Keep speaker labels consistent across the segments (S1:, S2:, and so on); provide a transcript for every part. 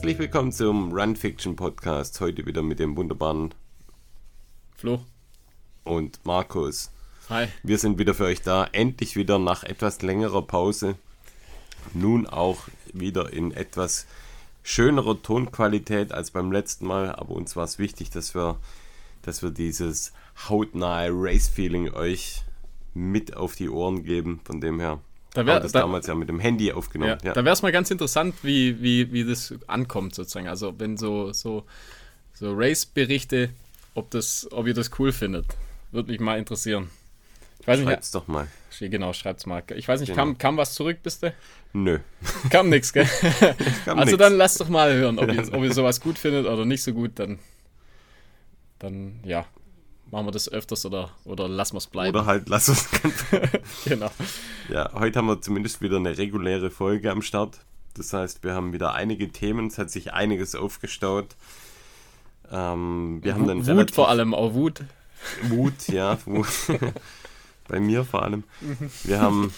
S1: Herzlich willkommen zum Run Fiction Podcast. Heute wieder mit dem wunderbaren
S2: Flo.
S1: und Markus.
S2: Hi.
S1: Wir sind wieder für euch da. Endlich wieder nach etwas längerer Pause. Nun auch wieder in etwas schönerer Tonqualität als beim letzten Mal. Aber uns war es wichtig, dass wir, dass wir dieses hautnahe Race-Feeling euch mit auf die Ohren geben. Von dem her.
S2: Da wär-
S1: das
S2: da-
S1: damals ja mit dem Handy aufgenommen.
S2: Ja,
S1: Ja,
S2: Da wäre es mal ganz interessant, wie, wie, wie das ankommt, sozusagen. Also, wenn so, so, so Race-Berichte, ob, das, ob ihr das cool findet. Würde mich mal interessieren. Ich weiß nicht,
S1: doch mal.
S2: genau, schreibt's mal. Ich weiß nicht,
S1: Genau.
S2: kam, kam was zurück, bist du?
S1: Nö.
S2: Kam nix, gell?
S1: Kam
S2: also
S1: nix.
S2: dann lasst doch mal hören, ob ihr, ob ihr sowas gut findet oder nicht so gut, dann, dann ja, machen wir das öfters oder, oder lassen wir es bleiben.
S1: Oder halt, lass uns
S2: Genau.
S1: Ja, heute haben wir zumindest wieder eine reguläre Folge am Start. Das heißt, wir haben wieder einige Themen, es hat sich einiges aufgestaut. Ähm, wir haben dann
S2: Wut vor allem, auch Wut.
S1: Wut, ja, Wut. Bei mir vor allem. Wir haben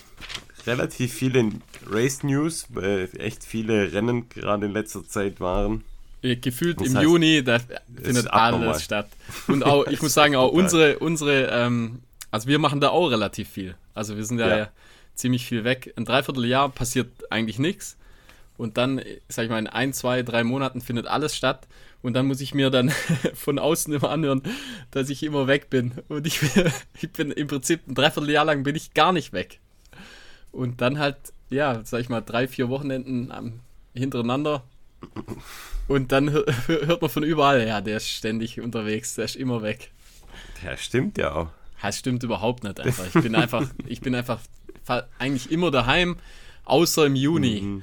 S1: relativ viele Race News, weil echt viele Rennen gerade in letzter Zeit waren.
S2: Äh, Gefühlt
S1: Das
S2: im
S1: heißt,
S2: Juni, da findet
S1: abnormal.
S2: alles statt. Und auch, ich muss sagen, auch unsere, unsere, ähm, also wir machen da auch relativ viel. Also wir sind
S1: Ja.
S2: ja. ziemlich viel weg. Ein Dreivierteljahr passiert eigentlich nichts. Und dann, sag ich mal, in ein, zwei, drei Monaten findet alles statt. Und dann muss ich mir dann von außen immer anhören, dass ich immer weg bin. Und ich, ich bin im Prinzip ein Dreivierteljahr lang bin ich gar nicht weg. Und dann halt, ja, sag ich mal, drei, vier Wochenenden hintereinander. Und dann hör- hört man von überall, ja, der ist ständig unterwegs, der ist immer weg.
S1: Ja, stimmt ja auch.
S2: Das stimmt überhaupt nicht einfach. Ich bin einfach, ich bin einfach fa- eigentlich immer daheim, außer im Juni.
S1: Mhm.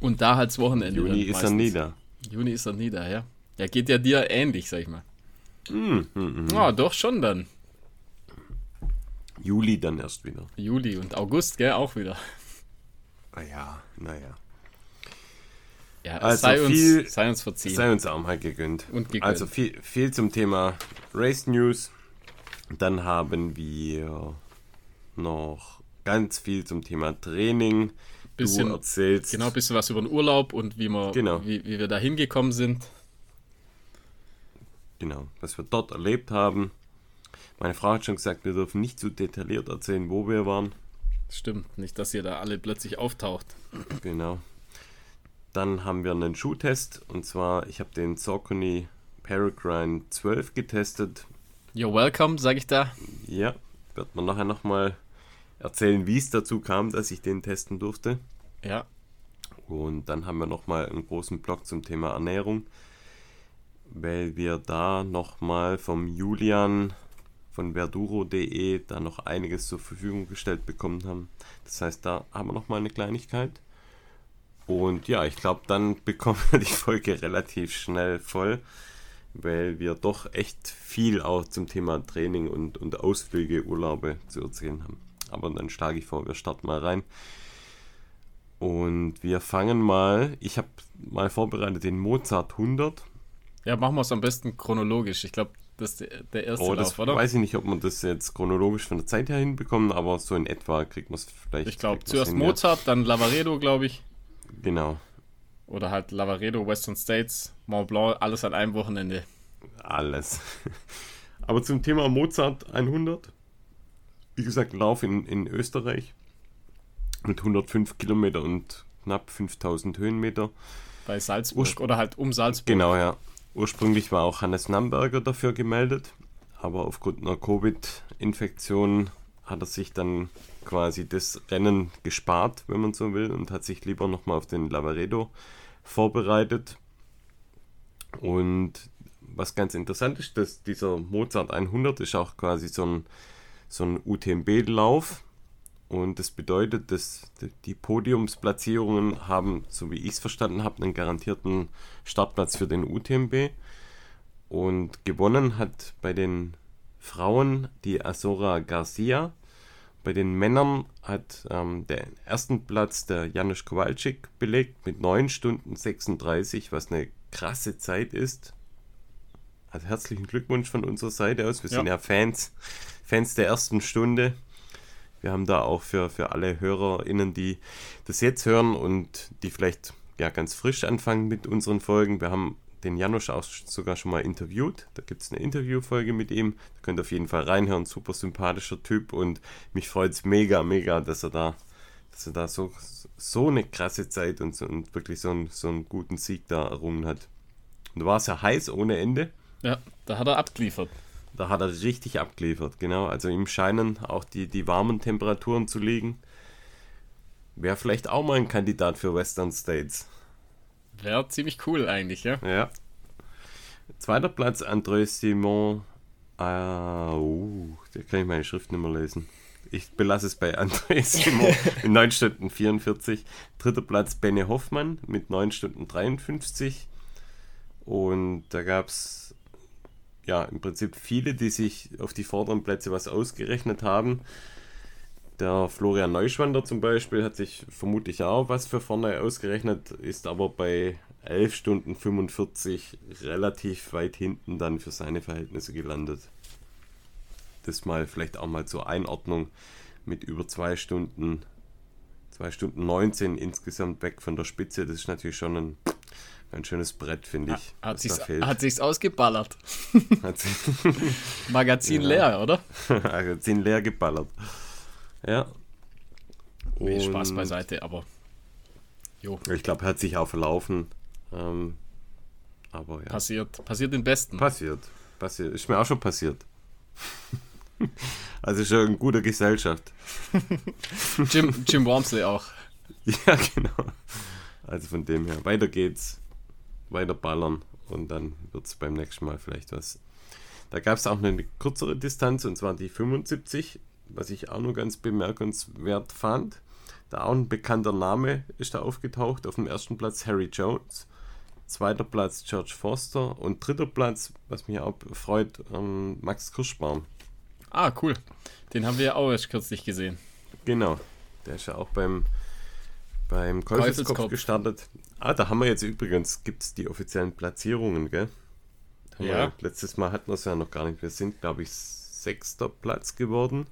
S2: Und da halt das Wochenende.
S1: Juni ist er nie da.
S2: Juni ist er nie da, ja. Ja, geht ja dir ähnlich, sag ich mal.
S1: Mhm, mhm.
S2: Ja, doch schon dann.
S1: Juli dann erst wieder.
S2: Juli und August, gell, auch wieder.
S1: Naja, naja.
S2: Ja,
S1: Also
S2: sei,
S1: viel-
S2: uns, sei uns verziehen.
S1: Sei uns mal gegönnt.
S2: Und gegönnt.
S1: Also viel, viel zum Thema Race News. Dann haben wir noch ganz viel zum Thema Training.
S2: Bisschen-
S1: du erzählst.
S2: Genau, ein bisschen was über den Urlaub und wie, wir,
S1: Genau.
S2: wie, wie wir da hingekommen sind.
S1: Genau, was wir dort erlebt haben. Meine Frau hat schon gesagt, wir dürfen nicht zu detailliert erzählen, wo wir waren.
S2: Stimmt, nicht, dass ihr da alle plötzlich auftaucht.
S1: Genau. Dann haben wir einen Schuhtest. Und zwar, ich habe den Saucony Peregrine 12 getestet.
S2: You're welcome, sag ich da.
S1: Ja, wird man nachher nochmal erzählen, wie es dazu kam, dass ich den testen durfte.
S2: Ja,
S1: Und dann haben wir nochmal einen großen Blog zum Thema Ernährung, weil wir da nochmal vom Julian von verduro.de da noch einiges zur Verfügung gestellt bekommen haben. Das heißt, da haben wir nochmal eine Kleinigkeit. Und ja, ich glaube, dann bekommen wir die Folge relativ schnell voll, weil wir doch echt viel auch zum Thema Training und, und Ausflüge, Urlaube zu erzählen haben. Aber dann schlage ich vor, wir starten mal rein. Und wir fangen mal, ich habe mal vorbereitet den Mozart 100.
S2: ja machen wir es am besten chronologisch. Ich glaube, das ist der, der erste
S1: Oh, das
S2: Lauf, oder?
S1: weiß ich nicht, ob man das jetzt chronologisch von der Zeit her hinbekommen, aber so in etwa kriegt man es vielleicht.
S2: Ich glaube, zuerst
S1: hin, ja.
S2: Mozart, dann Lavaredo, glaube ich.
S1: Genau,
S2: Oder halt Lavaredo, Western States, Mont Blanc, alles an einem Wochenende.
S1: alles. aber zum Thema Mozart 100. Wie gesagt, Lauf in, in Österreich mit 105 Kilometer und knapp 5000 Höhenmeter.
S2: Bei Salzburg
S1: Urspr-
S2: oder halt um Salzburg.
S1: Genau, ja. Ursprünglich war auch Hannes Namberger dafür gemeldet, aber aufgrund einer Covid-Infektion hat er sich dann quasi das Rennen gespart, wenn man so will, und hat sich lieber nochmal auf den Lavaredo vorbereitet. Und was ganz interessant ist, dass dieser Mozart 100 ist auch quasi so ein, so ein UTMB-Lauf. Und das bedeutet, dass die Podiumsplatzierungen haben, so wie ich es verstanden habe, einen garantierten Startplatz für den UTMB. Und gewonnen hat bei den Frauen die Azora Garcia. Bei den Männern hat ähm, der ersten Platz der Janusz Kowalczyk belegt mit 9 Stunden 36, was eine krasse Zeit ist. Also herzlichen Glückwunsch von unserer Seite aus. Wir
S2: Ja.
S1: sind ja Fans, Fans der ersten Stunde. Wir haben da auch für, für alle HörerInnen, die das jetzt hören und die vielleicht ja ganz frisch anfangen mit unseren Folgen. Wir haben den Janusz auch sogar schon mal interviewt. Da gibt es eine Interviewfolge mit ihm. Da könnt ihr auf jeden Fall reinhören. Super sympathischer Typ und mich freut es mega, mega, dass er da, dass er da so, so eine krasse Zeit und, und wirklich so, ein, so einen guten Sieg da errungen hat. Und da war es ja heiß ohne Ende.
S2: Ja, da hat er abgeliefert.
S1: Da hat er richtig abgeliefert, genau. Also ihm scheinen auch die, die warmen Temperaturen zu liegen. Wäre vielleicht auch mal ein Kandidat für Western States.
S2: Wäre ziemlich cool eigentlich, ja.
S1: Ja. Zweiter Platz André Simon. Ah, uh, da kann ich meine Schrift nicht mehr lesen. Ich belasse es bei André Simon mit 9 Stunden 44. Dritter Platz Benne Hoffmann mit 9 Stunden 53. Und da gab es ja im Prinzip viele, die sich auf die vorderen Plätze was ausgerechnet haben. Der Florian Neuschwander zum Beispiel hat sich vermutlich auch was für vorne ausgerechnet, ist aber bei 11 Stunden 45 relativ weit hinten dann für seine Verhältnisse gelandet. Das mal vielleicht auch mal zur Einordnung mit über 2 Stunden, 2 Stunden 19 insgesamt weg von der Spitze. Das ist natürlich schon ein, ein schönes Brett, finde ich.
S2: Hat sich's, hat sich's ausgeballert.
S1: Hat sich
S2: Magazin
S1: Ja.
S2: leer, oder?
S1: Magazin leer geballert. Ja.
S2: Nee, Spaß beiseite, aber. Jo,
S1: Ich glaube, hat sich auch verlaufen. Ähm, aber ja.
S2: passiert. Passiert den Besten.
S1: Passiert. Passiert. Ist mir auch schon passiert. also schon in guter Gesellschaft.
S2: Jim, Jim Wormsley auch.
S1: Ja, genau. Also von dem her. Weiter geht's. Weiter ballern. Und dann wird es beim nächsten Mal vielleicht was. Da gab es auch eine kürzere Distanz und zwar die 75, was ich auch nur ganz bemerkenswert fand. Da auch ein bekannter Name ist da aufgetaucht. Auf dem ersten Platz Harry Jones, zweiter Platz George Foster und dritter Platz, was mich auch freut, ähm, Max Kirschbaum.
S2: Ah, cool. Den haben wir ja auch erst kürzlich gesehen.
S1: Genau. Der ist ja auch beim, beim Käufelskopf
S2: Käufelskopf.
S1: gestartet. Ah, da haben wir jetzt übrigens, gibt es die offiziellen Platzierungen, gell?
S2: Ja.
S1: Wir, letztes Mal hatten wir es ja noch gar nicht. Wir sind, glaube ich, sechster Platz geworden.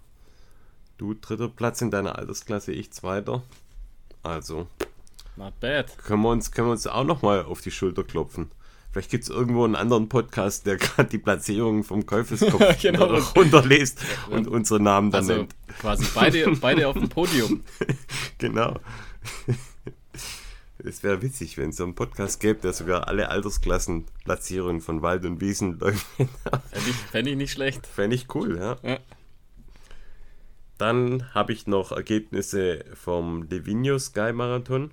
S1: Du dritter Platz in deiner Altersklasse, ich zweiter. Also,
S2: Not bad.
S1: können wir uns, können wir uns auch nochmal auf die Schulter klopfen. Vielleicht gibt es irgendwo einen anderen Podcast, der gerade die Platzierungen vom Käufelskopf
S2: Genau.
S1: runterliest und unsere Namen dann
S2: Also
S1: nennt.
S2: quasi beide, beide auf dem Podium.
S1: Genau. Es wäre witzig, wenn es so einen Podcast gäbe, der sogar alle Altersklassen Platzierungen von Wald und Wiesen läuft.
S2: Fände ich, fänd ich nicht schlecht.
S1: Fände ich cool, ja.
S2: Ja.
S1: Dann habe ich noch Ergebnisse vom Livigno Sky Marathon.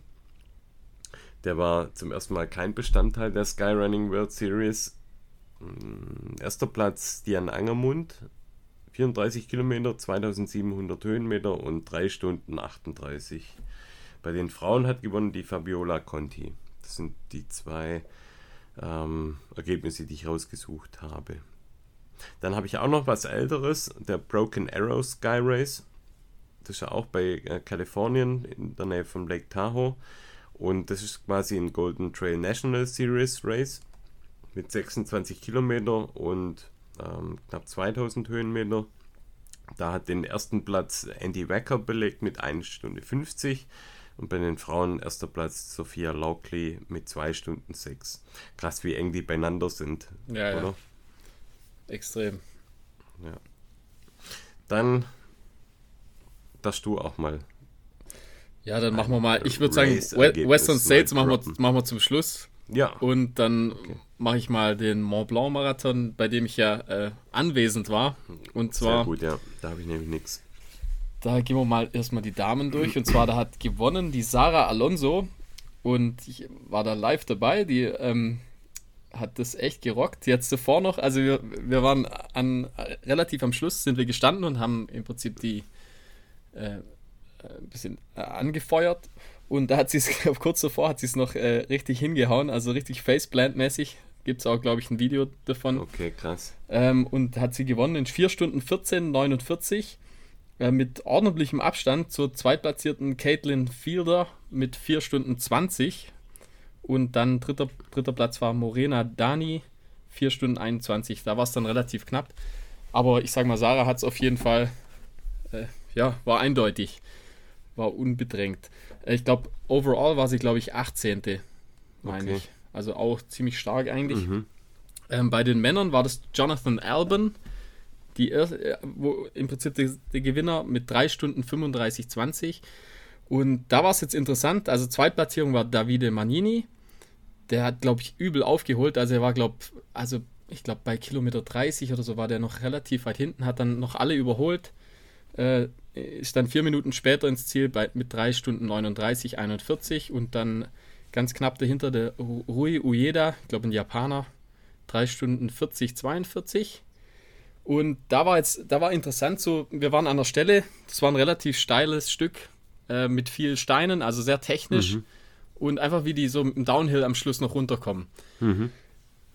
S1: Der war zum ersten Mal kein Bestandteil der Skyrunning World Series. Mm, Erster Platz Dian Angermund, 34 Kilometer, 2700 Höhenmeter und 3 Stunden 38. Bei den Frauen hat gewonnen die Fabiola Conti. Das sind die zwei ähm, Ergebnisse, die ich rausgesucht habe. Dann habe ich auch noch was älteres, der Broken Arrow Sky Race. Das ist ja auch bei äh, Kalifornien in der Nähe von Lake Tahoe. Und das ist quasi ein Golden Trail National Series Race mit 26 Kilometer und ähm, knapp 2000 Höhenmeter. Da hat den ersten Platz Andy Wacker belegt mit 1 Stunde 50 und bei den Frauen erster Platz Sophia Laukley mit 2 Stunden 6. Krass, wie eng die beieinander sind,
S2: Ja, ja.
S1: oder?
S2: Extrem.
S1: Dann darfst du auch mal.
S2: Ja, dann machen wir mal. Ich würde sagen, Western States machen wir, machen wir zum Schluss.
S1: Ja,
S2: Und dann mache ich mal den Mont Blanc Marathon, bei dem ich ja äh, anwesend war. Und
S1: sehr
S2: zwar,
S1: gut, ja. Da habe ich nämlich nichts.
S2: Da gehen wir mal erstmal die Damen durch. Und zwar, da hat gewonnen die Sarah Alonso. Und ich war da live dabei. Die ähm, hat das echt gerockt. Jetzt zuvor noch, also wir, wir waren an, relativ am Schluss, sind wir gestanden und haben im Prinzip die äh, ein bisschen äh, angefeuert. Und da hat sie es, kurz davor hat sie es noch äh, richtig hingehauen, also richtig Faceplant-mäßig. Gibt es auch, glaube ich, ein Video davon.
S1: Okay, krass.
S2: Ähm, und hat sie gewonnen in 4 Stunden 14, 49. Äh, mit ordentlichem Abstand zur zweitplatzierten Caitlin Fielder mit 4 Stunden 20. Und dann dritter, dritter Platz war Morena Dani, 4 Stunden 21. Da war es dann relativ knapp. Aber ich sag mal, Sarah hat es auf jeden Fall äh, ja, war eindeutig. War unbedrängt. Äh, ich glaube, overall war sie, glaube ich, 18. meine
S1: Okay.
S2: ich. Also auch ziemlich stark eigentlich. Ähm, bei den Männern war das Jonathan Alban, die erste, äh, wo im Prinzip der, der Gewinner mit 3 Stunden 35,20. Und da war es jetzt interessant. Also Zweitplatzierung war Davide Manini. Der hat, glaube ich, übel aufgeholt. Also er war, glaube also ich glaube bei Kilometer 30 oder so war der noch relativ weit hinten, hat dann noch alle überholt. Äh, ist dann vier Minuten später ins Ziel bei, mit 3 Stunden 39, 41 und dann ganz knapp dahinter der Ru- Rui Ueda, ich glaube ein Japaner, 3 Stunden 40, 42. Und da war jetzt, da war interessant so, wir waren an der Stelle, das war ein relativ steiles Stück äh, mit viel Steinen, also sehr technisch und einfach wie die so im Downhill am Schluss noch runterkommen.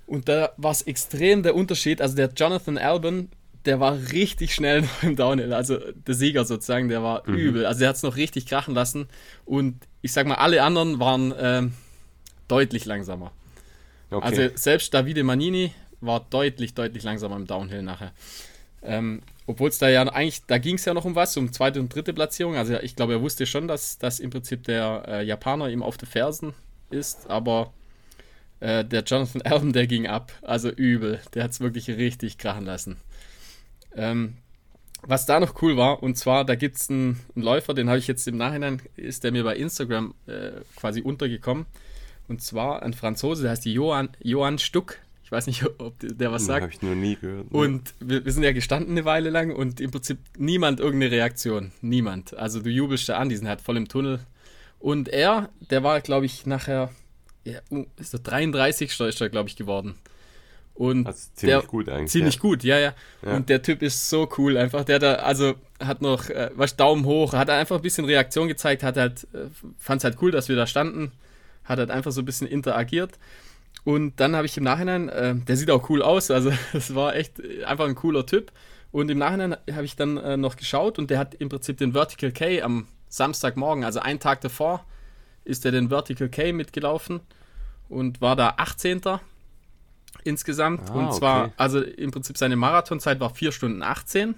S2: Und da war es extrem der Unterschied, also der Jonathan Alban, der war richtig schnell noch im Downhill, also der Sieger sozusagen, der war übel, also der hat es noch richtig krachen lassen und ich sag mal, alle anderen waren ähm, deutlich langsamer.
S1: Okay.
S2: Also selbst Davide Manini war deutlich, deutlich langsamer im Downhill nachher. Ähm, Obwohl es da ja eigentlich, da ging es ja noch um was, um zweite und dritte Platzierung. Also ich glaube, er wusste schon, dass, dass im Prinzip der äh, Japaner ihm auf den Fersen ist, aber äh, der Jonathan Allen, der ging ab. Also übel. Der hat es wirklich richtig krachen lassen. Ähm, was da noch cool war, und zwar, da gibt es einen, einen Läufer, den habe ich jetzt im Nachhinein, ist der mir bei Instagram äh, quasi untergekommen. Und zwar ein Franzose, der heißt Johann, Johann Stuck. Ich weiß nicht, ob der was sagt.
S1: Habe ich noch nie gehört.
S2: Und wir, wir sind ja gestanden eine Weile lang und im Prinzip niemand irgendeine Reaktion. Niemand. Also du jubelst da an, die sind halt voll im Tunnel. Und er, der war, glaube ich, nachher, ja, uh, ist der 33. ist er, glaube ich, geworden. Und
S1: Also ziemlich
S2: der,
S1: gut eigentlich.
S2: Ziemlich
S1: ja.
S2: gut, ja, ja,
S1: Ja.
S2: Und der Typ ist so cool einfach. Der da, also hat noch, äh, was Daumen hoch, hat einfach ein bisschen Reaktion gezeigt, hat halt, äh, fand es halt cool, dass wir da standen, hat halt einfach so ein bisschen interagiert. Und dann habe ich im Nachhinein, äh, der sieht auch cool aus, also es war echt einfach ein cooler Typ. Und im Nachhinein habe ich dann äh, noch geschaut und der hat im Prinzip den Vertical K am Samstagmorgen, also einen Tag davor, ist er den Vertical K mitgelaufen und war da 18. insgesamt.
S1: Ah,
S2: und zwar,
S1: okay.
S2: also im Prinzip seine Marathonzeit war 4 Stunden 18.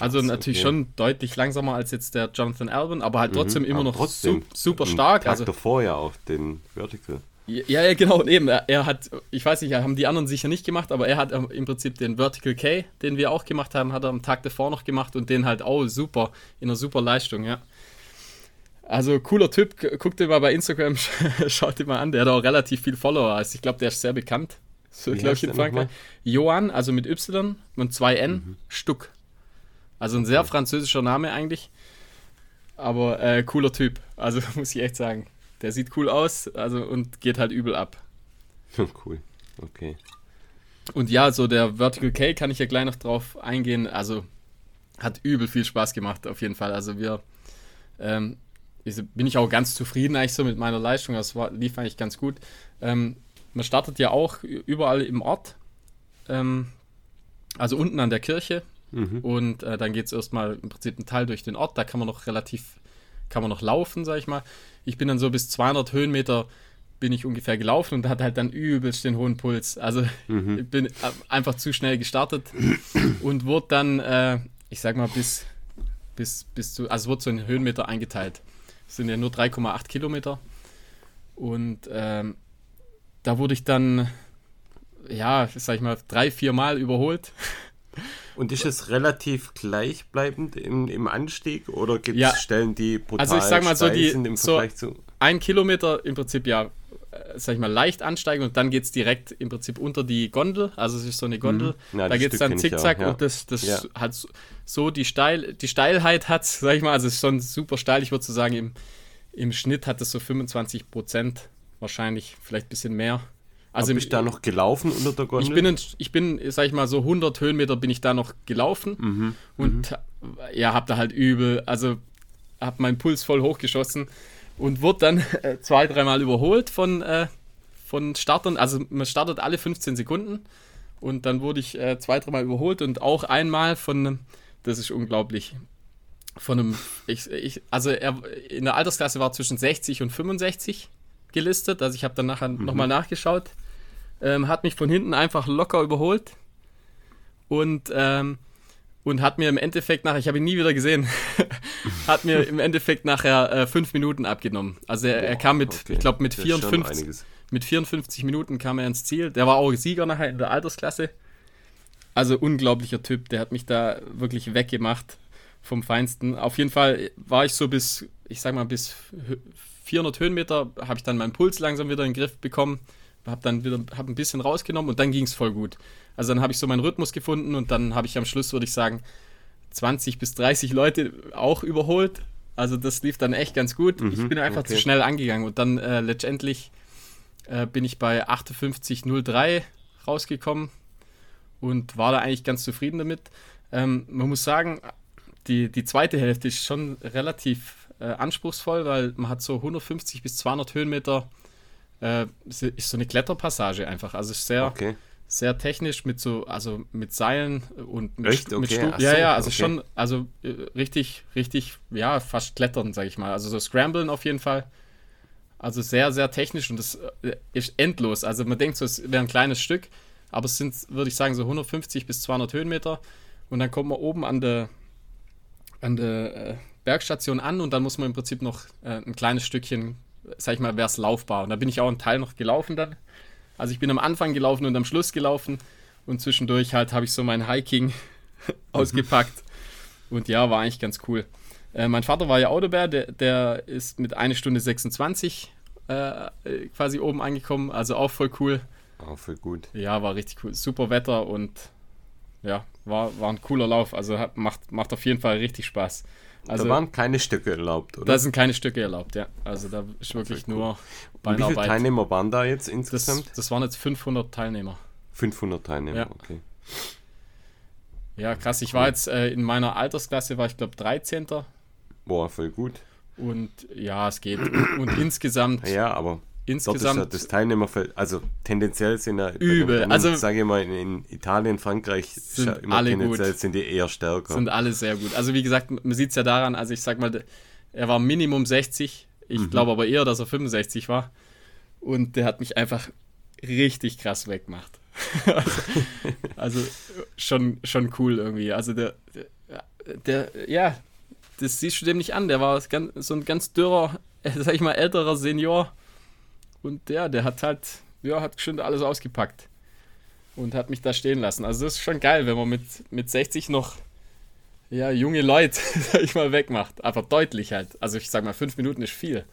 S2: also natürlich
S1: okay.
S2: schon deutlich langsamer als jetzt der Jonathan Alban, aber halt trotzdem immer
S1: Aber
S2: noch
S1: trotzdem,
S2: su super stark.
S1: Tag
S2: Also
S1: davor ja auch den Vertical.
S2: Ja, ja, genau, und eben. Er, er hat, ich weiß nicht, haben die anderen sicher nicht gemacht, aber er hat ähm, im Prinzip den Vertical K, den wir auch gemacht haben, hat er am Tag davor noch gemacht und den halt auch super, in einer super Leistung, ja. Also cooler Typ, guckt dir mal bei Instagram, schaut dir mal an, der hat auch relativ viel Follower, also ich glaube, der ist sehr bekannt. So, glaube ich, in Frankreich. Johann, also mit Y und zwei N,
S1: Mhm.
S2: Stuck. Also ein sehr französischer Name eigentlich. Aber äh, cooler Typ. Also muss ich echt sagen. Der sieht cool aus also, und geht halt übel ab.
S1: cool. Okay.
S2: Und ja, so der Vertical K kann ich ja gleich noch drauf eingehen. Also hat übel viel Spaß gemacht, auf jeden Fall. Also wir ähm, bin ich auch ganz zufrieden eigentlich so mit meiner Leistung. Das war, lief eigentlich ganz gut. Ähm, man startet ja auch überall im Ort. Ähm, also unten an der Kirche.
S1: Mhm.
S2: Und äh, dann geht es erstmal im Prinzip einen Teil durch den Ort. Da kann man noch relativ, kann man noch laufen, sag ich mal. Ich bin dann so bis 200 Höhenmeter bin ich ungefähr gelaufen und hatte halt dann übelst den hohen Puls. Also ich bin einfach zu schnell gestartet und wurde dann, äh, ich sag mal, bis, bis, bis zu, also wurde so in Höhenmeter eingeteilt. Es sind ja nur 3,8 Kilometer. Und ähm, da wurde ich dann, ja, sag ich mal, drei, vier Mal überholt.
S1: Und ist es relativ gleichbleibend im, im Anstieg oder gibt es
S2: Ja.
S1: Stellen, die brutal
S2: Also ich sag mal so, die-
S1: sind im
S2: so-
S1: Vergleich zu...
S2: ein Kilometer im Prinzip ja, äh, sag ich mal, leicht ansteigen und dann geht es direkt im Prinzip unter die Gondel. Also es ist so eine Gondel.
S1: Mhm. Ja,
S2: da geht es dann zickzack
S1: auch, ja.
S2: und das, das
S1: Ja.
S2: hat so- so die, Steil, die Steilheit hat, sag ich mal, also es ist schon super steil. Ich würde so sagen, im, im Schnitt hat es so 25 Prozent, wahrscheinlich vielleicht ein bisschen mehr. Also
S1: bist du da noch gelaufen unter der Gondel?
S2: ich bin, in, ich bin, sag ich mal, so 100 Höhenmeter bin ich da noch gelaufen
S1: Mhm.
S2: und ja, hab da halt übel, also hab meinen Puls voll hochgeschossen und wurde dann äh, zwei, dreimal überholt von, äh, von Startern. Also man startet alle 15 Sekunden und dann wurde ich äh, zwei, dreimal überholt und auch einmal von einem, das ist unglaublich, von einem, ich, ich, also er in der Altersklasse war zwischen 60 und 65 gelistet, also ich habe dann nachher nochmal nachgeschaut, ähm, hat mich von hinten einfach locker überholt und ähm, und hat mir im Endeffekt nachher, ich habe ihn nie wieder gesehen, hat mir im Endeffekt nachher äh, fünf Minuten abgenommen. Also er, Boah, er kam mit, okay. ich glaube, mit 54, mit 54 Minuten kam er ins Ziel. Der war auch Sieger nachher in der Altersklasse. Also unglaublicher Typ, der hat mich da wirklich weggemacht vom Feinsten. Auf jeden Fall war ich so bis, ich sag mal, bis 400 Höhenmeter, habe ich dann meinen Puls langsam wieder in den Griff bekommen, habe dann wieder hab ein bisschen rausgenommen und dann ging es voll gut. Also dann habe ich so meinen Rhythmus gefunden und dann habe ich am Schluss, würde ich sagen, 20 bis 30 Leute auch überholt. Also das lief dann echt ganz gut. Mhm, ich bin einfach okay. zu schnell angegangen und dann äh, letztendlich äh, bin ich bei 58,03 rausgekommen und war da eigentlich ganz zufrieden damit. Ähm, man muss sagen, die, die zweite Hälfte ist schon relativ äh, anspruchsvoll, weil man hat so 150 bis 200 Höhenmeter, äh, ist so eine Kletterpassage einfach. Also ist sehr, okay sehr technisch mit so, also mit Seilen und mit,
S1: Echt? Okay. mit
S2: Stufen. Ja, ja, also okay. schon, also äh, richtig, richtig, ja, fast klettern, sag ich mal. Also so Scramblen auf jeden Fall. Also sehr, sehr technisch und das äh, ist endlos. Also man denkt so, es wäre ein kleines Stück, aber es sind, würde ich sagen, so 150 bis 200 Höhenmeter. Und dann kommt man oben an der, an der äh, Bergstation an und dann muss man im Prinzip noch äh, ein kleines Stückchen, sag ich mal, wäre es laufbar. Und da bin ich auch einen Teil noch gelaufen dann. Also ich bin am Anfang gelaufen und am Schluss gelaufen und zwischendurch halt habe ich so mein Hiking ausgepackt. Und ja, war eigentlich ganz cool. Äh, mein Vater war ja Autobär, der, der ist mit 1 Stunde 26 äh, quasi oben angekommen, also auch voll cool.
S1: Auch voll gut.
S2: Ja, war richtig cool. Super Wetter und ja, war, war ein cooler Lauf. Also hat, macht, macht auf jeden Fall richtig Spaß. Also,
S1: da waren keine Stücke erlaubt, oder?
S2: Da sind keine Stücke erlaubt, ja. Also da ist wirklich nur
S1: Beinarbeit. Wie viele Teilnehmer waren da jetzt insgesamt?
S2: Das, das waren jetzt 500 Teilnehmer.
S1: 500 Teilnehmer,
S2: ja.
S1: okay.
S2: Ja, krass. Ich war jetzt äh, in meiner Altersklasse, war ich glaube 13.
S1: Boah, voll gut.
S2: Und ja, es geht. Und insgesamt.
S1: Ja, aber
S2: insgesamt.
S1: Dort ist ja das Teilnehmerfeld, also tendenziell sind ja,
S2: übel. Rennen, also
S1: sage ich mal, in, Italien, Frankreich
S2: sind immer alle
S1: tendenziell
S2: gut.
S1: sind die eher stärker.
S2: Sind alle sehr gut. Also wie gesagt, man sieht es ja daran, also ich sag mal, er war Minimum 60. Ich mhm. glaube aber eher, dass er 65 war. Und der hat mich einfach richtig krass weggemacht. also, also, schon, schon cool irgendwie. Also der, der, der, ja, das siehst du dem nicht an. Der war ganz, so ein ganz dürrer, sag ich mal, älterer Senior und ja, der hat halt, ja, hat schon alles ausgepackt. Und hat mich da stehen lassen. Also das ist schon geil, wenn man mit, mit 60 noch ja, junge Leute, sag ich mal, wegmacht. Aber deutlich halt. Also ich sag mal, fünf Minuten ist viel.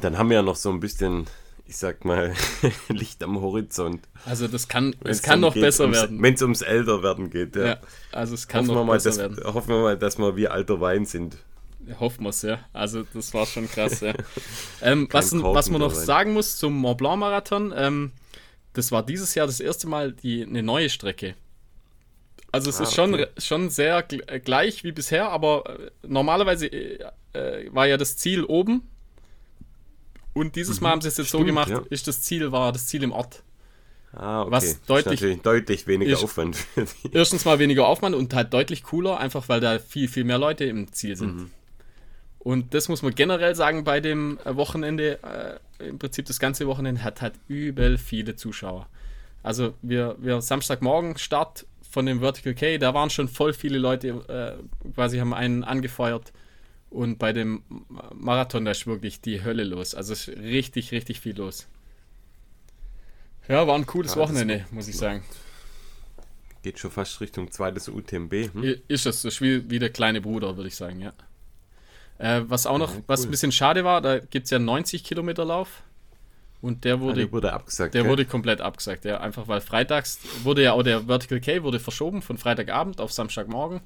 S1: Dann haben wir ja noch so ein bisschen, ich sag mal, Licht am Horizont.
S2: Also das kann, es kann noch geht, besser werden.
S1: Wenn es ums Älterwerden geht, ja. ja.
S2: also es kann hoffen noch besser
S1: dass,
S2: werden.
S1: Hoffen wir mal, dass wir wie alter Wein sind.
S2: Hoffen wir es, ja. Also, das war schon krass, ja. ähm, was, was man noch sagen muss zum Mont Blanc Marathon, ähm, das war dieses Jahr das erste Mal die, eine neue Strecke. Also, es ah, ist schon, okay. schon sehr gleich wie bisher, aber äh, normalerweise äh, äh, war ja das Ziel oben. Und dieses mhm. Mal haben sie es jetzt Stimmt, so gemacht, ja. ist das Ziel, war das Ziel im Ort.
S1: Ah, okay. Was deutlich, deutlich weniger ist, Aufwand.
S2: erstens mal weniger Aufwand und halt deutlich cooler, einfach weil da viel, viel mehr Leute im Ziel sind. Mhm. Und das muss man generell sagen bei dem äh, Wochenende, äh, im Prinzip das ganze Wochenende hat halt übel viele Zuschauer. Also wir, wir Samstagmorgen Start von dem Vertical K, da waren schon voll viele Leute, äh, quasi haben einen angefeuert. Und bei dem Marathon, da ist wirklich die Hölle los. Also ist richtig, richtig viel los. Ja, war ein cooles ja, Wochenende, muss ich sagen.
S1: Geht schon fast Richtung zweites UTMB.
S2: Hm? Ist das, das ist wie, wie der kleine Bruder, würde ich sagen, ja. Äh, was auch noch, ja, cool. was ein bisschen schade war, da gibt es ja einen 90 Kilometer Lauf. Und der wurde,
S1: ah, der wurde abgesagt.
S2: Der gell? wurde komplett abgesagt, ja. Einfach weil freitags wurde ja auch der Vertical K wurde verschoben von Freitagabend auf Samstagmorgen.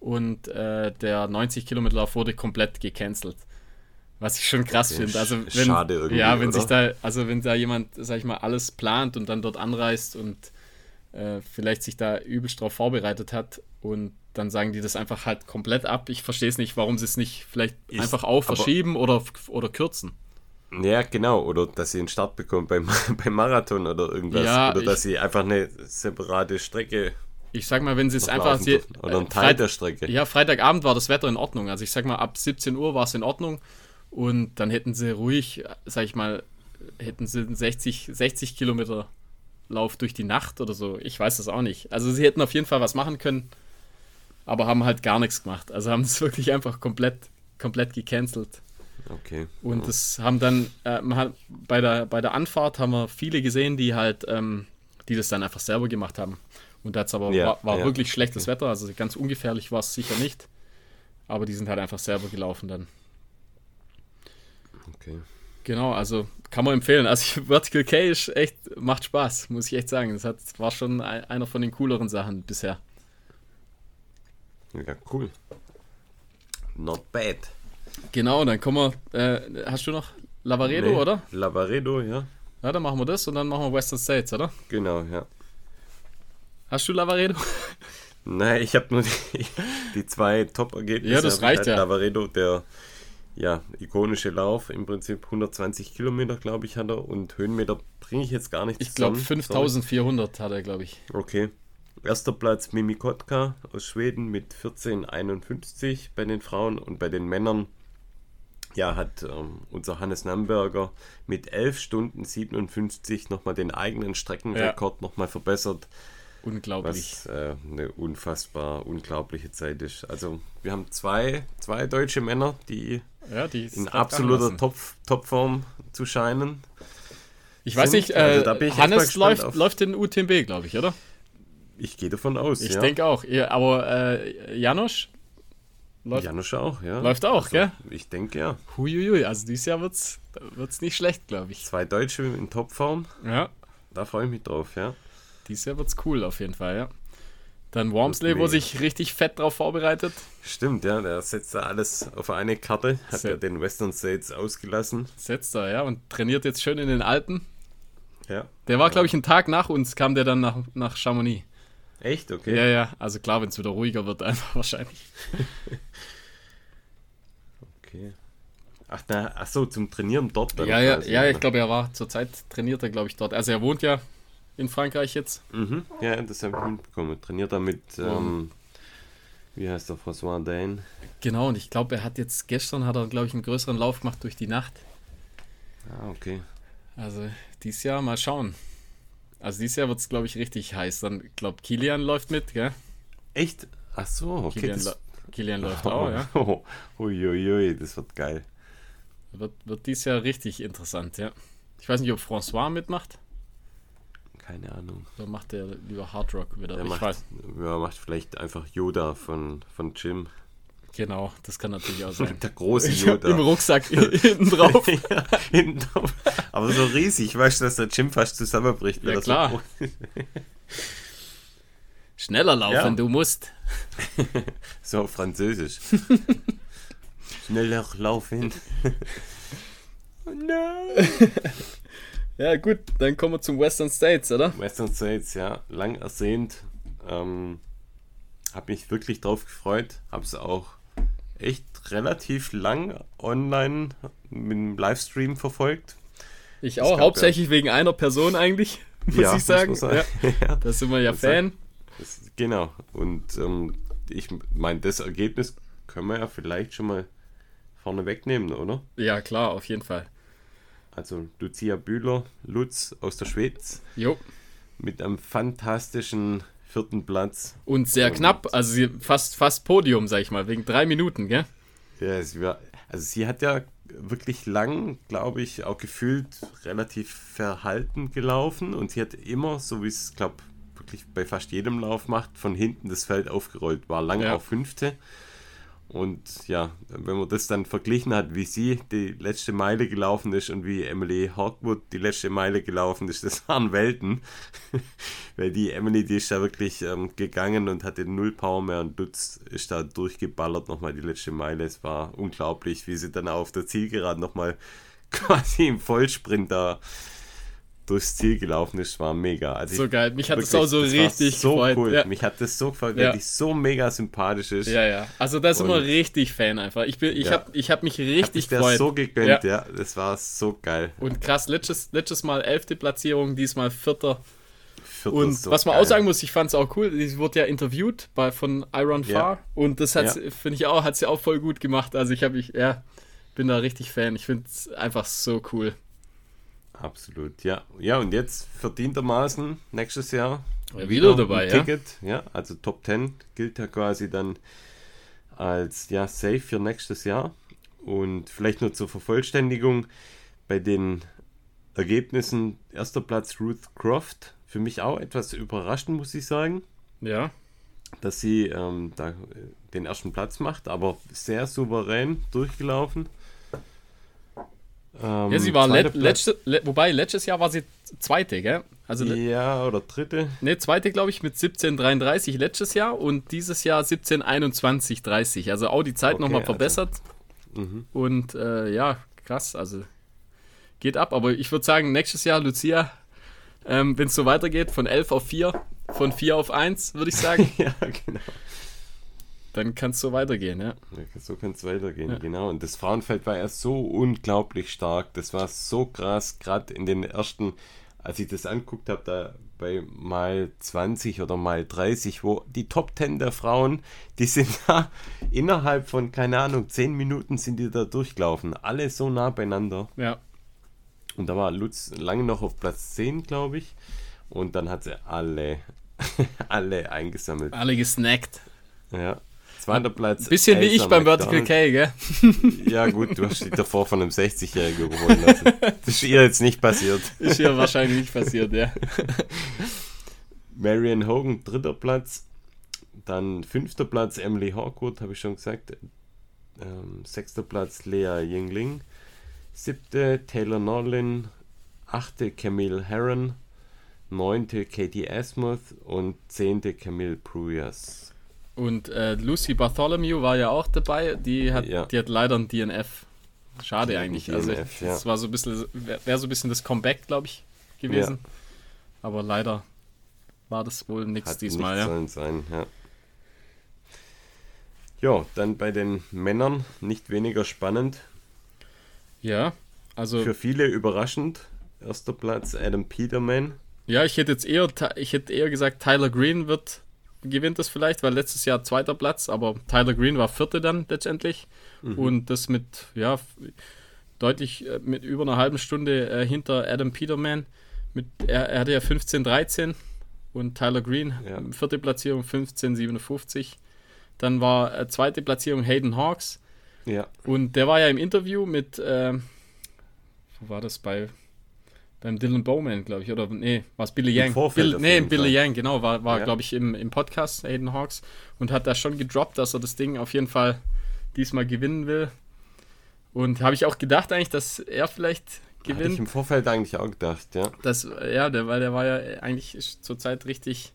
S2: Und äh, der 90 Kilometer Lauf wurde komplett gecancelt. Was ich schon krass finde. Also wenn,
S1: Schade irgendwie.
S2: Ja, wenn
S1: oder?
S2: sich da, also wenn da jemand, sag ich mal, alles plant und dann dort anreist und äh, vielleicht sich da übelst drauf vorbereitet hat und dann sagen die das einfach halt komplett ab. Ich verstehe es nicht, warum sie es nicht vielleicht ich, einfach auch verschieben oder, oder kürzen.
S1: Ja, genau. Oder dass sie einen Start bekommen beim, beim Marathon oder irgendwas. Ja, oder ich, dass sie einfach eine separate Strecke.
S2: Ich sag mal, wenn sie es einfach. Sie,
S1: oder ein Teil Freit der Strecke.
S2: Ja, Freitagabend war das Wetter in Ordnung. Also ich sag mal, ab 17 Uhr war es in Ordnung. Und dann hätten sie ruhig, sag ich mal, hätten sie 60, 60 Kilometer Lauf durch die Nacht oder so. Ich weiß das auch nicht. Also sie hätten auf jeden Fall was machen können aber haben halt gar nichts gemacht. Also haben es wirklich einfach komplett, komplett gecancelt.
S1: Okay.
S2: Und das haben dann, äh, man hat, bei, der, bei der Anfahrt haben wir viele gesehen, die halt, ähm, die das dann einfach selber gemacht haben. Und das aber
S1: Ja,
S2: war, war
S1: ja,
S2: wirklich schlechtes
S1: okay.
S2: Wetter, also ganz ungefährlich war es sicher nicht. Aber die sind halt einfach selber gelaufen dann.
S1: Okay.
S2: Genau, also kann man empfehlen. Also Vertical K ist echt, macht Spaß, muss ich echt sagen. Das hat, war schon ein, einer von den cooleren Sachen bisher.
S1: Ja, cool. Not bad.
S2: Genau, dann kommen wir, äh, hast du noch Lavaredo,
S1: Nee,
S2: oder?
S1: Lavaredo, ja.
S2: Ja, dann machen wir das und dann machen wir Western States, oder?
S1: Genau, ja.
S2: Hast du Lavaredo?
S1: Nein, ich habe nur die, die zwei Top-Ergebnisse.
S2: Ja, das
S1: ich
S2: reicht ja.
S1: Lavaredo, der ja, ikonische Lauf, im Prinzip 120 Kilometer, glaube ich, hat er. Und Höhenmeter bringe ich jetzt gar nicht
S2: Ich glaube
S1: zusammen.
S2: 5400 hat er, glaube ich.
S1: Okay. Erster Platz Mimi Kotka aus Schweden mit 14,51 bei den Frauen und bei den Männern ja, hat ähm, unser Hannes Namberger mit 11 Stunden 57 nochmal den eigenen Streckenrekord nochmal verbessert.
S2: Unglaublich.
S1: Was äh, eine unfassbar unglaubliche Zeit ist. Also wir haben zwei, zwei deutsche Männer, die
S2: ja, die
S1: in absoluter. Top, Topform zu scheinen.
S2: Ich weiß nicht, äh,
S1: Also echt mal
S2: Hannes läuft,
S1: auf-
S2: läuft in UTMB, glaube ich, oder?
S1: Ich gehe davon aus.
S2: Ich
S1: ja.
S2: denke auch. Ja, aber äh, Janosch läuft,
S1: Janusz auch, ja.
S2: läuft auch,
S1: Also,
S2: gell?
S1: Ich denke ja.
S2: Huiuiui, also dieses Jahr wird's, wird's nicht schlecht, glaube ich.
S1: Zwei Deutsche in Topform,
S2: Ja,
S1: da freue ich mich drauf, ja.
S2: dieses Jahr wird's cool auf jeden Fall, ja. Dann Wormsley, wo sich richtig fett drauf vorbereitet.
S1: Stimmt, ja, der setzt da alles auf eine Karte, hat
S2: Sehr-
S1: ja den Western States ausgelassen.
S2: Setzt er, ja, und trainiert jetzt schön in den Alpen.
S1: Ja.
S2: Der war, glaube ich, einen Tag nach uns, kam der dann nach, nach Chamonix.
S1: Echt? Okay.
S2: Ja, ja, also klar, wenn es wieder ruhiger wird, einfach wahrscheinlich.
S1: okay. Ach, na, ach so, zum Trainieren dort dann
S2: Ja, ja,
S1: quasi,
S2: ja, ich glaube, er war zurzeit trainiert er, glaube ich, dort. Also er wohnt ja in Frankreich jetzt.
S1: Mhm. Ja, das habe ich mitbekommen. Trainiert er mit, ähm, wie heißt der, François Dain?
S2: Genau, und ich glaube, er hat jetzt gestern hat er, glaube ich, einen größeren Lauf gemacht durch die Nacht.
S1: Ah, okay.
S2: Also dieses Jahr mal schauen. Also dieses Jahr wird es, glaube ich, richtig heiß. Dann, ich glaube, Kilian läuft mit, gell?
S1: Echt? Ach so, okay.
S2: Kilian,
S1: das,
S2: Kilian läuft auch, ja.
S1: Oh, Uiuiui, das wird geil.
S2: Wird, wird dieses Jahr richtig interessant, ja. Ich weiß nicht, ob François mitmacht.
S1: Keine Ahnung.
S2: Oder macht der lieber Hard Rock wieder?
S1: Er
S2: ich
S1: macht,
S2: weiß.
S1: ja, macht vielleicht einfach Yoda von, von Jim.
S2: Genau, das kann natürlich auch sein.
S1: Der große Yoda.
S2: Im Rucksack hinten drauf.
S1: ja, hinten drauf. Aber so riesig, weißt du, dass der Jim fast zusammenbricht.
S2: Ja, klar.
S1: So,
S2: Schneller laufen,
S1: Ja.
S2: du musst.
S1: so auf Französisch. Schneller laufen.
S2: Ja, gut, dann kommen wir zum Western States, oder?
S1: Western States, ja, lang ersehnt. Ähm, hab mich wirklich drauf gefreut. Hab's auch echt relativ lang online mit dem Livestream verfolgt.
S2: Ich auch, hauptsächlich wegen einer Person eigentlich, muss ich sagen.
S1: muss
S2: Ja,
S1: ja,
S2: da sind wir ja
S1: Das
S2: Fan.
S1: das, genau. Und ähm, ich meine, das Ergebnis können wir ja vielleicht schon mal vorne wegnehmen, oder?
S2: Ja, klar, auf jeden Fall.
S1: Also Lucia Bühler, Lutz aus der Schweiz
S2: Jo.
S1: mit einem fantastischen vierten Platz.
S2: Und sehr
S1: Und-
S2: knapp, also sie, fast, fast Podium, sag ich mal, wegen drei Minuten, gell?
S1: Ja, es war, also sie hat ja wirklich lang, glaube ich, auch gefühlt relativ verhalten gelaufen und sie hat immer, so wie es, glaube wirklich bei fast jedem Lauf macht, von hinten das Feld aufgerollt, war lang
S2: Ja.
S1: auch Fünfte. Und ja, wenn man das dann verglichen hat, wie sie die letzte Meile gelaufen ist und wie Emily Hawkwood die letzte Meile gelaufen ist, das waren Welten. Weil die Emily, die ist da wirklich ähm, gegangen und hatte null Power mehr und Lutz ist da durchgeballert nochmal die letzte Meile. Es war unglaublich, wie sie dann auf der Zielgeraden nochmal quasi im Vollsprint da durchs Ziel gelaufen ist, war mega. Also
S2: So
S1: ich-
S2: geil. Mich hat
S1: wirklich,
S2: auch so
S1: das
S2: richtig
S1: so
S2: gefreut.
S1: Cool.
S2: Ja.
S1: Mich hat das so gefreut,
S2: Ja.
S1: weil die so mega sympathisch ist.
S2: ja, ja. Also da sind wir
S1: Und-
S2: richtig Fan einfach. Ich, bin, ich
S1: Ja.
S2: habe ich hab mich richtig
S1: der
S2: gefreut.
S1: so gegönnt,
S2: Ja.
S1: ja. Das war so geil.
S2: Und krass, letztes, letztes Mal elfte Platzierung, diesmal vierter.
S1: Vierter
S2: Und
S1: so
S2: was man
S1: geil.
S2: auch sagen muss, ich fand es auch cool, sie wurde ja interviewt bei, von Iron
S1: Ja.
S2: Far und das hat,
S1: Ja.
S2: finde ich auch, hat sie auch voll gut gemacht. Also ich habe mich, ja, bin da richtig Fan. Ich finde es einfach so cool.
S1: Absolut, ja. Ja, und jetzt verdientermaßen nächstes Jahr
S2: Ja, wieder dabei,
S1: ja. Ticket, ja. Also Top 10 gilt ja quasi dann als ja, safe für nächstes Jahr. Und vielleicht nur zur Vervollständigung bei den Ergebnissen. Erster Platz Ruth Croft. Für mich auch etwas überraschend, muss ich sagen.
S2: Ja.
S1: Dass sie ähm, da den ersten Platz macht, aber sehr souverän durchgelaufen.
S2: Ähm, ja, sie war let, letzte, le, wobei letztes Jahr war sie zweite, gell?
S1: Also, ja, oder dritte.
S2: Ne, zweite, glaube ich, mit 17,33 letztes Jahr und dieses Jahr 17,21,30. Also auch die Zeit okay, nochmal also verbessert. Also, und äh, ja, krass, also geht ab. Aber ich würde sagen, nächstes Jahr, Lucia, ähm, wenn es so weitergeht, von 11 auf 4, von 4 auf 1, würde ich sagen.
S1: ja, genau.
S2: Dann kann es so weitergehen, ja.
S1: so kann es weitergehen, ja. genau. Und das Frauenfeld war ja so unglaublich stark. Das war so krass, gerade in den ersten, als ich das anguckt habe, da bei mal 20 oder mal 30, wo die Top 10 der Frauen, die sind da innerhalb von, keine Ahnung, 10 Minuten sind die da durchgelaufen. Alle so nah beieinander.
S2: Ja.
S1: Und da war Lutz lange noch auf Platz 10, glaube ich. Und dann hat sie alle, alle eingesammelt.
S2: Alle gesnackt.
S1: Ja. Zweiter Platz.
S2: Bisschen wie ich beim Vertical K, gell?
S1: Ja, gut, du hast dich davor von einem 60-Jährigen überholen lassen. Das ist ihr jetzt nicht passiert.
S2: Ist ihr wahrscheinlich nicht passiert, ja.
S1: Marion Hogan, dritter Platz. Dann fünfter Platz Emily Hawkwood, habe ich schon gesagt. Ähm, sechster Platz Lea Yingling. Siebte Taylor Norlin. Achte Camille Herron. Neunte Katie Asmuth und zehnte Camille Pruyas.
S2: Und äh, Lucy Bartholomew war ja auch dabei. Die hat, ja. die hat leider ein DNF. Schade eigentlich. DNF, also das ja. war so ein bisschen, wäre so ein bisschen das Comeback, glaube ich, gewesen. Ja. Aber leider war das wohl nichts diesmal.
S1: Nicht ja. sein, ja. Ja, dann bei den Männern nicht weniger spannend.
S2: Ja, also.
S1: Für viele überraschend. Erster Platz Adam Peterman.
S2: Ja, ich hätte jetzt eher, ich hätte eher gesagt, Tyler Green wird gewinnt es vielleicht, weil letztes Jahr zweiter Platz, aber Tyler Green war vierte dann letztendlich. Mhm. Und das mit, ja, deutlich äh, mit über einer halben Stunde äh, hinter Adam Peterman. Mit, er, er hatte ja 15-13 und Tyler Green, ja. vierte Platzierung 15-57. Dann war äh, zweite Platzierung Hayden Hawks.
S1: Ja.
S2: Und der war ja im Interview mit, äh, wo war das bei beim Dylan Bowman, glaube ich, oder nee, war es Billy Yang? Bill, nee, Billy Yang, genau, war, war ja. glaube ich, im, im Podcast Aiden Hawks und hat da schon gedroppt, dass er das Ding auf jeden Fall diesmal gewinnen will. Und habe ich auch gedacht eigentlich, dass er vielleicht gewinnt. Hatte ich
S1: im Vorfeld eigentlich auch gedacht, ja.
S2: Das, ja, der, weil der war ja eigentlich zurzeit richtig,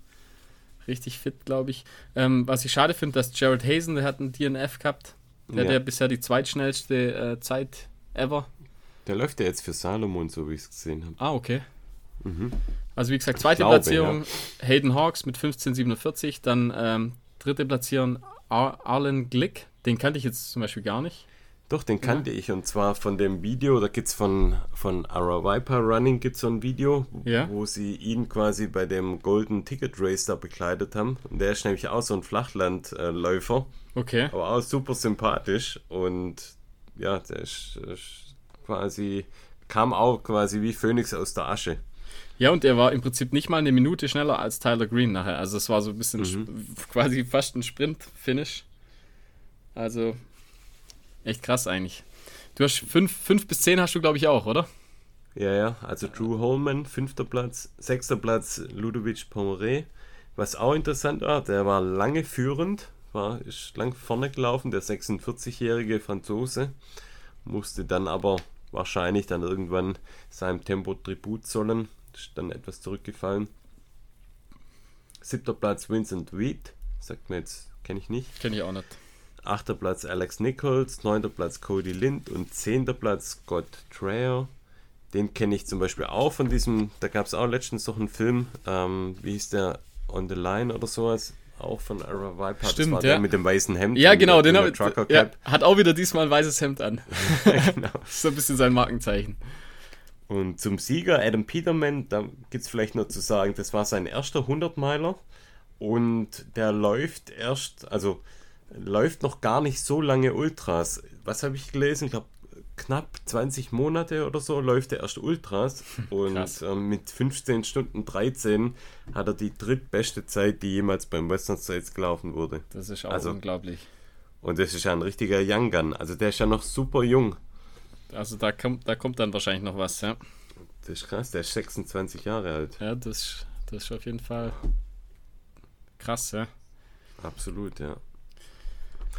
S2: richtig fit, glaube ich. Ähm, was ich schade finde, dass Jared Hazen, der hat einen DNF gehabt. Der ja. hat ja bisher die zweitschnellste äh, Zeit ever
S1: der läuft ja jetzt für Salomon, so wie ich es gesehen habe.
S2: Ah, okay. Mhm. Also wie gesagt, zweite glaube, Platzierung ja. Hayden Hawks mit 1547, dann ähm, dritte Platzierung Ar Arlen Glick, den kannte ich jetzt zum Beispiel gar nicht.
S1: Doch, den kannte ja. ich und zwar von dem Video, da gibt es von, von Ara Viper Running gibt's so ein Video, ja. wo sie ihn quasi bei dem Golden Ticket Race da begleitet haben. Und der ist nämlich auch so ein Flachlandläufer.
S2: Okay.
S1: Aber auch super sympathisch und ja, der ist, ist quasi, kam auch quasi wie Phoenix aus der Asche.
S2: Ja, und er war im Prinzip nicht mal eine Minute schneller als Tyler Green nachher. Also es war so ein bisschen mhm. quasi fast ein Sprint-Finish. Also echt krass eigentlich. Du hast 5 bis 10 hast du, glaube ich, auch, oder?
S1: Ja, ja. Also Drew Holman, fünfter Platz, sechster Platz Ludovic Pomeré. Was auch interessant war, der war lange führend, war, ist lang vorne gelaufen, der 46-jährige Franzose, musste dann aber wahrscheinlich dann irgendwann seinem Tempo Tribut zollen. Ist dann etwas zurückgefallen. Siebter Platz Vincent Reed. Sagt mir jetzt, kenne ich nicht.
S2: Kenne ich auch nicht.
S1: Achter Platz Alex Nichols, neunter Platz Cody Lind und zehnter Platz Scott Traer. Den kenne ich zum Beispiel auch von diesem, da gab es auch letztens noch einen Film, ähm, wie hieß der, On the Line oder sowas auch von Ara Viper.
S2: Stimmt, das war ja.
S1: mit dem weißen Hemd.
S2: Ja, genau, den habe ja, Hat auch wieder diesmal ein weißes Hemd an. genau. Ist so ein bisschen sein Markenzeichen.
S1: Und zum Sieger Adam Peterman, da gibt es vielleicht noch zu sagen, das war sein erster 100-Meiler und der läuft erst, also läuft noch gar nicht so lange Ultras. Was habe ich gelesen? Ich glaube, knapp 20 Monate oder so läuft er erst Ultras und ähm, mit 15 Stunden 13 hat er die drittbeste Zeit, die jemals beim Western States gelaufen wurde.
S2: Das ist auch also, unglaublich.
S1: Und das ist ja ein richtiger Young Gun. Also der ist ja noch super jung.
S2: Also da kommt, da kommt dann wahrscheinlich noch was, ja.
S1: Das ist krass, der ist 26 Jahre alt.
S2: Ja, das, das ist auf jeden Fall krass, ja.
S1: Absolut, ja.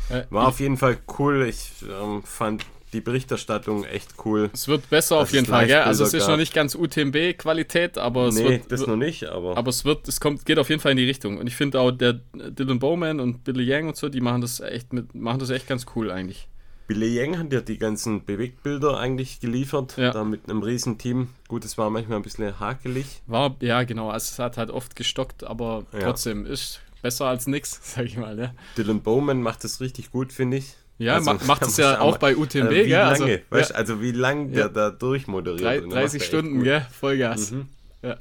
S1: Äh, War auf jeden Fall cool. Ich ähm, fand die Berichterstattung echt cool.
S2: Es wird besser auf jeden Fall, ja. Also es ist gab. noch nicht ganz UTMB-Qualität, aber es nee,
S1: wird, das noch nicht, aber.
S2: Aber es wird, es kommt, geht auf jeden Fall in die Richtung. Und ich finde auch der Dylan Bowman und Billy Yang und so, die machen das echt mit, machen das echt ganz cool eigentlich.
S1: Billy Yang hat ja die ganzen Bewegtbilder eigentlich geliefert, ja. da mit einem riesen Team. Gut, es war manchmal ein bisschen hakelig.
S2: War, ja genau, also es hat halt oft gestockt, aber ja. trotzdem ist besser als nix, sag ich mal. Ja.
S1: Dylan Bowman macht das richtig gut, finde ich.
S2: Ja, also, macht es ja auch bei UTMB, also
S1: wie
S2: gell?
S1: Also, lange, also, weißt, ja. also wie lange der da durchmoderiert.
S2: 30 Stunden, gell? Vollgas. Mhm. Ja.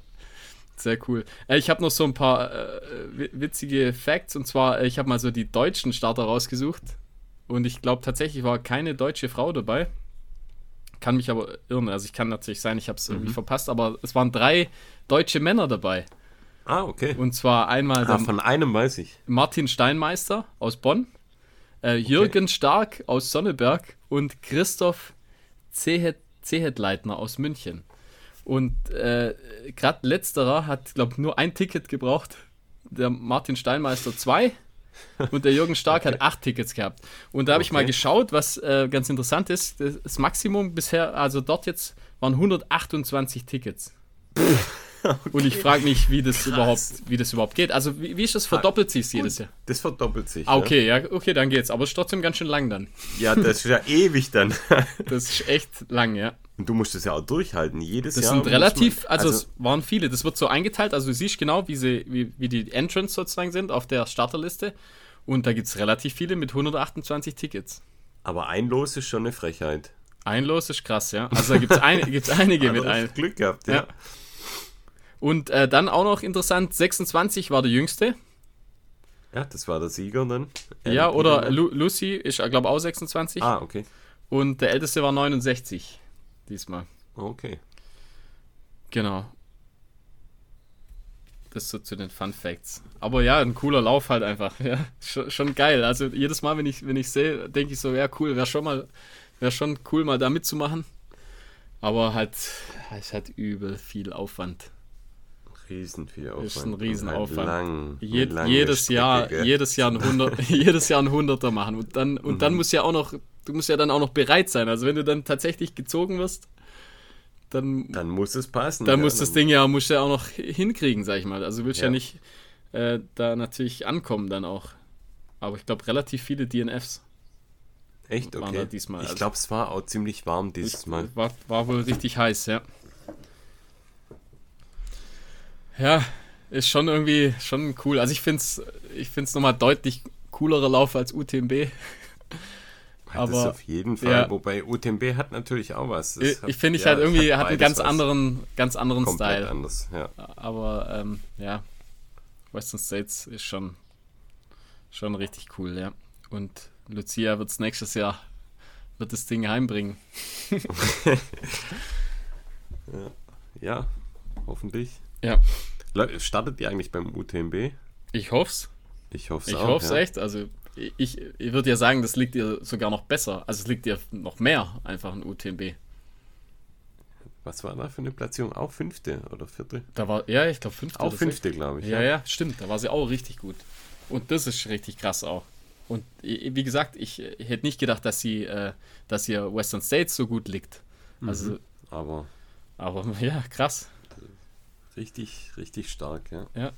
S2: Sehr cool. Äh, ich habe noch so ein paar äh, witzige Facts und zwar, äh, ich habe mal so die deutschen Starter rausgesucht und ich glaube tatsächlich war keine deutsche Frau dabei. Kann mich aber irren, also ich kann natürlich sein, ich habe es mhm. irgendwie verpasst, aber es waren drei deutsche Männer dabei.
S1: Ah, okay.
S2: Und zwar einmal
S1: ah, von einem weiß ich.
S2: Martin Steinmeister aus Bonn äh, Jürgen okay. Stark aus Sonneberg und Christoph Zehetleitner aus München. Und äh, gerade letzterer hat, glaube ich, nur ein Ticket gebraucht. Der Martin Steinmeister zwei und der Jürgen Stark okay. hat acht Tickets gehabt. Und da habe okay. ich mal geschaut, was äh, ganz interessant ist. Das Maximum bisher, also dort jetzt, waren 128 Tickets. Okay. Und ich frage mich, wie das überhaupt, wie das überhaupt geht. Also wie, wie ist das? Verdoppelt sich jedes Jahr?
S1: Das verdoppelt sich.
S2: Ah, okay, ja. ja, okay, dann geht's. Aber es ist trotzdem ganz schön lang dann.
S1: Ja, das ist ja ewig dann.
S2: das ist echt lang, ja.
S1: Und du musst es ja auch durchhalten, jedes
S2: das
S1: Jahr.
S2: Das sind relativ, man, also, also, es waren viele. Das wird so eingeteilt, also du siehst genau, wie, sie, wie, wie die Entrance sozusagen sind auf der Starterliste. Und da gibt es relativ viele mit 128 Tickets.
S1: Aber ein Los ist schon eine Frechheit.
S2: Ein Los ist krass, ja. Also da gibt es ein, einige mit ein.
S1: Glück gehabt, ja. ja.
S2: Und äh, dann auch noch interessant, 26 war der jüngste.
S1: Ja, das war der Sieger dann.
S2: Ja, oder Lu Lucy ist, glaube ich, auch 26.
S1: Ah, okay.
S2: Und der älteste war 69 diesmal.
S1: Okay.
S2: Genau. Das so zu den Fun Facts. Aber ja, ein cooler Lauf halt einfach. Ja, schon, schon geil. Also jedes Mal, wenn ich, wenn ich sehe, denke ich so, ja cool, wäre schon mal, wäre schon cool, mal da mitzumachen. Aber halt, es hat übel viel Aufwand
S1: riesen viel Aufwand.
S2: Ist ein Riesenaufwand. Halt lang, Je jedes Strecke, Jahr, gell? jedes Jahr ein Hundert, jedes Jahr ein Hunderter machen und dann und mhm. dann muss ja auch noch, du musst ja dann auch noch bereit sein. Also wenn du dann tatsächlich gezogen wirst, dann
S1: dann muss es passen.
S2: Dann ja, muss das Ding ja muss ja auch noch hinkriegen, sag ich mal. Also willst ja, ja nicht äh, da natürlich ankommen dann auch. Aber ich glaube relativ viele DNFs.
S1: Echt okay.
S2: diesmal.
S1: Ich also glaube, es war auch ziemlich warm dieses Mal.
S2: War, war wohl richtig heiß, ja. Ja, ist schon irgendwie schon cool. Also ich finde es ich find's nochmal deutlich coolerer Lauf als UTMB.
S1: Aber, das auf jeden Fall. Ja. Wobei UTMB hat natürlich auch was.
S2: ich, ich finde, ich ja, halt irgendwie hat, hat einen ganz anderen, ganz anderen
S1: Komplett
S2: Style.
S1: anders, ja.
S2: Aber ähm, ja, Western States ist schon, schon richtig cool, ja. Und Lucia wird es nächstes Jahr, wird das Ding heimbringen.
S1: ja, hoffentlich.
S2: Ja.
S1: Startet ihr eigentlich beim UTMB?
S2: Ich hoff's.
S1: Ich hoffe
S2: es Ich hoffe es ja. echt. Also ich, ich würde ja sagen, das liegt dir sogar noch besser. Also es liegt dir noch mehr einfach ein UTMB.
S1: Was war da für eine Platzierung? Auch fünfte oder vierte?
S2: Da war, ja, ich glaube fünfte.
S1: Auch fünfte, glaube ich.
S2: Ja, ja, ja, stimmt. Da war sie auch richtig gut. Und das ist richtig krass auch. Und wie gesagt, ich, ich hätte nicht gedacht, dass sie, äh, dass ihr Western States so gut liegt. Also, mhm,
S1: aber.
S2: Aber ja, krass.
S1: Richtig, richtig stark, ja.
S2: Ja.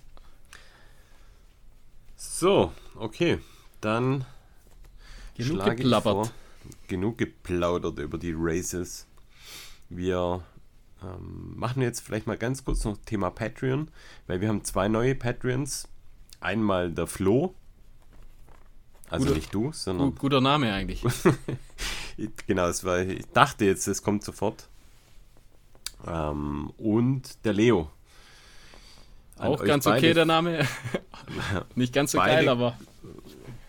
S1: So, okay. Dann
S2: genug geplappert.
S1: Genug geplaudert über die Races. Wir ähm, machen jetzt vielleicht mal ganz kurz noch Thema Patreon, weil wir haben zwei neue Patreons. Einmal der Flo. Also guter, nicht du, sondern.
S2: Guter Name eigentlich.
S1: genau, es war, ich dachte jetzt, es kommt sofort. Ähm, und der Leo.
S2: Auch ganz beide. okay der Name. Nicht ganz so beide, geil, aber.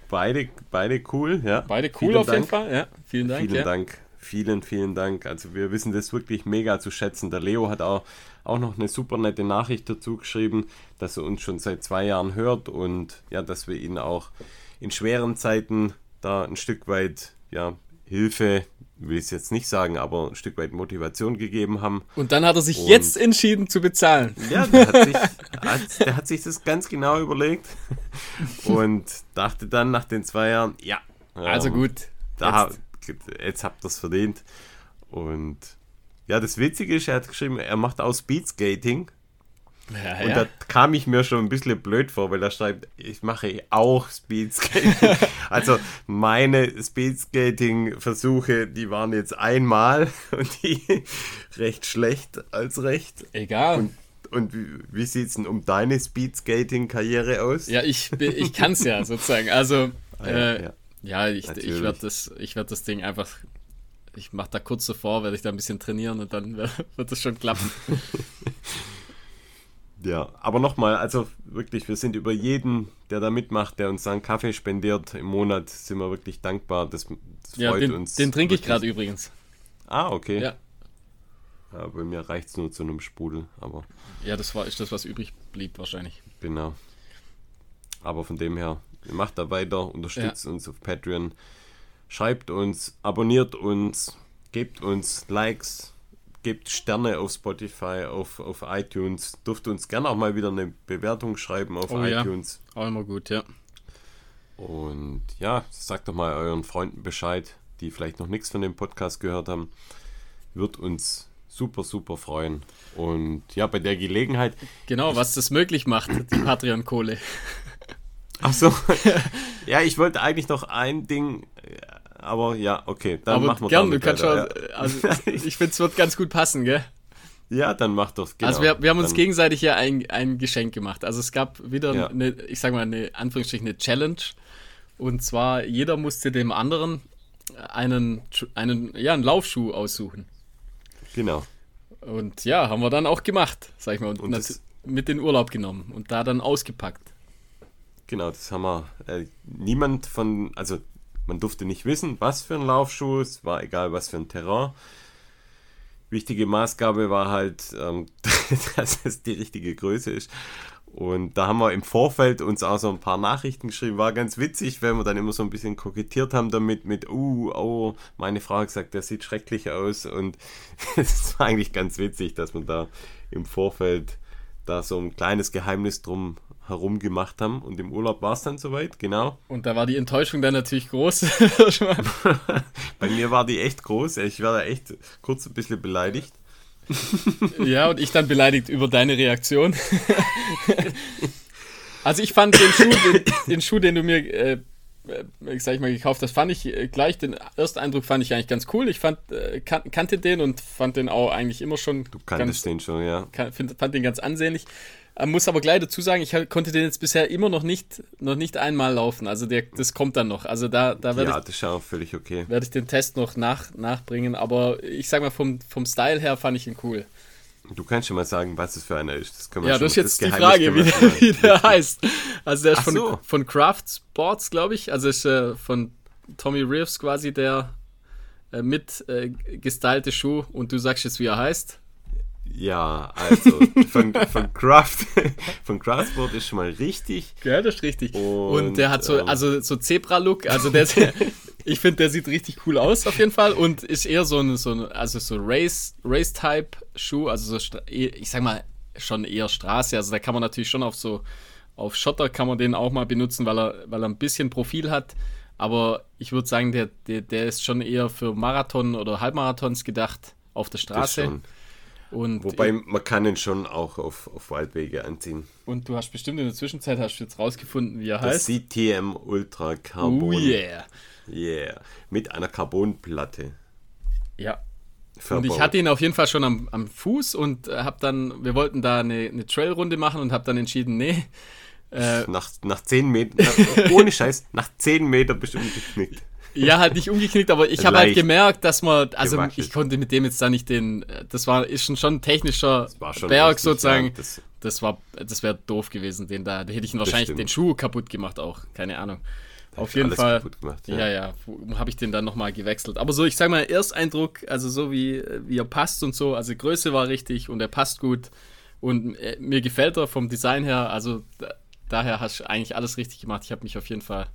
S1: Beide, beide cool, ja.
S2: Beide cool Vielen auf Dank. jeden Fall, ja. Vielen Dank.
S1: Vielen
S2: ja.
S1: Dank vielen, vielen Dank. Also wir wissen das wirklich mega zu schätzen. Der Leo hat auch, auch noch eine super nette Nachricht dazu geschrieben, dass er uns schon seit zwei Jahren hört und ja, dass wir ihn auch in schweren Zeiten da ein Stück weit ja, Hilfe, will ich es jetzt nicht sagen, aber ein Stück weit Motivation gegeben haben.
S2: Und dann hat er sich und, jetzt entschieden zu bezahlen.
S1: Ja, der hat, sich, hat, der hat sich das ganz genau überlegt und dachte dann nach den zwei Jahren, ja.
S2: Also ähm, gut.
S1: Da, jetzt, jetzt habt ihr es verdient. Und ja, das Witzige ist, er hat geschrieben, er macht auch Speedskating. Ja, und ja. da kam ich mir schon ein bisschen blöd vor, weil er schreibt, ich mache auch Speedskating. also meine Speedskating-Versuche, die waren jetzt einmal und die recht schlecht als recht.
S2: Egal.
S1: Und, und wie, wie sieht es denn um deine Speedskating-Karriere aus?
S2: Ja, ich, ich kann es ja sozusagen. Also, ah, äh, ja, ja, ich, ich werde das, werd das Ding einfach ich mache da kurz davor, werde ich da ein bisschen trainieren und dann wird das schon klappen.
S1: Ja, aber nochmal, also wirklich, wir sind über jeden, der da mitmacht, der uns einen Kaffee spendiert im Monat, sind wir wirklich dankbar. Das, das
S2: ja, freut den, uns. Den trinke ich gerade übrigens.
S1: Ah, okay.
S2: Ja.
S1: ja bei mir reicht es nur zu einem Sprudel, aber.
S2: Ja, das war ist das, was übrig blieb wahrscheinlich.
S1: Genau. Aber von dem her, macht da weiter, unterstützt ja. uns auf Patreon, schreibt uns, abonniert uns, gebt uns Likes, gebt Sterne auf Spotify, auf, auf iTunes. Dürft uns gerne auch mal wieder eine Bewertung schreiben auf oh, iTunes.
S2: Ja. Auch immer gut, ja.
S1: Und ja, sagt doch mal euren Freunden Bescheid, die vielleicht noch nichts von dem Podcast gehört haben. Wird uns super, super freuen. Und ja, bei der Gelegenheit.
S2: Genau, was das möglich macht, die Patreon-Kohle.
S1: Ach so. ja, ich wollte eigentlich noch ein Ding aber ja, okay,
S2: dann aber machen wir gern, du kannst schon, ja. also ich finde, es wird ganz gut passen, gell?
S1: Ja, dann mach doch.
S2: Genau. Also wir, wir haben uns dann. gegenseitig ja ein, ein Geschenk gemacht. Also es gab wieder ja. eine, ich sag mal, eine Anführungsstrichen eine Challenge. Und zwar, jeder musste dem anderen einen, einen, ja, einen Laufschuh aussuchen.
S1: Genau.
S2: Und ja, haben wir dann auch gemacht, sag ich mal, und, und mit in Urlaub genommen und da dann ausgepackt.
S1: Genau, das haben wir. Äh, niemand von, also man durfte nicht wissen, was für ein Laufschuh, es war egal, was für ein Terrain. Wichtige Maßgabe war halt, ähm, dass es die richtige Größe ist. Und da haben wir im Vorfeld uns auch so ein paar Nachrichten geschrieben. War ganz witzig, weil wir dann immer so ein bisschen kokettiert haben damit, mit, uh, oh, meine Frau hat gesagt, der sieht schrecklich aus. Und es war eigentlich ganz witzig, dass man da im Vorfeld da so ein kleines Geheimnis drum herum gemacht haben. Und im Urlaub war es dann soweit, genau.
S2: Und da war die Enttäuschung dann natürlich groß.
S1: Bei mir war die echt groß. Ich war da echt kurz ein bisschen beleidigt.
S2: ja, und ich dann beleidigt über deine Reaktion. also ich fand den Schuh, den, den Schuh, den du mir äh, äh, sag ich mal, gekauft hast, fand ich äh, gleich, den ersten Eindruck fand ich eigentlich ganz cool. Ich fand, äh, kan kannte den und fand den auch eigentlich immer schon.
S1: Du kanntest ganz, den schon, ja.
S2: Kan find, fand den ganz ansehnlich. Äh, muss aber gleich dazu sagen, ich konnte den jetzt bisher immer noch nicht, noch nicht einmal laufen. Also der, das kommt dann noch. Also da, da werde
S1: ja,
S2: ich.
S1: das ist auch völlig okay.
S2: Werde ich den Test noch nach, nachbringen. Aber ich sag mal, vom, vom Style her fand ich ihn cool.
S1: Du kannst schon mal sagen, was es für einer ist.
S2: Das ja, das ist jetzt das die Frage, wie der, wie der heißt. Also der ist von, so. von Craft Sports, glaube ich. Also ist äh, von Tommy Reeves quasi der äh, mit äh, gestylte Schuh. Und du sagst jetzt, wie er heißt.
S1: Ja, also von, von Craft, von Craftsport ist schon mal richtig.
S2: Ja, das ist richtig. Und, und der hat so, ähm, also so Zebra-Look, also der, ich finde, der sieht richtig cool aus auf jeden Fall und ist eher so ein, so ein also so Race, Race-Type-Schuh, also so, ich sag mal, schon eher Straße, also da kann man natürlich schon auf so, auf Schotter kann man den auch mal benutzen, weil er, weil er ein bisschen Profil hat, aber ich würde sagen, der, der, der ist schon eher für Marathon oder Halbmarathons gedacht auf der Straße.
S1: Und Wobei man kann ihn schon auch auf, auf Waldwege anziehen.
S2: Und du hast bestimmt in der Zwischenzeit hast du jetzt rausgefunden, wie er
S1: das
S2: heißt.
S1: CTM Ultra Carbon.
S2: Oh yeah.
S1: Yeah. Mit einer Carbonplatte.
S2: Ja. Verbaut. Und ich hatte ihn auf jeden Fall schon am, am Fuß und äh, habe dann, wir wollten da eine, eine Trailrunde machen und habe dann entschieden, nee.
S1: Äh, nach, nach 10 Metern, ohne Scheiß, nach 10 Metern bestimmt geknickt.
S2: Ja, halt nicht umgeknickt, aber ich habe halt gemerkt, dass man, also gewackelt. ich konnte mit dem jetzt da nicht den, das war, ist schon, schon ein technischer schon Berg richtig, sozusagen. Ja, das, das, war, das wäre doof gewesen, den da, da hätte ich ihn wahrscheinlich den Schuh kaputt gemacht auch, keine Ahnung. Auf jeden Fall. Gemacht, ja, ja, ja habe ich den dann nochmal gewechselt. Aber so, ich sage mal, Ersteindruck, also so wie, wie er passt und so, also Größe war richtig und er passt gut. Und äh, mir gefällt er vom Design her, also da, daher hast du eigentlich alles richtig gemacht. Ich habe mich auf jeden Fall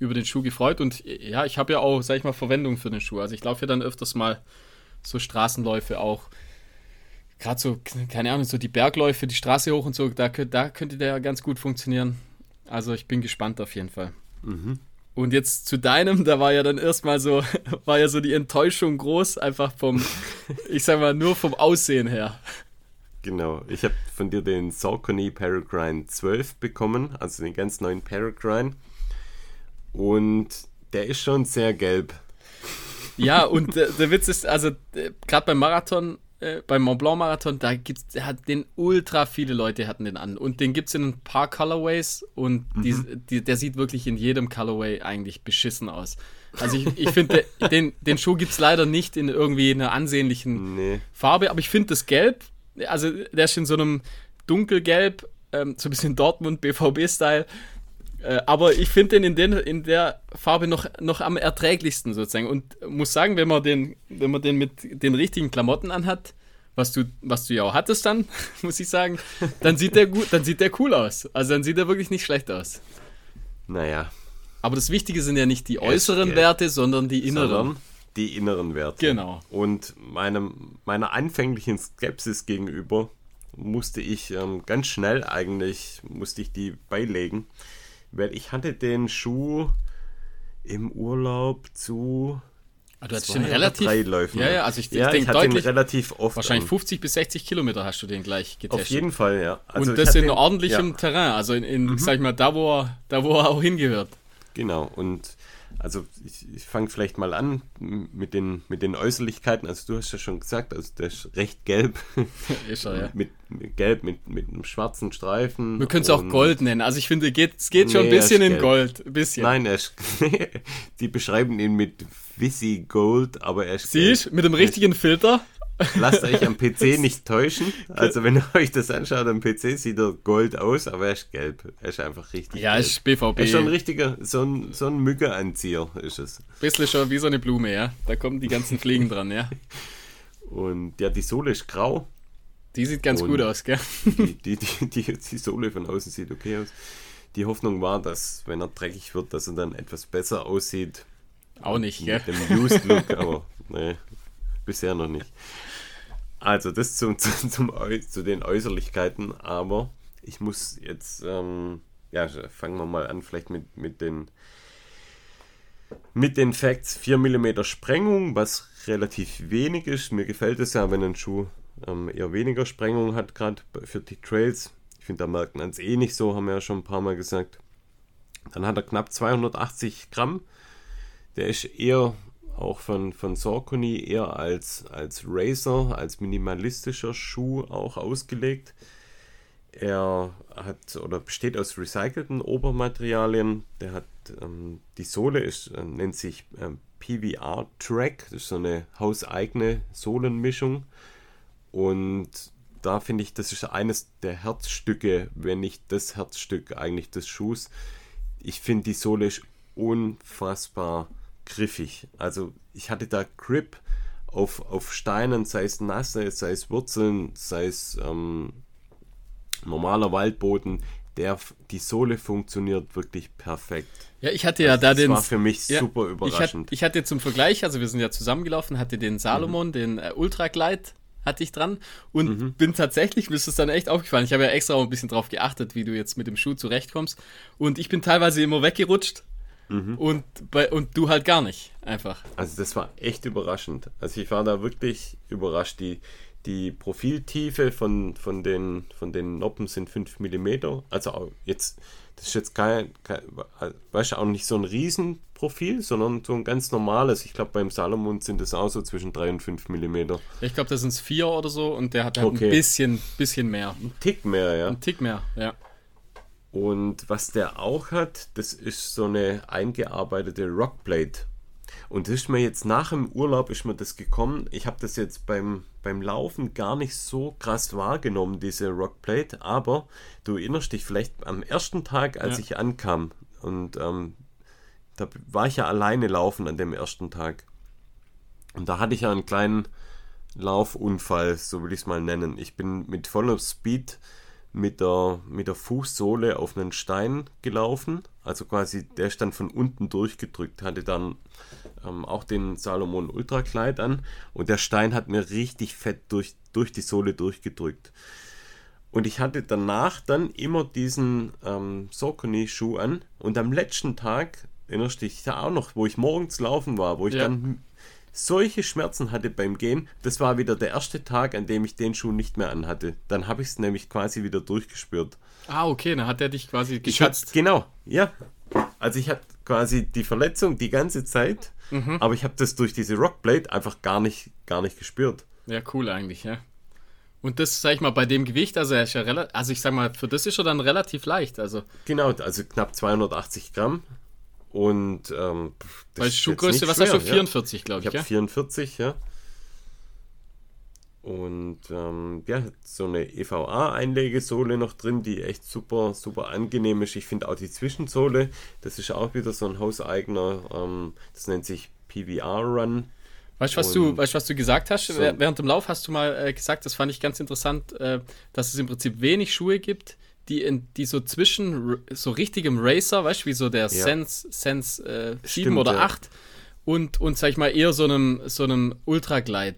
S2: über den Schuh gefreut und ja, ich habe ja auch, sag ich mal, Verwendung für den Schuh. Also ich laufe ja dann öfters mal so Straßenläufe auch. Gerade so, keine Ahnung, so die Bergläufe, die Straße hoch und so, da, da könnte der ganz gut funktionieren. Also ich bin gespannt auf jeden Fall. Mhm. Und jetzt zu deinem, da war ja dann erstmal so, war ja so die Enttäuschung groß, einfach vom, ich sag mal, nur vom Aussehen her.
S1: Genau, ich habe von dir den Saucony Peregrine 12 bekommen, also den ganz neuen Peregrine. Und der ist schon sehr gelb.
S2: Ja, und äh, der Witz ist, also äh, gerade beim Marathon, äh, beim Mont Blanc Marathon, da gibt's, der hat den ultra viele Leute hatten den an. Und den gibt es in ein paar Colorways und mhm. die, die, der sieht wirklich in jedem Colorway eigentlich beschissen aus. Also ich, ich finde, den, den Schuh gibt es leider nicht in irgendwie einer ansehnlichen nee. Farbe, aber ich finde das Gelb also der ist in so einem dunkelgelb, ähm, so ein bisschen Dortmund BVB-Style. Äh, aber ich finde den in, den in der Farbe noch, noch am erträglichsten sozusagen. Und muss sagen, wenn man den, wenn man den mit den richtigen Klamotten anhat, was du, was du ja auch hattest dann, muss ich sagen, dann sieht der gut, dann sieht der cool aus. Also dann sieht er wirklich nicht schlecht aus.
S1: Naja.
S2: Aber das Wichtige sind ja nicht die äußeren Werte, sondern die inneren. Sondern
S1: die inneren Werte.
S2: Genau.
S1: Und meinem, meiner anfänglichen Skepsis gegenüber musste ich ähm, ganz schnell eigentlich, musste ich die beilegen, weil ich hatte den Schuh im Urlaub zu
S2: Ah, du hattest den relativ.
S1: Drei Läufen.
S2: Ja, ja, also ich,
S1: ja,
S2: ich
S1: denke deutlich. relativ oft.
S2: Wahrscheinlich 50 bis 60 Kilometer hast du den gleich getestet.
S1: Auf jeden Fall, ja.
S2: Also Und das in den, ordentlichem ja. Terrain, also in, in mhm. sag ich mal, da wo, er, da, wo er auch hingehört.
S1: Genau. Und also ich, ich fange vielleicht mal an mit den, mit den Äußerlichkeiten. Also du hast ja schon gesagt, also der ist recht gelb.
S2: ist er, ja.
S1: mit, mit, gelb, mit, mit einem schwarzen Streifen.
S2: Wir können es auch Gold nennen. Also ich finde, geht, es geht schon nee, ein bisschen in Gold. Ein bisschen.
S1: Nein, er ist, die beschreiben ihn mit Visi Gold, aber er ist
S2: Siehst, mit dem richtigen Filter.
S1: Lasst euch am PC nicht täuschen. Also wenn ihr euch das anschaut, am PC sieht er gold aus, aber er ist gelb. Er ist einfach richtig
S2: Ja,
S1: gelb.
S2: ist BVB.
S1: Er ist schon ein richtiger, so ein, so ein Mückeanzieher ist es.
S2: Bisschen schon wie so eine Blume, ja. Da kommen die ganzen Fliegen dran, ja.
S1: Und ja, die Sohle ist grau.
S2: Die sieht ganz Und gut aus, gell?
S1: Die, die, die, die, die Sohle von außen sieht okay aus. Die Hoffnung war, dass, wenn er dreckig wird, dass er dann etwas besser aussieht.
S2: Auch nicht, gell?
S1: Mit dem Used Look, aber nee, bisher noch nicht. Also das zum, zum, zum, zu den Äußerlichkeiten, aber ich muss jetzt, ähm, ja, fangen wir mal an, vielleicht mit, mit den mit den Facts 4 mm Sprengung, was relativ wenig ist. Mir gefällt es ja, wenn ein Schuh ähm, eher weniger Sprengung hat, gerade für die Trails. Ich finde, da merkt man es eh nicht so, haben wir ja schon ein paar Mal gesagt. Dann hat er knapp 280 Gramm. Der ist eher auch von, von Saucony eher als, als Racer, als minimalistischer Schuh auch ausgelegt. Er hat oder besteht aus recycelten Obermaterialien. Der hat ähm, die Sohle ist, äh, nennt sich ähm, PVR Track, das ist so eine hauseigene Sohlenmischung. Und da finde ich, das ist eines der Herzstücke, wenn nicht das Herzstück eigentlich des Schuhs. Ich finde, die Sohle ist unfassbar griffig. Also ich hatte da Grip auf, auf Steinen, sei es nasse, sei es Wurzeln, sei es ähm, normaler Waldboden. Der, die Sohle funktioniert wirklich perfekt.
S2: Ja, ich hatte ja also da
S1: das
S2: den.
S1: Das war für mich ja, super überraschend.
S2: Ich, hat, ich, hatte zum Vergleich, also wir sind ja zusammengelaufen, hatte den Salomon, mhm. den äh, Ultra Glide hatte ich dran und mhm. bin tatsächlich, mir ist es dann echt aufgefallen. Ich habe ja extra auch ein bisschen drauf geachtet, wie du jetzt mit dem Schuh zurechtkommst. Und ich bin teilweise immer weggerutscht Mhm. Und, bei, und du halt gar nicht, einfach.
S1: Also das war echt überraschend. Also ich war da wirklich überrascht. Die, die Profiltiefe von, von, den, von den Noppen sind 5 mm. Also jetzt, das ist jetzt kein, kein weißt du, auch nicht so ein Riesenprofil, sondern so ein ganz normales. Ich glaube, beim Salomon sind das auch so zwischen 3 und 5 mm.
S2: Ich glaube, das sind 4 oder so und der hat halt okay. ein bisschen, bisschen mehr.
S1: Ein Tick mehr, ja.
S2: Ein Tick mehr, ja.
S1: Und was der auch hat, das ist so eine eingearbeitete Rockplate. Und das ist mir jetzt nach dem Urlaub ist mir das gekommen. Ich habe das jetzt beim, beim Laufen gar nicht so krass wahrgenommen, diese Rockplate. Aber du erinnerst dich vielleicht am ersten Tag, als ja. ich ankam und ähm, da war ich ja alleine laufen an dem ersten Tag. Und da hatte ich ja einen kleinen Laufunfall, so will ich es mal nennen. Ich bin mit voller Speed mit der, mit der Fußsohle auf einen Stein gelaufen. Also quasi, der stand von unten durchgedrückt, hatte dann ähm, auch den Salomon Ultra Kleid an und der Stein hat mir richtig fett durch, durch die Sohle durchgedrückt. Und ich hatte danach dann immer diesen ähm, Saucony-Schuh an und am letzten Tag, erinnerst du dich da auch noch, wo ich morgens laufen war, wo ich ja. dann solche Schmerzen hatte beim Gehen, das war wieder der erste Tag, an dem ich den Schuh nicht mehr anhatte. Dann habe ich es nämlich quasi wieder durchgespürt.
S2: Ah, okay, dann hat er dich quasi geschützt.
S1: genau, ja. Also ich hatte quasi die Verletzung die ganze Zeit, mhm. aber ich habe das durch diese Rockblade einfach gar nicht, gar nicht gespürt.
S2: Ja, cool eigentlich, ja. Und das, sag ich mal, bei dem Gewicht, also er ist ja relativ, also ich sag mal, für das ist er dann relativ leicht. Also.
S1: Genau, also knapp 280 Gramm. Und ähm,
S2: Bei Schuhgröße, was schwer, hast du? 44, ja. glaube ich.
S1: Ich habe ja? 44, ja. Und ähm, ja, so eine EVA-Einlegesohle noch drin, die echt super, super angenehm ist. Ich finde auch die Zwischensohle, das ist auch wieder so ein hauseigener, ähm, das nennt sich PVR Run.
S2: Weißt du, was, du, weißt, was du gesagt hast? So Während dem Lauf hast du mal äh, gesagt, das fand ich ganz interessant, äh, dass es im Prinzip wenig Schuhe gibt, die, in, die so zwischen so richtigem Racer, weißt du, wie so der ja. Sense, Sense äh, 7 Stimmt, oder ja. 8 und, und, sag ich mal, eher so einem, so einem Ultraglide.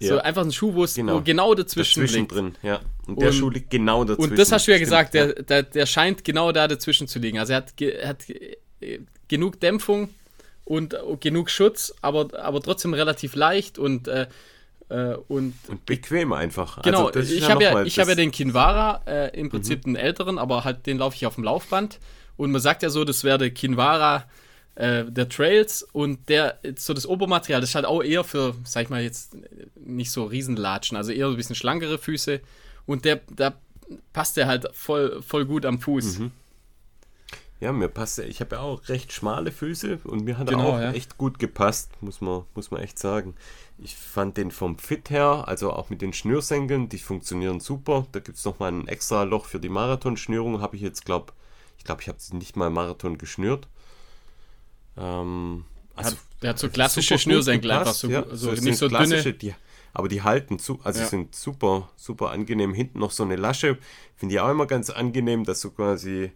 S2: Ja. So einfach ein Schuh, wo es genau, genau dazwischen, dazwischen liegt.
S1: drin, ja. Und der und, Schuh liegt genau dazwischen.
S2: Und das hast du ja Stimmt, gesagt, der, der, der scheint genau da dazwischen zu liegen. Also er hat, er hat genug Dämpfung und genug Schutz, aber, aber trotzdem relativ leicht und äh, äh, und,
S1: und, bequem einfach.
S2: Genau, also ich habe ja, hab ja den Kinvara, äh, im Prinzip mhm. den älteren, aber halt den laufe ich auf dem Laufband. Und man sagt ja so, das wäre der Kinvara äh, der Trails und der, so das Obermaterial, das ist halt auch eher für, sag ich mal jetzt, nicht so Riesenlatschen, also eher so ein bisschen schlankere Füße. Und der, da passt der halt voll, voll gut am Fuß. Mhm.
S1: Ja, mir passt Ich habe ja auch recht schmale Füße und mir hat er genau, auch ja. echt gut gepasst, muss man, muss man echt sagen. Ich fand den vom Fit her, also auch mit den Schnürsenkeln, die funktionieren super. Da gibt es nochmal ein extra Loch für die Marathonschnürung. Habe ich jetzt, glaube ich, glaube, ich habe es nicht mal Marathon geschnürt.
S2: Ähm, also, der hat so klassische Schnürsenkel einfach so, ja, so,
S1: so nicht so dünne. Die, aber die halten zu, also ja. sind super, super angenehm. Hinten noch so eine Lasche, finde ich auch immer ganz angenehm, dass du quasi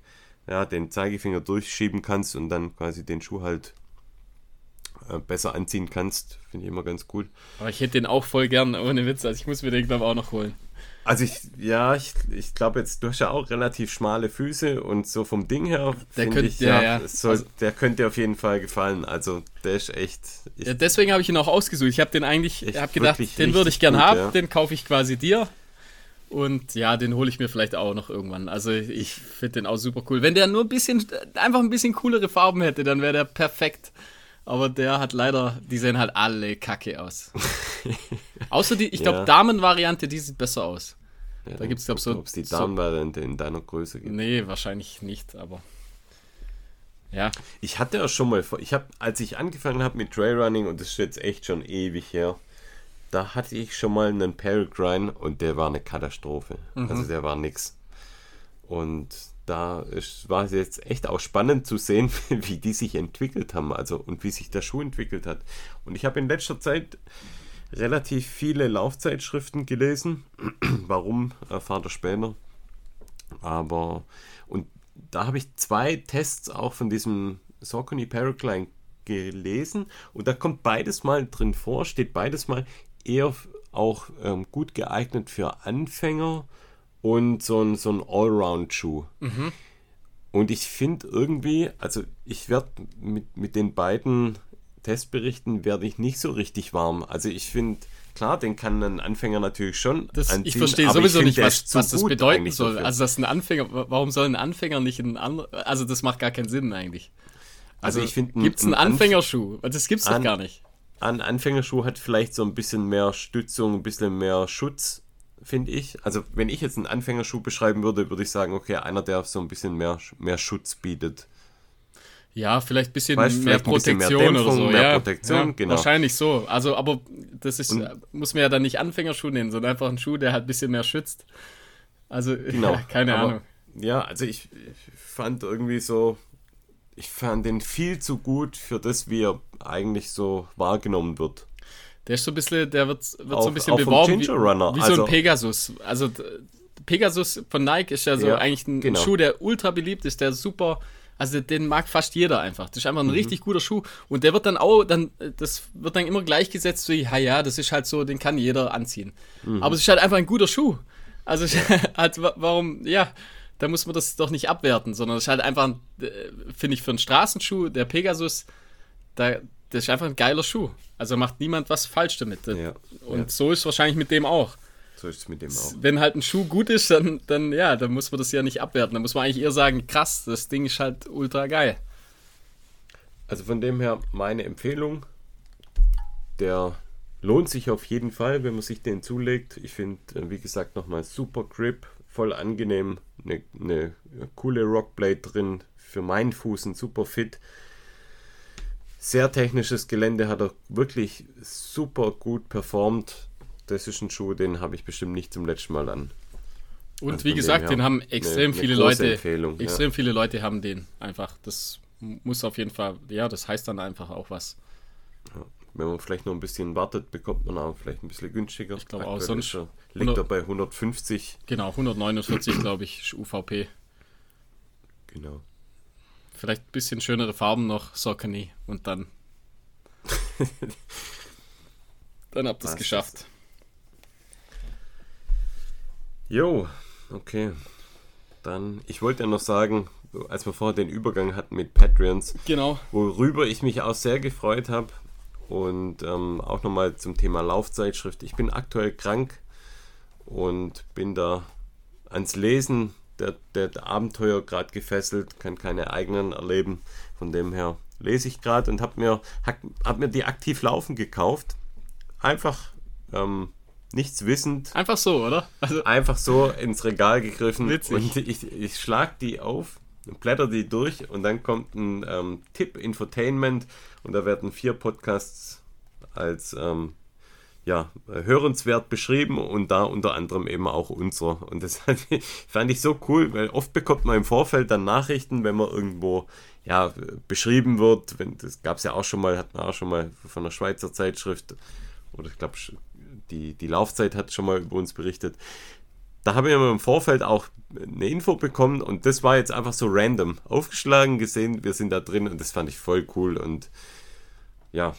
S1: ja, den Zeigefinger durchschieben kannst und dann quasi den Schuh halt besser anziehen kannst. Finde ich immer ganz cool.
S2: Aber ich hätte den auch voll gern, ohne Witz. Also ich muss mir den, glaube ich, auch noch holen.
S1: Also ich, ja, ich, ich glaube jetzt, du hast ja auch relativ schmale Füße und so vom Ding her, der könnte, ich, ja, ja. Soll, also, der könnte dir auf jeden Fall gefallen. Also der ist echt.
S2: Ich, ja, deswegen habe ich ihn auch ausgesucht. Ich habe den eigentlich, ich habe gedacht, den würde ich gern gut, haben, ja. den kaufe ich quasi dir. Und ja, den hole ich mir vielleicht auch noch irgendwann. Also ich finde den auch super cool. Wenn der nur ein bisschen, einfach ein bisschen coolere Farben hätte, dann wäre der perfekt. Aber der hat leider, die sehen halt alle kacke aus. Außer die, ich glaube, ja. Damenvariante, die sieht besser aus.
S1: Ja, da gibt es, glaube ich, so. Ob es die Damenvariante so, in deiner Größe
S2: gibt. Nee, wahrscheinlich nicht, aber. Ja.
S1: Ich hatte ja schon mal, ich habe, als ich angefangen habe mit Trailrunning, und das ist jetzt echt schon ewig her, da hatte ich schon mal einen Peregrine und der war eine Katastrophe. Mhm. Also der war nix. Und da war es jetzt echt auch spannend zu sehen, wie die sich entwickelt haben, also und wie sich der Schuh entwickelt hat. Und ich habe in letzter Zeit relativ viele Laufzeitschriften gelesen. Warum erfahrt ihr später? Aber und da habe ich zwei Tests auch von diesem Saucony Paraglide gelesen und da kommt beides mal drin vor, steht beides mal eher auch ähm, gut geeignet für Anfänger und so ein, so ein Allround-Schuh. Mhm. Und ich finde irgendwie, also ich werde mit, mit den beiden Testberichten werde ich nicht so richtig warm. Also ich finde, klar, den kann ein Anfänger natürlich schon
S2: das, anziehen. Ich verstehe sowieso ich nicht, was, was das bedeuten soll. Dafür. Also dass ein Anfänger, warum soll ein Anfänger nicht ein anderer, also das macht gar keinen Sinn eigentlich. Also, also ich finde, gibt es einen Anfängerschuh? Das gibt es doch gar nicht.
S1: Ein Anfängerschuh hat vielleicht so ein bisschen mehr Stützung, ein bisschen mehr Schutz finde ich. Also wenn ich jetzt einen Anfängerschuh beschreiben würde, würde ich sagen, okay, einer, der so ein bisschen mehr, mehr Schutz bietet.
S2: Ja, vielleicht ein bisschen weißt, mehr Protektion bisschen mehr Dämpfung, oder so. Mehr ja,
S1: Protektion,
S2: ja,
S1: genau.
S2: Wahrscheinlich so. Also, aber das ist, Und, muss man ja dann nicht Anfängerschuh nennen, sondern einfach einen Schuh, der halt ein bisschen mehr schützt. Also, genau, keine aber, Ahnung.
S1: Ja, also ich, ich fand irgendwie so, ich fand den viel zu gut für das, wie er eigentlich so wahrgenommen wird.
S2: Der ist so ein bisschen, der wird, wird
S1: Auch-
S2: so ein bisschen beworben wie, wie so
S1: also-
S2: ein Pegasus. Also Pegasus von Nike ist ja so
S1: Ja,
S2: eigentlich ein,
S1: genau.
S2: Schuh, der ultra beliebt ist, der super, also den mag fast jeder einfach. Das ist einfach ein
S1: Mhm.
S2: richtig guter Schuh und der wird dann auch, dann, das wird dann immer gleichgesetzt wie, ja, ja, das ist halt so, den kann jeder anziehen.
S1: Mhm.
S2: Aber es ist halt einfach ein guter Schuh. Also halt, wa- warum, ja, da muss man das doch nicht abwerten, sondern es ist halt einfach, ein, finde ich, für einen Straßenschuh, der Pegasus, da, das ist einfach ein geiler Schuh. Also macht niemand was falsch damit.
S1: Ja,
S2: Und
S1: ja.
S2: so ist es wahrscheinlich mit dem auch.
S1: So ist es mit dem auch.
S2: Wenn halt ein Schuh gut ist, dann, dann ja, dann muss man das ja nicht abwerten. Dann muss man eigentlich eher sagen, krass, das Ding ist halt ultra geil.
S1: Also von dem her meine Empfehlung. Der lohnt sich auf jeden Fall, wenn man sich den zulegt. Ich finde, äh, wie gesagt, nochmal super Grip, voll angenehm, eine, eine coole Rockblade drin, für meinen Fuß ein super Fit. Sehr technisches Gelände hat er wirklich super gut performt. Das ist ein Schuh, den habe ich bestimmt nicht zum letzten Mal an.
S2: Und
S1: Also
S2: wie gesagt, den haben extrem
S1: eine
S2: viele
S1: große
S2: Leute.
S1: Empfehlung, ja.
S2: extrem viele Leute haben den einfach. Das muss auf jeden Fall, ja, das heißt dann einfach auch was.
S1: Wenn man vielleicht noch ein bisschen wartet, bekommt man auch vielleicht ein bisschen günstiger. Ich
S2: glaube auch, sonst
S1: er- liegt
S2: 100
S1: er bei 150.
S2: Genau, 149, glaube ich, UVP.
S1: Genau.
S2: Vielleicht ein bisschen schönere Farben noch, Saucony und dann. dann habt ihr es geschafft.
S1: Jo, okay. Dann, ich wollte ja noch sagen, als wir vorher den Übergang hatten mit Patreons,
S2: Genau.
S1: worüber ich mich auch sehr gefreut habe und ähm, auch nochmal zum Thema Laufzeitschrift. Ich bin aktuell krank und bin da ans Lesen der, der, der Abenteuer gerade gefesselt, kann keine eigenen erleben. Von dem her lese ich gerade und habe mir, hab, mir die aktiv laufen gekauft. Einfach ähm, nichts wissend,
S2: Einfach so, oder? Also,
S1: einfach so ins Regal gegriffen
S2: Witzig.
S1: und ich, ich schlag die auf, blätter die durch und dann kommt ein ähm, Tipp Infotainment und da werden vier Podcasts als ähm, ja, hörenswert beschrieben und da unter anderem eben auch unser. Und das fand ich so cool, weil oft bekommt man im Vorfeld dann Nachrichten, wenn man irgendwo ja, beschrieben wird. Wenn, das gab es ja auch schon mal, hat man auch schon mal von einer Schweizer Zeitschrift oder ich glaube, die, die Laufzeit hat schon mal über uns berichtet. Da habe ich im Vorfeld auch eine Info bekommen und das war jetzt einfach so random aufgeschlagen, gesehen, wir sind da drin und das fand ich voll cool und ja,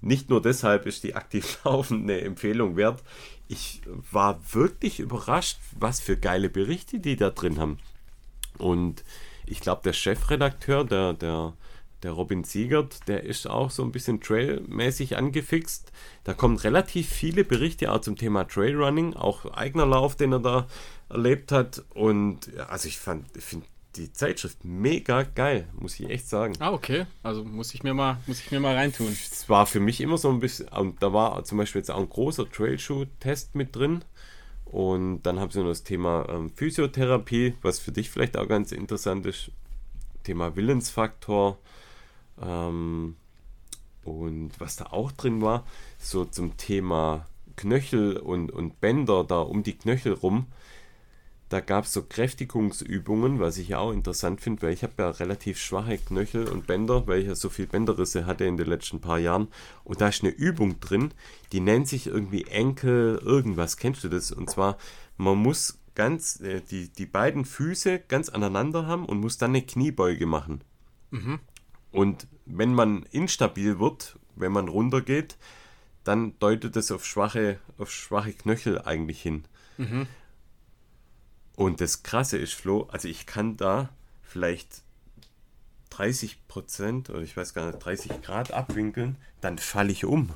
S1: nicht nur deshalb ist die aktiv laufen eine Empfehlung wert. Ich war wirklich überrascht, was für geile Berichte die da drin haben. Und ich glaube, der Chefredakteur, der, der, der Robin Siegert, der ist auch so ein bisschen trailmäßig angefixt. Da kommen relativ viele Berichte auch zum Thema Trailrunning, auch eigener Lauf, den er da erlebt hat. Und also ich finde die Zeitschrift mega geil, muss ich echt sagen.
S2: ah, okay. Also muss ich mir mal, muss ich mir mal reintun.
S1: Es war für mich immer so ein bisschen, und da war zum Beispiel jetzt auch ein großer Trailshoe-Test mit drin. Und dann haben sie noch das Thema ähm, Physiotherapie, was für dich vielleicht auch ganz interessant ist. Thema Willensfaktor. Ähm, und was da auch drin war, so zum Thema Knöchel und, und Bänder da um die Knöchel rum. Da gab es so Kräftigungsübungen, was ich ja auch interessant finde, weil ich habe ja relativ schwache Knöchel und Bänder, weil ich ja so viel Bänderrisse hatte in den letzten paar Jahren. Und da ist eine Übung drin, die nennt sich irgendwie Enkel irgendwas. Kennst du das? Und zwar, man muss ganz äh, die, die beiden Füße ganz aneinander haben und muss dann eine Kniebeuge machen. Und wenn man instabil wird, wenn man runtergeht, dann deutet es auf schwache, auf schwache Knöchel eigentlich hin. Und das Krasse ist, Flo, also ich kann da vielleicht 30 Prozent oder ich weiß gar nicht, 30 Grad abwinkeln, dann falle ich um.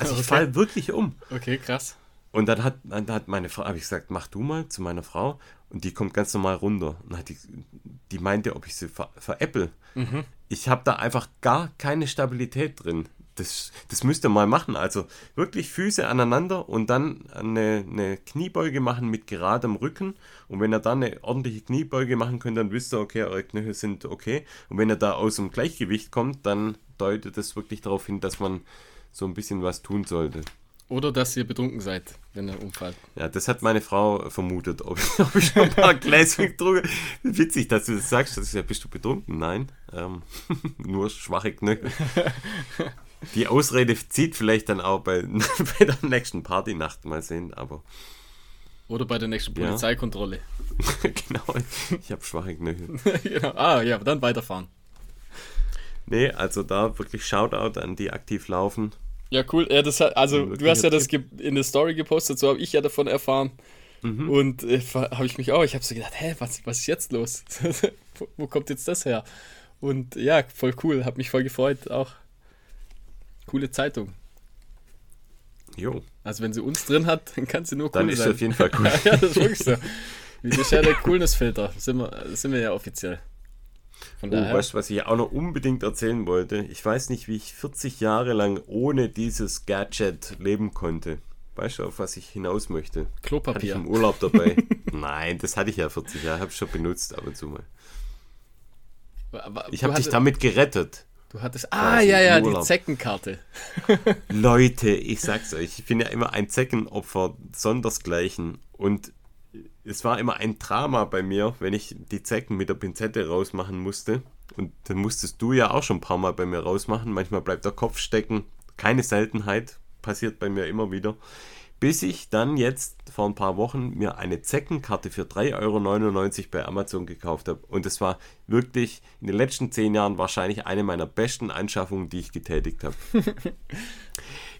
S1: Also ich
S2: Okay.
S1: falle wirklich um.
S2: Okay, krass.
S1: Und dann hat, dann hat meine Frau, habe ich gesagt, mach du mal zu meiner Frau und die kommt ganz normal runter. Und hat die, die meinte, ob ich sie ver, veräpple. Ich habe da einfach gar keine Stabilität drin. Das, das müsst ihr mal machen. Also wirklich Füße aneinander und dann eine, eine Kniebeuge machen mit geradem Rücken. Und wenn ihr dann eine ordentliche Kniebeuge machen könnt, dann wisst ihr, okay, eure Knöchel sind okay. Und wenn ihr da aus dem Gleichgewicht kommt, dann deutet das wirklich darauf hin, dass man so ein bisschen was tun sollte.
S2: Oder dass ihr betrunken seid, wenn ihr umfallt.
S1: Ja, das hat meine Frau vermutet, ob ich, ob ich schon ein paar Gläser getrunken Witzig, dass du das sagst. Das ist ja, bist du betrunken? Nein, ähm, nur schwache Knöchel. Die Ausrede zieht vielleicht dann auch bei, bei der nächsten Partynacht mal sehen, aber.
S2: Oder bei der nächsten Polizeikontrolle.
S1: genau, ich habe schwache Knöchel.
S2: genau. Ah, ja, dann weiterfahren.
S1: Nee, also da wirklich Shoutout an die aktiv laufen.
S2: Ja, cool. Ja, das hat, also du hast ja das in der Story gepostet, so habe ich ja davon erfahren. Mhm. Und äh, habe ich mich auch, ich habe so gedacht, hä, was, was ist jetzt los? wo, wo kommt jetzt das her? Und ja, voll cool, habe mich voll gefreut auch. Coole Zeitung.
S1: Jo.
S2: Also wenn sie uns drin hat, dann kann sie nur cool
S1: dann
S2: sein.
S1: Dann ist sie auf jeden Fall cool.
S2: ja, das ist wirklich so. Ist ja der Coolness-Filter. Sind wir, sind wir ja offiziell.
S1: Von oh, weißt du, was ich auch noch unbedingt erzählen wollte? Ich weiß nicht, wie ich 40 Jahre lang ohne dieses Gadget leben konnte. Weißt du, auf was ich hinaus möchte?
S2: Klopapier.
S1: Hatte ich im Urlaub dabei. Nein, das hatte ich ja 40 Jahre. Habe ich schon benutzt ab und zu mal. ich habe dich damit gerettet.
S2: Du hattest. Ah, ja, ja, die Zeckenkarte.
S1: Leute, ich sag's euch, ich bin ja immer ein Zeckenopfer, sondersgleichen. Und es war immer ein Drama bei mir, wenn ich die Zecken mit der Pinzette rausmachen musste. Und dann musstest du ja auch schon ein paar Mal bei mir rausmachen. Manchmal bleibt der Kopf stecken. Keine Seltenheit, passiert bei mir immer wieder. Bis ich dann jetzt vor ein paar Wochen mir eine Zeckenkarte für 3,99 Euro bei Amazon gekauft habe. Und es war wirklich in den letzten zehn Jahren wahrscheinlich eine meiner besten Anschaffungen, die ich getätigt habe.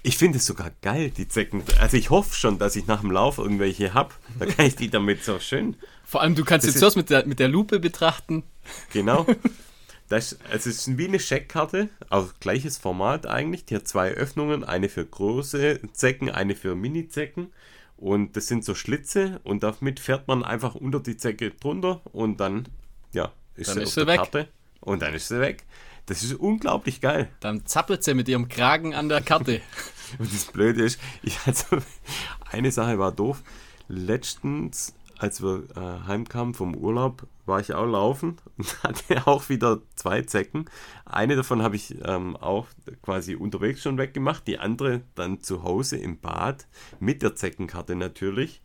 S1: ich finde es sogar geil, die Zecken. Also ich hoffe schon, dass ich nach dem Lauf irgendwelche habe. Da kann ich die damit so schön.
S2: Vor allem, du kannst jetzt zuerst mit der, mit der Lupe betrachten.
S1: Genau. Das, also es ist wie eine Scheckkarte, auch gleiches Format eigentlich. Die hat zwei Öffnungen, eine für große Zecken, eine für Mini-Zecken. Und das sind so Schlitze und damit fährt man einfach unter die Zecke drunter und dann, ja,
S2: ist dann sie ist auf sie der weg. Karte.
S1: Und dann ist sie weg. Das ist unglaublich geil.
S2: Dann zappelt sie mit ihrem Kragen an der Karte.
S1: und das Blöde ist, ich also, eine Sache war doof. Letztens als wir äh, heimkamen vom Urlaub, war ich auch laufen und hatte auch wieder zwei Zecken. Eine davon habe ich ähm, auch quasi unterwegs schon weggemacht, die andere dann zu Hause im Bad mit der Zeckenkarte natürlich.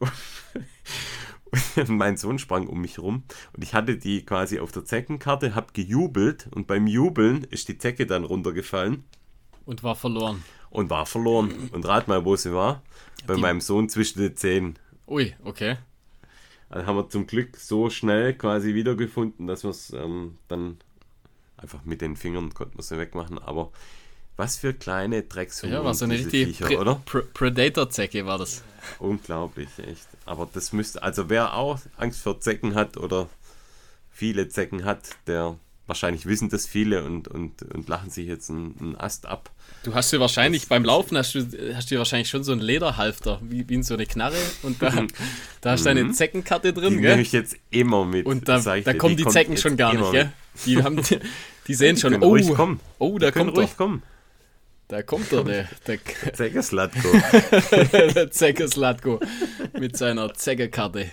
S1: Und mein Sohn sprang um mich rum und ich hatte die quasi auf der Zeckenkarte, habe gejubelt und beim Jubeln ist die Zecke dann runtergefallen.
S2: Und war verloren.
S1: Und war verloren. Und rat mal, wo sie war. Bei die meinem Sohn zwischen den Zähnen.
S2: Ui, okay.
S1: Also haben wir zum Glück so schnell quasi wiedergefunden, dass wir es ähm, dann einfach mit den Fingern konnten wir sie wegmachen. Aber was für kleine Dreckshunde.
S2: Ja, war so eine richtige Pre Pre Predator-Zecke war das.
S1: Unglaublich, echt. Aber das müsste, also wer auch Angst vor Zecken hat oder viele Zecken hat, der wahrscheinlich wissen das viele und, und, und lachen sich jetzt einen, einen Ast ab.
S2: Du hast dir wahrscheinlich das, beim Laufen hast du hast dir wahrscheinlich schon so einen Lederhalfter, wie, wie in so eine Knarre und da, da hast du deine mhm. Zeckenkarte drin,
S1: die nehme ich jetzt immer mit.
S2: Und da, da dir, kommen die, die Zecken schon gar nicht, gell? Die, haben, die, die sehen schon, oh, oh, da kommt ruhig er.
S1: Kommen.
S2: Da kommt er, der, der
S1: Zeckeslatko.
S2: der Zeckeslatko mit seiner Zeckekarte.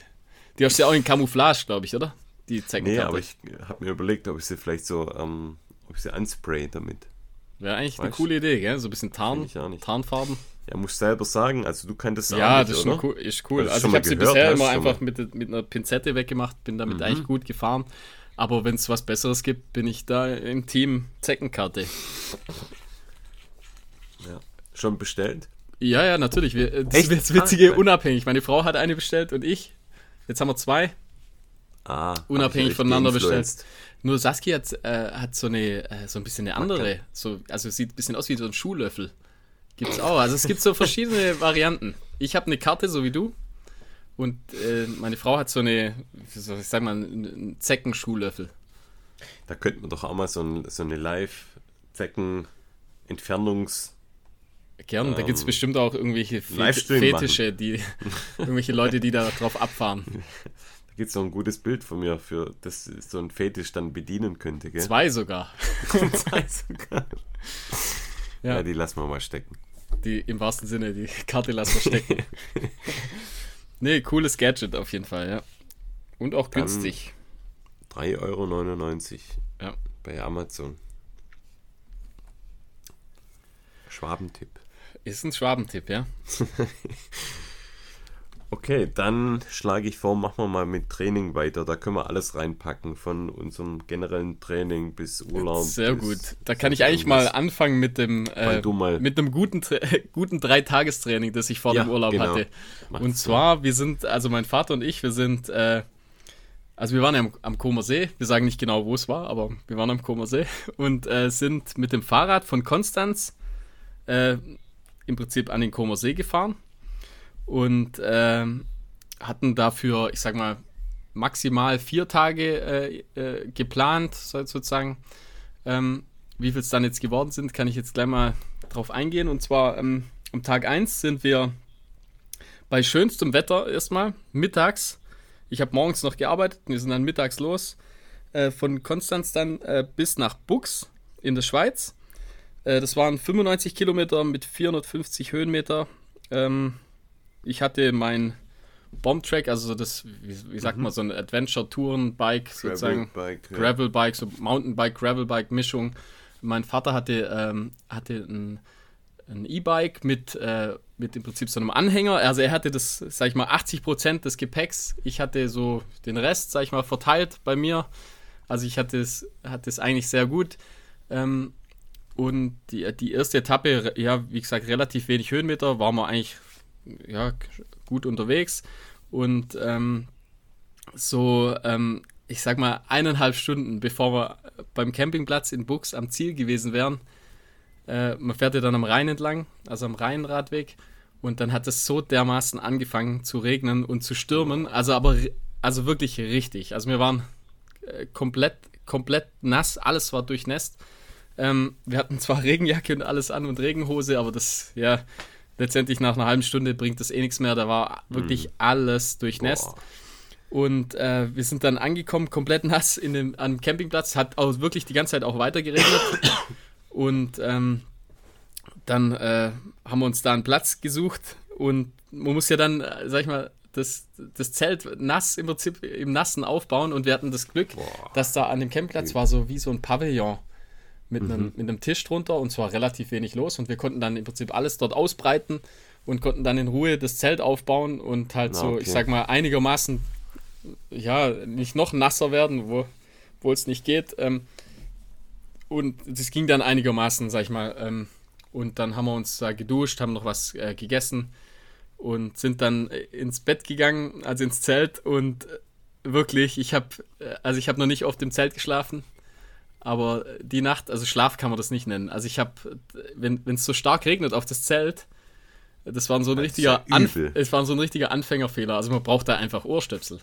S2: Die hast du ja auch in Camouflage, glaube ich, oder? Die
S1: Zeckenkarte. Nee, aber ich habe mir überlegt, ob ich sie vielleicht so, ähm, ob ich sie anspray damit.
S2: Wäre eigentlich weißt, eine coole Idee, gell? So ein bisschen Tarn, Tarnfarben.
S1: Ja, musst selber sagen. Also du könntest
S2: Ja, nicht, das ist, cool, ist cool. Also, also ich habe sie bisher immer einfach mit, mit einer Pinzette weggemacht, bin damit mhm. eigentlich gut gefahren. Aber wenn es was Besseres gibt, bin ich da im Team Zeckenkarte.
S1: Ja. Schon bestellt?
S2: Ja, ja, natürlich. Wir, das Echt? ist witzige, ah, unabhängig. Meine Frau hat eine bestellt und ich. Jetzt haben wir zwei.
S1: Ah,
S2: unabhängig voneinander bestellt. Nur Saskia hat, äh, hat so eine äh, so ein bisschen eine andere, so, also sieht ein bisschen aus wie so ein Schuhlöffel. Gibt's auch. Also es gibt so verschiedene Varianten. Ich habe eine Karte, so wie du. Und äh, meine Frau hat so eine, so, ich sag mal, einen Zeckenschuhlöffel.
S1: Da könnten wir doch auch mal so, ein, so eine Live-Zecken-Entfernungs-
S2: Gerne, ähm, da gibt es bestimmt auch irgendwelche Fet Fetische, die irgendwelche Leute, die da drauf abfahren.
S1: Da gibt es noch ein gutes Bild von mir, für das so ein Fetisch dann bedienen könnte, gell?
S2: Zwei sogar.
S1: Zwei sogar. Ja. ja. die lassen wir mal stecken.
S2: Die im wahrsten Sinne, die Karte lassen wir stecken. nee, cooles Gadget auf jeden Fall, ja. Und auch dann günstig.
S1: 3,99 Euro
S2: ja.
S1: bei Amazon. Schwabentipp.
S2: Ist ein Schwabentipp, ja.
S1: Okay, dann schlage ich vor, machen wir mal mit Training weiter. Da können wir alles reinpacken, von unserem generellen Training bis Urlaub.
S2: Sehr
S1: bis
S2: gut. Da kann ich eigentlich mal anfangen mit dem äh, mit einem guten guten Dreitagestraining, das ich vor
S1: Ja,
S2: dem Urlaub
S1: genau.
S2: hatte.
S1: Macht's
S2: Und zwar, wir sind, also mein Vater und ich, wir sind, äh, also wir waren ja am, am Comer See. Wir sagen nicht genau, wo es war, aber wir waren am Comer See und äh, sind mit dem Fahrrad von Konstanz äh, im Prinzip an den Comer See gefahren und ähm, hatten dafür, ich sag mal, maximal vier Tage äh, äh, geplant, so- sozusagen. Ähm, wie viel es dann jetzt geworden sind, kann ich jetzt gleich mal drauf eingehen. Und zwar ähm, am Tag 1 sind wir bei schönstem Wetter erstmal, mittags. Ich habe morgens noch gearbeitet, wir sind dann mittags los. Äh, von Konstanz dann äh, bis nach Bux in der Schweiz. Äh, das waren 95 Kilometer mit 450 Höhenmeter. Ähm, ich hatte mein Bombtrack, also das, wie, wie sagt man, so ein Adventure-Touren-Bike sozusagen.
S1: Gravelbike, ja.
S2: Gravelbike, so Mountainbike, Gravelbike-Mischung. Mein Vater hatte, ähm, hatte ein, ein E-Bike mit, äh, mit im Prinzip so einem Anhänger. Also er hatte das, sag ich mal, 80% des Gepäcks. Ich hatte so den Rest, sag ich mal, verteilt bei mir. Also ich hatte es, hatte es eigentlich sehr gut. Ähm, und die, die erste Etappe, ja, wie gesagt, relativ wenig Höhenmeter, waren wir eigentlich ja, gut unterwegs. Und ähm, so, ähm, ich sag mal, eineinhalb Stunden, bevor wir beim Campingplatz in Bux am Ziel gewesen wären, äh, man fährt ja dann am Rhein entlang, also am Rheinradweg, und dann hat es so dermaßen angefangen zu regnen und zu stürmen, also aber, also wirklich richtig. Also wir waren äh, komplett, komplett nass, alles war durchnässt. Ähm, wir hatten zwar Regenjacke und alles an und Regenhose, aber das, ja, letztendlich nach einer halben Stunde bringt das eh nichts mehr. Da war wirklich alles durchnässt.
S1: Boah.
S2: Und äh, wir sind dann angekommen, komplett nass in dem, am Campingplatz. Hat auch wirklich die ganze Zeit auch weiter geregnet. Und ähm, dann äh, haben wir uns da einen Platz gesucht. Und man muss ja dann, äh, sag ich mal, das, das Zelt nass im Prinzip im Nassen aufbauen. Und wir hatten das Glück,
S1: Boah.
S2: dass da an dem Campingplatz war so wie so ein Pavillon mit, einem, mit einem Tisch drunter und zwar relativ wenig los. Und wir konnten dann im Prinzip alles dort ausbreiten und konnten dann in Ruhe das Zelt aufbauen und halt
S1: Na,
S2: so,
S1: okay.
S2: ich sag mal, einigermaßen, ja, nicht noch nasser werden, wo wo es nicht geht. Ähm, und das ging dann einigermaßen, sag ich mal. Ähm, und dann haben wir uns da geduscht, haben noch was äh, gegessen und sind dann äh, ins Bett gegangen, also ins Zelt. Und äh, wirklich, ich habe, äh, also ich habe noch nicht auf dem Zelt geschlafen. Aber die Nacht, also Schlaf kann man das nicht nennen. Also ich habe, wenn es so stark regnet auf das Zelt, das war so ein
S1: Das
S2: richtiger,
S1: ja
S2: Anf
S1: übel.
S2: es war so ein richtiger Anfängerfehler. Also man braucht da einfach Ohrstöpsel.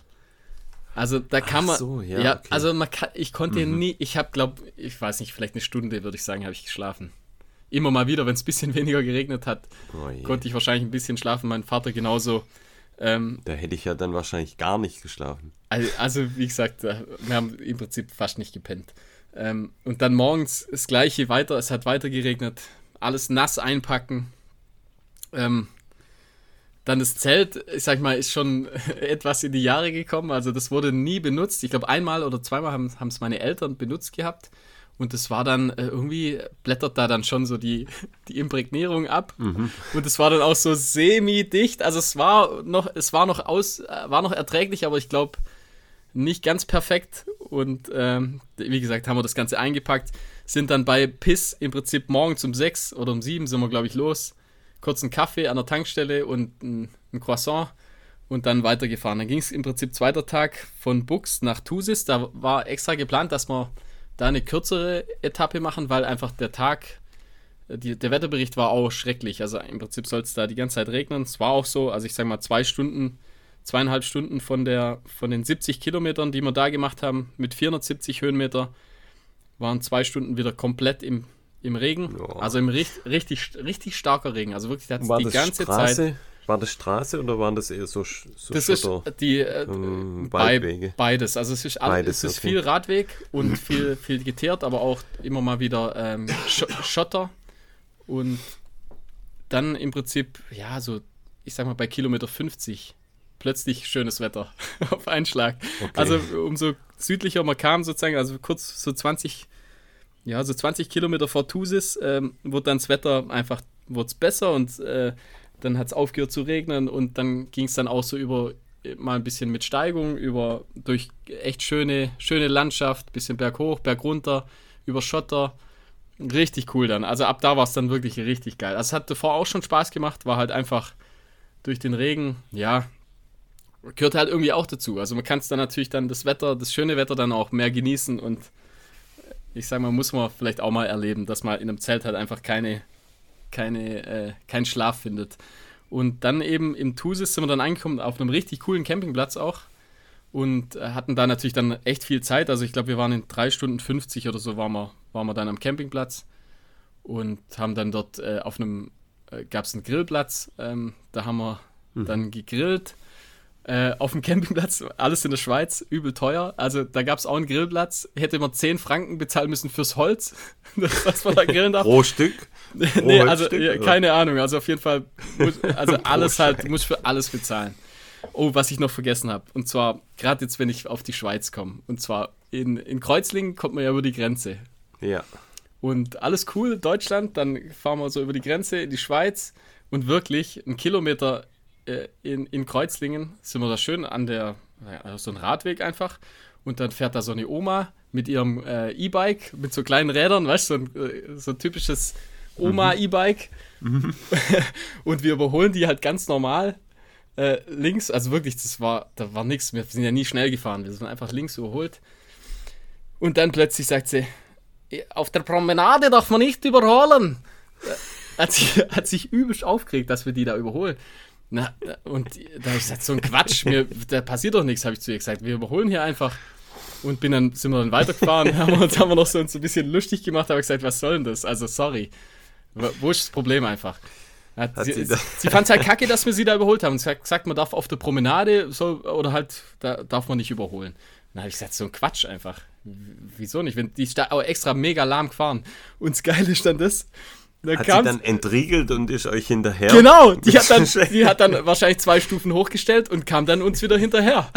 S2: Also da kann
S1: Ach
S2: man,
S1: so, ja,
S2: ja,
S1: okay.
S2: also man kann, ich konnte nie, ich habe glaube, ich weiß nicht, vielleicht eine Stunde würde ich sagen, habe ich geschlafen. Immer mal wieder, wenn es ein bisschen weniger geregnet hat,
S1: Oh
S2: konnte ich wahrscheinlich ein bisschen schlafen. Mein Vater genauso. Ähm,
S1: Da hätte ich ja dann wahrscheinlich gar nicht geschlafen.
S2: also, also, wie gesagt, äh, wir haben im Prinzip fast nicht gepennt. Ähm, und dann morgens das gleiche weiter, es hat weiter geregnet, alles nass einpacken. Ähm, dann das Zelt, ich sag mal, ist schon etwas in die Jahre gekommen. Also das wurde nie benutzt. Ich glaube, einmal oder zweimal haben es meine Eltern benutzt gehabt. Und das war dann äh, irgendwie, blättert da dann schon so die, die Imprägnierung ab. Und es war dann auch so semi-dicht. Also es war noch, es war noch aus, äh, war noch erträglich, aber ich glaube, nicht ganz perfekt. Und ähm, wie gesagt, haben wir das Ganze eingepackt, sind dann bei Piss im Prinzip morgens um sechs oder um sieben sind wir, glaube ich, los. Kurz einen Kaffee an der Tankstelle und ein, ein Croissant und dann weitergefahren. Dann ging es im Prinzip zweiter Tag von Bux nach Thusis. Da war extra geplant, dass wir da eine kürzere Etappe machen, weil einfach der Tag, äh, die, der Wetterbericht war auch schrecklich. Also im Prinzip soll es da die ganze Zeit regnen. Es war auch so, also ich sage mal zwei Stunden, zweieinhalb Stunden von, der, von den 70 Kilometern, die wir da gemacht haben, mit 470 Höhenmeter, waren zwei Stunden wieder komplett im, im Regen.
S1: Ja.
S2: Also im richtig, richtig, richtig starker Regen. Also wirklich, da hat die
S1: das
S2: ganze
S1: Straße?
S2: Zeit.
S1: War das Straße oder waren das eher so, so
S2: Das ist
S1: Schotter?
S2: die äh,
S1: ähm,
S2: bei,
S1: Waldwege?
S2: beides. Also es ist, all,
S1: Beides,
S2: es ist
S1: okay.
S2: viel Radweg und viel, viel geteert, aber auch immer mal wieder ähm, Sch Schotter. Und dann im Prinzip, ja, so, ich sag mal, bei Kilometer 50 plötzlich schönes Wetter auf einen Schlag.
S1: Okay.
S2: Also umso südlicher man kam, sozusagen, also kurz so 20, ja, so 20 Kilometer vor Thusis, ähm, wurde dann das Wetter einfach es besser und äh, dann hat es aufgehört zu regnen und dann ging es dann auch so über mal ein bisschen mit Steigung, über durch echt schöne, schöne Landschaft, bisschen berghoch, bergunter, über Schotter. Richtig cool dann. Also ab da war es dann wirklich richtig geil. Also es hat davor auch schon Spaß gemacht, war halt einfach durch den Regen, ja, gehört halt irgendwie auch dazu. Also man kann es dann natürlich dann das Wetter, das schöne Wetter dann auch mehr genießen und ich sag mal, muss man vielleicht auch mal erleben, dass man in einem Zelt halt einfach keine, keine, äh, keinen Schlaf findet. Und dann eben im Thusis sind wir dann angekommen auf einem richtig coolen Campingplatz auch und äh, hatten da natürlich dann echt viel Zeit. Also ich glaube, wir waren in 3 Stunden 50 oder so waren wir, waren wir dann am Campingplatz und haben dann dort äh, auf einem, äh, gab es einen Grillplatz, ähm, da haben wir mhm. dann gegrillt äh, auf dem Campingplatz, alles in der Schweiz, übel teuer. Also da gab es auch einen Grillplatz, hätte man 10 Franken bezahlen müssen fürs Holz, was man da grillen darf.
S1: Pro Stück?
S2: Pro nee, also ja, keine Ahnung. Also auf jeden Fall, muss, also alles halt, muss für alles bezahlen. Oh, was ich noch vergessen habe. Und zwar, gerade jetzt, wenn ich auf die Schweiz komme. Und zwar in, in Kreuzlingen kommt man ja über die Grenze.
S1: Ja.
S2: Und alles cool, Deutschland, dann fahren wir so über die Grenze in die Schweiz und wirklich einen Kilometer in, in Kreuzlingen sind wir da schön an der, also so ein Radweg einfach. Und dann fährt da so eine Oma mit ihrem äh, E-Bike, mit so kleinen Rädern, weißt du, so ein, äh, so ein typisches Oma-E-Bike. Mhm. und wir überholen die halt ganz normal äh, links. Also wirklich, das war, da war nichts. Wir sind ja nie schnell gefahren. Wir sind einfach links überholt. Und dann plötzlich sagt sie, auf der Promenade darf man nicht überholen. Äh, hat sich, hat sich übelst aufgeregt, dass wir die da überholen. Na, und da habe ich gesagt, so ein Quatsch, mir, da passiert doch nichts, habe ich zu ihr gesagt. Wir überholen hier einfach. Und bin dann, sind wir dann weitergefahren, haben wir uns haben wir noch so, ein bisschen lustig gemacht, habe gesagt, was soll denn das? Also sorry. Wo ist das Problem einfach? Hat hat sie, sie, sie fand es halt kacke, dass wir sie da überholt haben. Sie hat gesagt, man darf auf der Promenade so, oder halt, da darf man nicht überholen. Dann habe ich gesagt, so ein Quatsch einfach. Wieso nicht? Wenn die ist da auch extra mega lahm gefahren. Und das Geile ist dann das,
S1: da hat sie dann entriegelt und ist euch hinterher?
S2: Genau, die hat, dann, die hat dann wahrscheinlich zwei Stufen hochgestellt und kam dann uns wieder hinterher.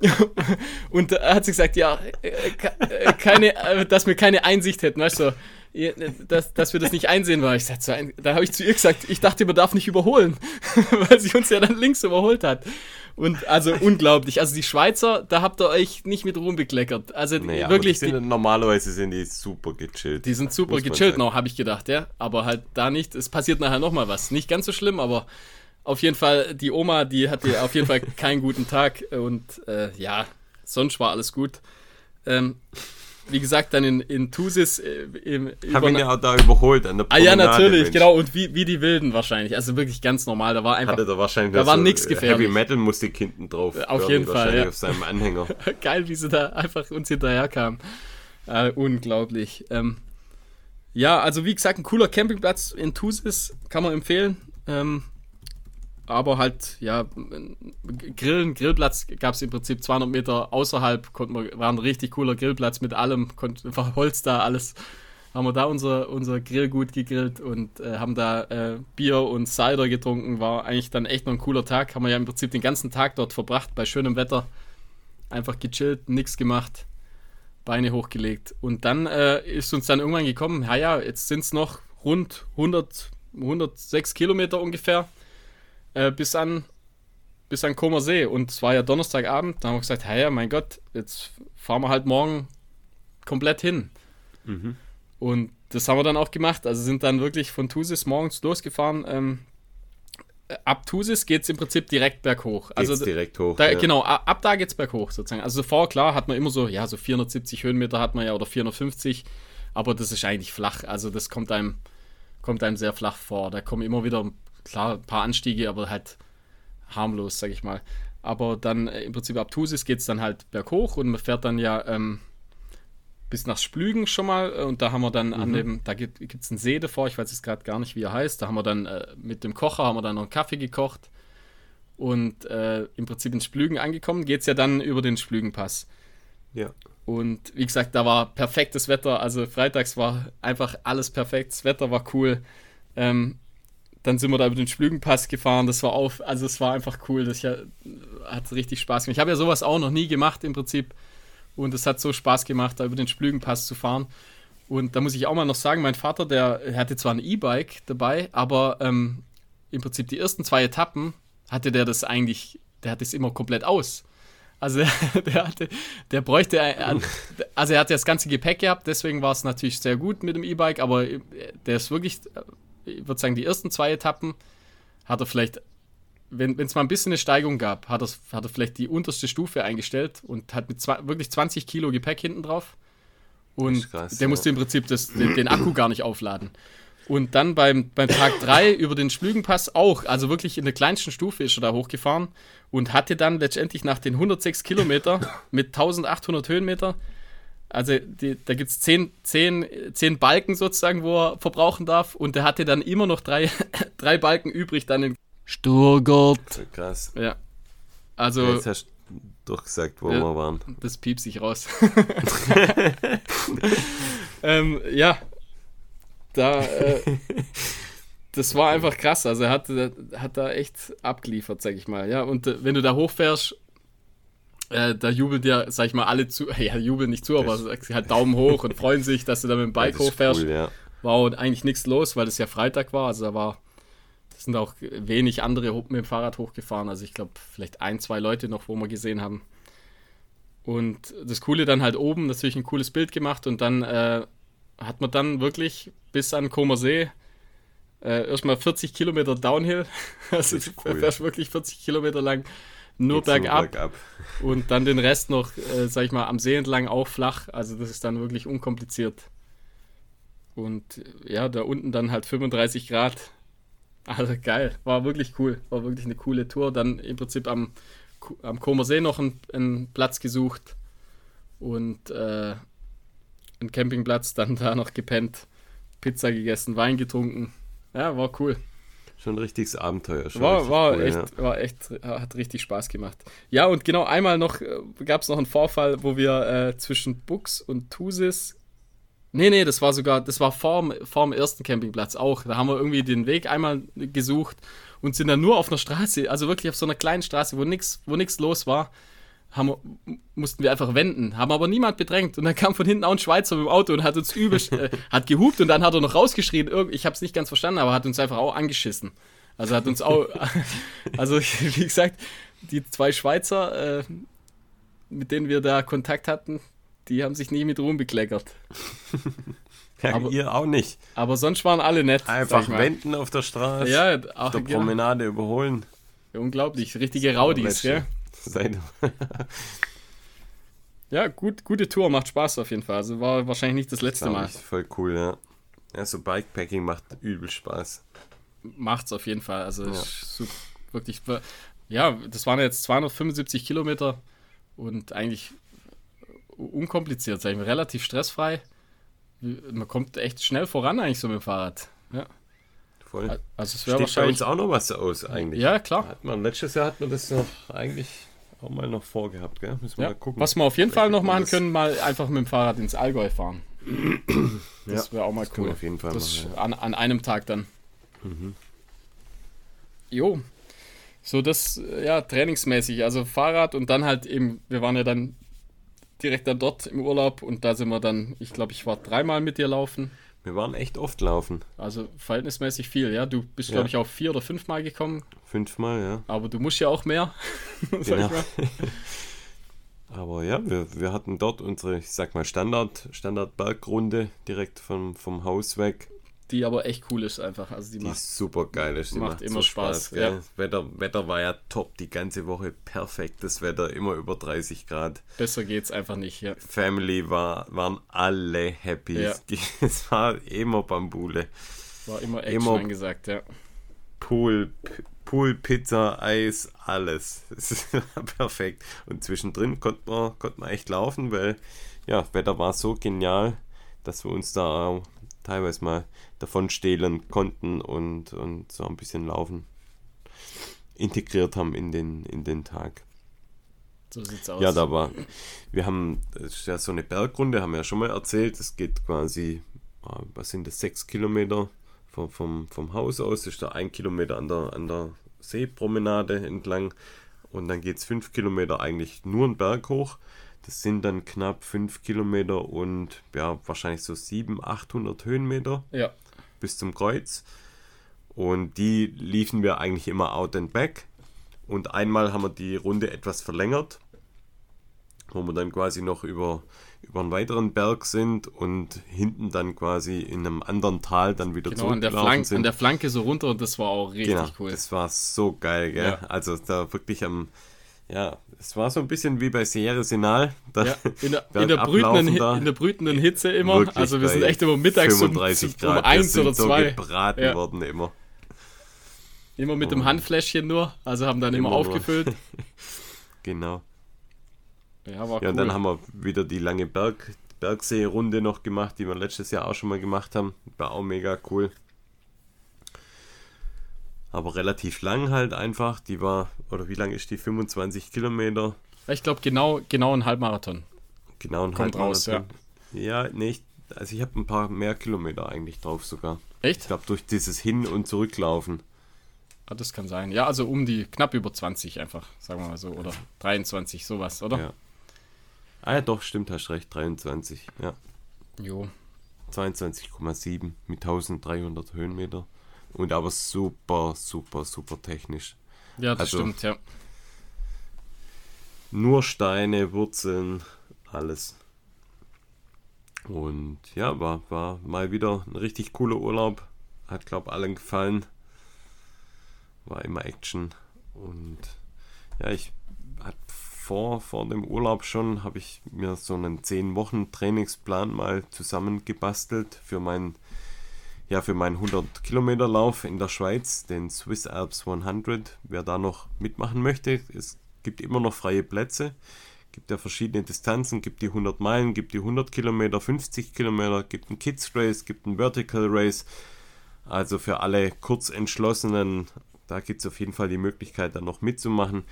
S2: und da hat sie gesagt, ja, äh, äh, keine, äh, dass wir keine Einsicht hätten, weißt du, dass, dass wir das nicht einsehen wollen. Ich da habe ich zu ihr gesagt, ich dachte, man darf nicht überholen, weil sie uns ja dann links überholt hat. Und also unglaublich. Also die Schweizer, da habt ihr euch nicht mit Ruhm bekleckert. Also naja, wirklich.
S1: Die sind, die, normalerweise sind die super gechillt.
S2: Die sind super gechillt noch, habe ich gedacht, ja. Aber halt da nicht. Es passiert nachher nochmal was. Nicht ganz so schlimm, aber auf jeden Fall, die Oma, die hatte auf jeden Fall keinen guten Tag. Und äh, ja, sonst war alles gut. Ähm, wie gesagt, dann in, in Thusis. Äh,
S1: im, ich habe ihn ja auch da überholt
S2: an der Promenade, Ah ja, natürlich, Mensch. genau. Und wie, wie die Wilden wahrscheinlich. Also wirklich ganz normal. Da war einfach.
S1: Hatte da wahrscheinlich
S2: da war so nichts gefährlich.
S1: Heavy Metal Musik hinten drauf.
S2: Auf jeden Fall. Ja.
S1: Auf seinem Anhänger.
S2: Geil, wie sie da einfach uns hinterher kamen. Äh, unglaublich. Ähm, ja, also wie gesagt, ein cooler Campingplatz in Thusis. Kann man empfehlen. Ähm, aber halt, ja, Grillen, Grillplatz gab es im Prinzip 200 Meter außerhalb, konnten wir, war ein richtig cooler Grillplatz mit allem, konnte, einfach Holz da, alles. Haben wir da unser, unser Grillgut gegrillt und äh, haben da äh, Bier und Cider getrunken. War eigentlich dann echt noch ein cooler Tag. Haben wir ja im Prinzip den ganzen Tag dort verbracht, bei schönem Wetter. Einfach gechillt, nichts gemacht, Beine hochgelegt. Und dann äh, ist uns dann irgendwann gekommen, ja, ja, jetzt sind es noch rund 100, 106 Kilometer ungefähr äh, bis an bis an Comer See. Und es war ja Donnerstagabend. Da haben wir gesagt, hey, ja, mein Gott, jetzt fahren wir halt morgen komplett hin. Mhm. Und das haben wir dann auch gemacht. Also sind dann wirklich von Thusis morgens losgefahren. Ähm, ab Thusis geht es im Prinzip direkt berghoch.
S1: Also geht's direkt hoch.
S2: Da, ja. Genau, ab da geht es berghoch sozusagen. Also vor, klar, hat man immer so, ja, so 470 Höhenmeter hat man ja oder 450, aber das ist eigentlich flach. Also das kommt einem, kommt einem sehr flach vor. Da kommen immer wieder klar, ein paar Anstiege, aber halt harmlos, sag ich mal. Aber dann äh, im Prinzip ab Thusis geht es dann halt berghoch und man fährt dann ja ähm, bis nach Splügen schon mal äh, und da haben wir dann mhm. an dem, da gibt es einen See davor, ich weiß jetzt gerade gar nicht, wie er heißt, da haben wir dann äh, mit dem Kocher, haben wir dann noch einen Kaffee gekocht und äh, im Prinzip in Splügen angekommen, geht es ja dann über den Splügenpass.
S1: Ja.
S2: Und wie gesagt, da war perfektes Wetter, also freitags war einfach alles perfekt, das Wetter war cool. Ähm, dann sind wir da über den Splügenpass gefahren. Das war auf, also es war einfach cool. Das ja, hat richtig Spaß gemacht. Ich habe ja sowas auch noch nie gemacht im Prinzip. Und es hat so Spaß gemacht, da über den Splügenpass zu fahren. Und da muss ich auch mal noch sagen, mein Vater, der hatte zwar ein E-Bike dabei, aber ähm, im Prinzip die ersten zwei Etappen hatte der das eigentlich, der hatte es immer komplett aus. Also der, hatte, der bräuchte, also er hatte das ganze Gepäck gehabt, deswegen war es natürlich sehr gut mit dem E-Bike, aber der ist wirklich, ich würde sagen, die ersten zwei Etappen hat er vielleicht, wenn es mal ein bisschen eine Steigung gab, hat er, hat er vielleicht die unterste Stufe eingestellt und hat mit zwei, wirklich 20 Kilo Gepäck hinten drauf. Und krass, der musste im Prinzip das, den, den Akku gar nicht aufladen. Und dann beim, beim Tag 3 über den Schlügenpass auch, also wirklich in der kleinsten Stufe ist er da hochgefahren und hatte dann letztendlich nach den 106 Kilometer mit 1800 Höhenmeter, also die, da gibt es 10, 10, 10 Balken sozusagen, wo er verbrauchen darf und der hatte dann immer noch drei, drei Balken übrig dann in Sturgart.
S1: Krass.
S2: Ja. Also.
S1: Jetzt hast du durchgesagt, wo ja, wir waren.
S2: Das piep sich raus. ähm, ja, da, äh, das war einfach krass. Also er hat, hat da echt abgeliefert, sag ich mal. Ja, und äh, wenn du da hochfährst, äh, da jubeln dir, sag ich mal, alle zu, ja, jubeln nicht zu, aber halt Daumen hoch und freuen sich, dass du da mit dem Bike hochfährst. Cool, ja. War eigentlich nichts los, weil es ja Freitag war. Also da war, das sind auch wenig andere mit dem Fahrrad hochgefahren. Also ich glaube, vielleicht ein, zwei Leute noch, wo wir gesehen haben. Und das Coole dann halt oben, natürlich ein cooles Bild gemacht und dann äh, hat man dann wirklich bis an Comer See äh, erstmal 40 Kilometer Downhill. Also du cool. fährst wirklich 40 Kilometer lang nur bergab, bergab, Und dann den Rest noch, äh, sag ich mal, am See entlang auch flach. Also das ist dann wirklich unkompliziert. Und ja, da unten dann halt 35 Grad. Also geil, war wirklich cool. War wirklich eine coole Tour. Dann im Prinzip am, am Comer See noch einen, einen Platz gesucht. Und äh, einen Campingplatz, dann da noch gepennt, Pizza gegessen, Wein getrunken. Ja, war cool.
S1: Schon ein richtiges Abenteuer.
S2: Schon war, war, cool, echt, ja. war echt, hat richtig Spaß gemacht. Ja, und genau einmal noch äh, gab es noch einen Vorfall, wo wir äh, zwischen Bux und Thusis. Nee, nee, das war sogar, das war vorm, vorm ersten Campingplatz auch. Da haben wir irgendwie den Weg einmal gesucht und sind dann nur auf einer Straße, also wirklich auf so einer kleinen Straße, wo nichts wo los war, haben, mussten wir einfach wenden, haben aber niemand bedrängt. Und dann kam von hinten auch ein Schweizer mit dem Auto und hat uns übel, äh, hat gehupt und dann hat er noch rausgeschrien. Ich habe es nicht ganz verstanden, aber hat uns einfach auch angeschissen. Also hat uns auch, also wie gesagt, die zwei Schweizer, äh, mit denen wir da Kontakt hatten, die haben sich nie mit Ruhm bekleckert.
S1: Ja, aber, ihr auch nicht.
S2: Aber sonst waren alle nett.
S1: Einfach wenden auf der Straße,
S2: ja,
S1: auf der Promenade ja. überholen.
S2: unglaublich, richtige Raudis, gell?
S1: Sein.
S2: ja, gut, gute Tour, macht Spaß auf jeden Fall. Also war wahrscheinlich nicht das letzte Mal.
S1: Voll cool, ja. Ja, so Bikepacking macht übel Spaß.
S2: Macht's auf jeden Fall. Also ja. super, wirklich, ja, das waren jetzt 275 Kilometer und eigentlich unkompliziert, sag ich mal, relativ stressfrei. Man kommt echt schnell voran eigentlich so mit dem Fahrrad. Ja.
S1: Voll. Also es wäre wahrscheinlich bei uns auch noch was aus eigentlich.
S2: Ja, klar.
S1: Hat man, letztes Jahr hat man das noch eigentlich auch mal noch vorgehabt, gell?
S2: Müssen wir ja. mal gucken. Was wir auf jeden Fall noch machen können, mal einfach mit dem Fahrrad ins Allgäu fahren. das wäre auch mal cool.
S1: auf jeden Fall
S2: das machen, ja. an, an einem Tag dann. Mhm. Jo. So das, ja, trainingsmäßig, also Fahrrad und dann halt eben, wir waren ja dann direkt dann dort im Urlaub und da sind wir dann, ich glaube, ich war dreimal mit dir laufen.
S1: Wir waren echt oft laufen.
S2: Also verhältnismäßig viel, ja. Du bist, ja. glaube ich, auch vier oder fünfmal gekommen.
S1: Fünfmal, ja.
S2: Aber du musst ja auch mehr. genau.
S1: Aber ja, wir, wir hatten dort unsere, ich sag mal, Standard, Standard-Bergrunde direkt vom, vom Haus weg
S2: die aber echt cool ist einfach. Also die,
S1: die
S2: macht,
S1: super geil ist.
S2: Die macht, macht immer so Spaß. Spaß ja.
S1: Wetter, Wetter war ja top, die ganze Woche perfektes Wetter, immer über 30 Grad.
S2: Besser geht's einfach nicht, ja.
S1: Family war, waren alle happy. Ja. Die, es war immer Bambule.
S2: War immer Action immer angesagt, ja.
S1: Pool, Pool, Pizza, Eis, alles. Es war perfekt. Und zwischendrin konnte man, konnte man echt laufen, weil ja, Wetter war so genial, dass wir uns da teilweise mal davon stehlen konnten und, und so ein bisschen laufen integriert haben in den, in den Tag.
S2: So sieht's aus.
S1: Ja, da war, wir haben, das ist ja so eine Bergrunde, haben wir ja schon mal erzählt, es geht quasi, ah, was sind das, sechs Kilometer vom, vom, vom Haus aus, ist da ein Kilometer an der, an der Seepromenade entlang und dann geht es fünf Kilometer eigentlich nur einen Berg hoch. Das sind dann knapp 5 Kilometer und ja, wahrscheinlich so 700, 800 Höhenmeter
S2: Ja.
S1: bis zum Kreuz. Und die liefen wir eigentlich immer out and back. Und einmal haben wir die Runde etwas verlängert, wo wir dann quasi noch über, über einen weiteren Berg sind und hinten dann quasi in einem anderen Tal dann wieder
S2: Genau, an der,
S1: zurückgelaufen
S2: Flank,
S1: sind.
S2: an der Flanke so runter und das war auch richtig
S1: genau,
S2: cool.
S1: das war so geil, gell?
S2: Ja.
S1: Also da wirklich am, ja, es war so ein bisschen wie bei Sierra Sinal.
S2: Ja, in der, in, der brütenden,
S1: da.
S2: in der brütenden Hitze immer.
S1: Wirklich
S2: also wir sind echt immer mittags um,
S1: 35
S2: um
S1: Grad.
S2: eins oder zwei.
S1: so gebraten
S2: Ja.
S1: worden immer.
S2: Immer mit dem Handfläschchen nur. Also haben dann immer,
S1: Immer
S2: aufgefüllt.
S1: Genau.
S2: Ja, war
S1: Ja,
S2: cool.
S1: und dann haben wir wieder die lange Berg, Bergsee-Runde noch gemacht, die wir letztes Jahr auch schon mal gemacht haben. War auch mega cool. Aber relativ lang halt einfach. Die war, oder wie lang ist die? 25 Kilometer.
S2: ich glaube genau, genau ein Halbmarathon.
S1: Genau ein
S2: Kommt raus,
S1: Halbmarathon. Ja, nicht. Also ich habe ein paar mehr Kilometer eigentlich drauf sogar.
S2: Echt?
S1: Ich glaube durch dieses Hin- und Zurücklaufen.
S2: Ah, das kann sein. Ja, also um die knapp über 20 einfach, sagen wir mal so. Oder 23, sowas, oder?
S1: Ja. Ah ja, doch, stimmt, hast recht. 23. Ja.
S2: Jo.
S1: 22,7 mit 1300 Höhenmeter. Und aber super, super, super technisch.
S2: Ja, das
S1: Also-
S2: stimmt, ja.
S1: Nur Steine, Wurzeln, alles. Und ja, war, war mal wieder ein richtig cooler Urlaub. Hat, glaube allen gefallen. War immer Action. Und ja, ich hatte vor, vor dem Urlaub schon, habe ich mir so einen 10 Wochen Trainingsplan mal zusammengebastelt für meinen ja, für meinen 100 Kilometer Lauf in der Schweiz, den Swiss Alps 100. Wer da noch mitmachen möchte, es gibt immer noch freie Plätze. Gibt ja verschiedene Distanzen, gibt die 100 Meilen, gibt die 100 Kilometer, 50 Kilometer, gibt ein Kids Race, gibt ein Vertical Race. Also für alle Kurzentschlossenen, da gibt es auf jeden Fall die Möglichkeit, da noch mitzumachen.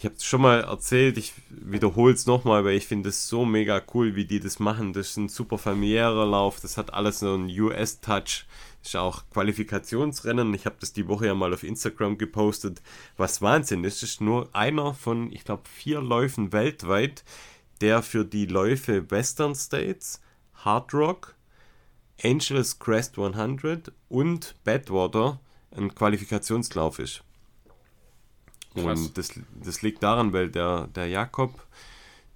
S1: Ich habe es schon mal erzählt, ich wiederhole es nochmal, weil ich finde es so mega cool, wie die das machen. Das ist ein super familiärer Lauf, das hat alles so einen US-Touch. Ist auch Qualifikationsrennen. Ich habe das die Woche ja mal auf Instagram gepostet. Was Wahnsinn ist, ist nur einer von, ich glaube, vier Läufen weltweit, der für die Läufe Western States, Hard Rock, Angeles Crest 100 und Badwater ein Qualifikationslauf ist.
S2: Krass.
S1: Und das, das liegt daran, weil der, der Jakob,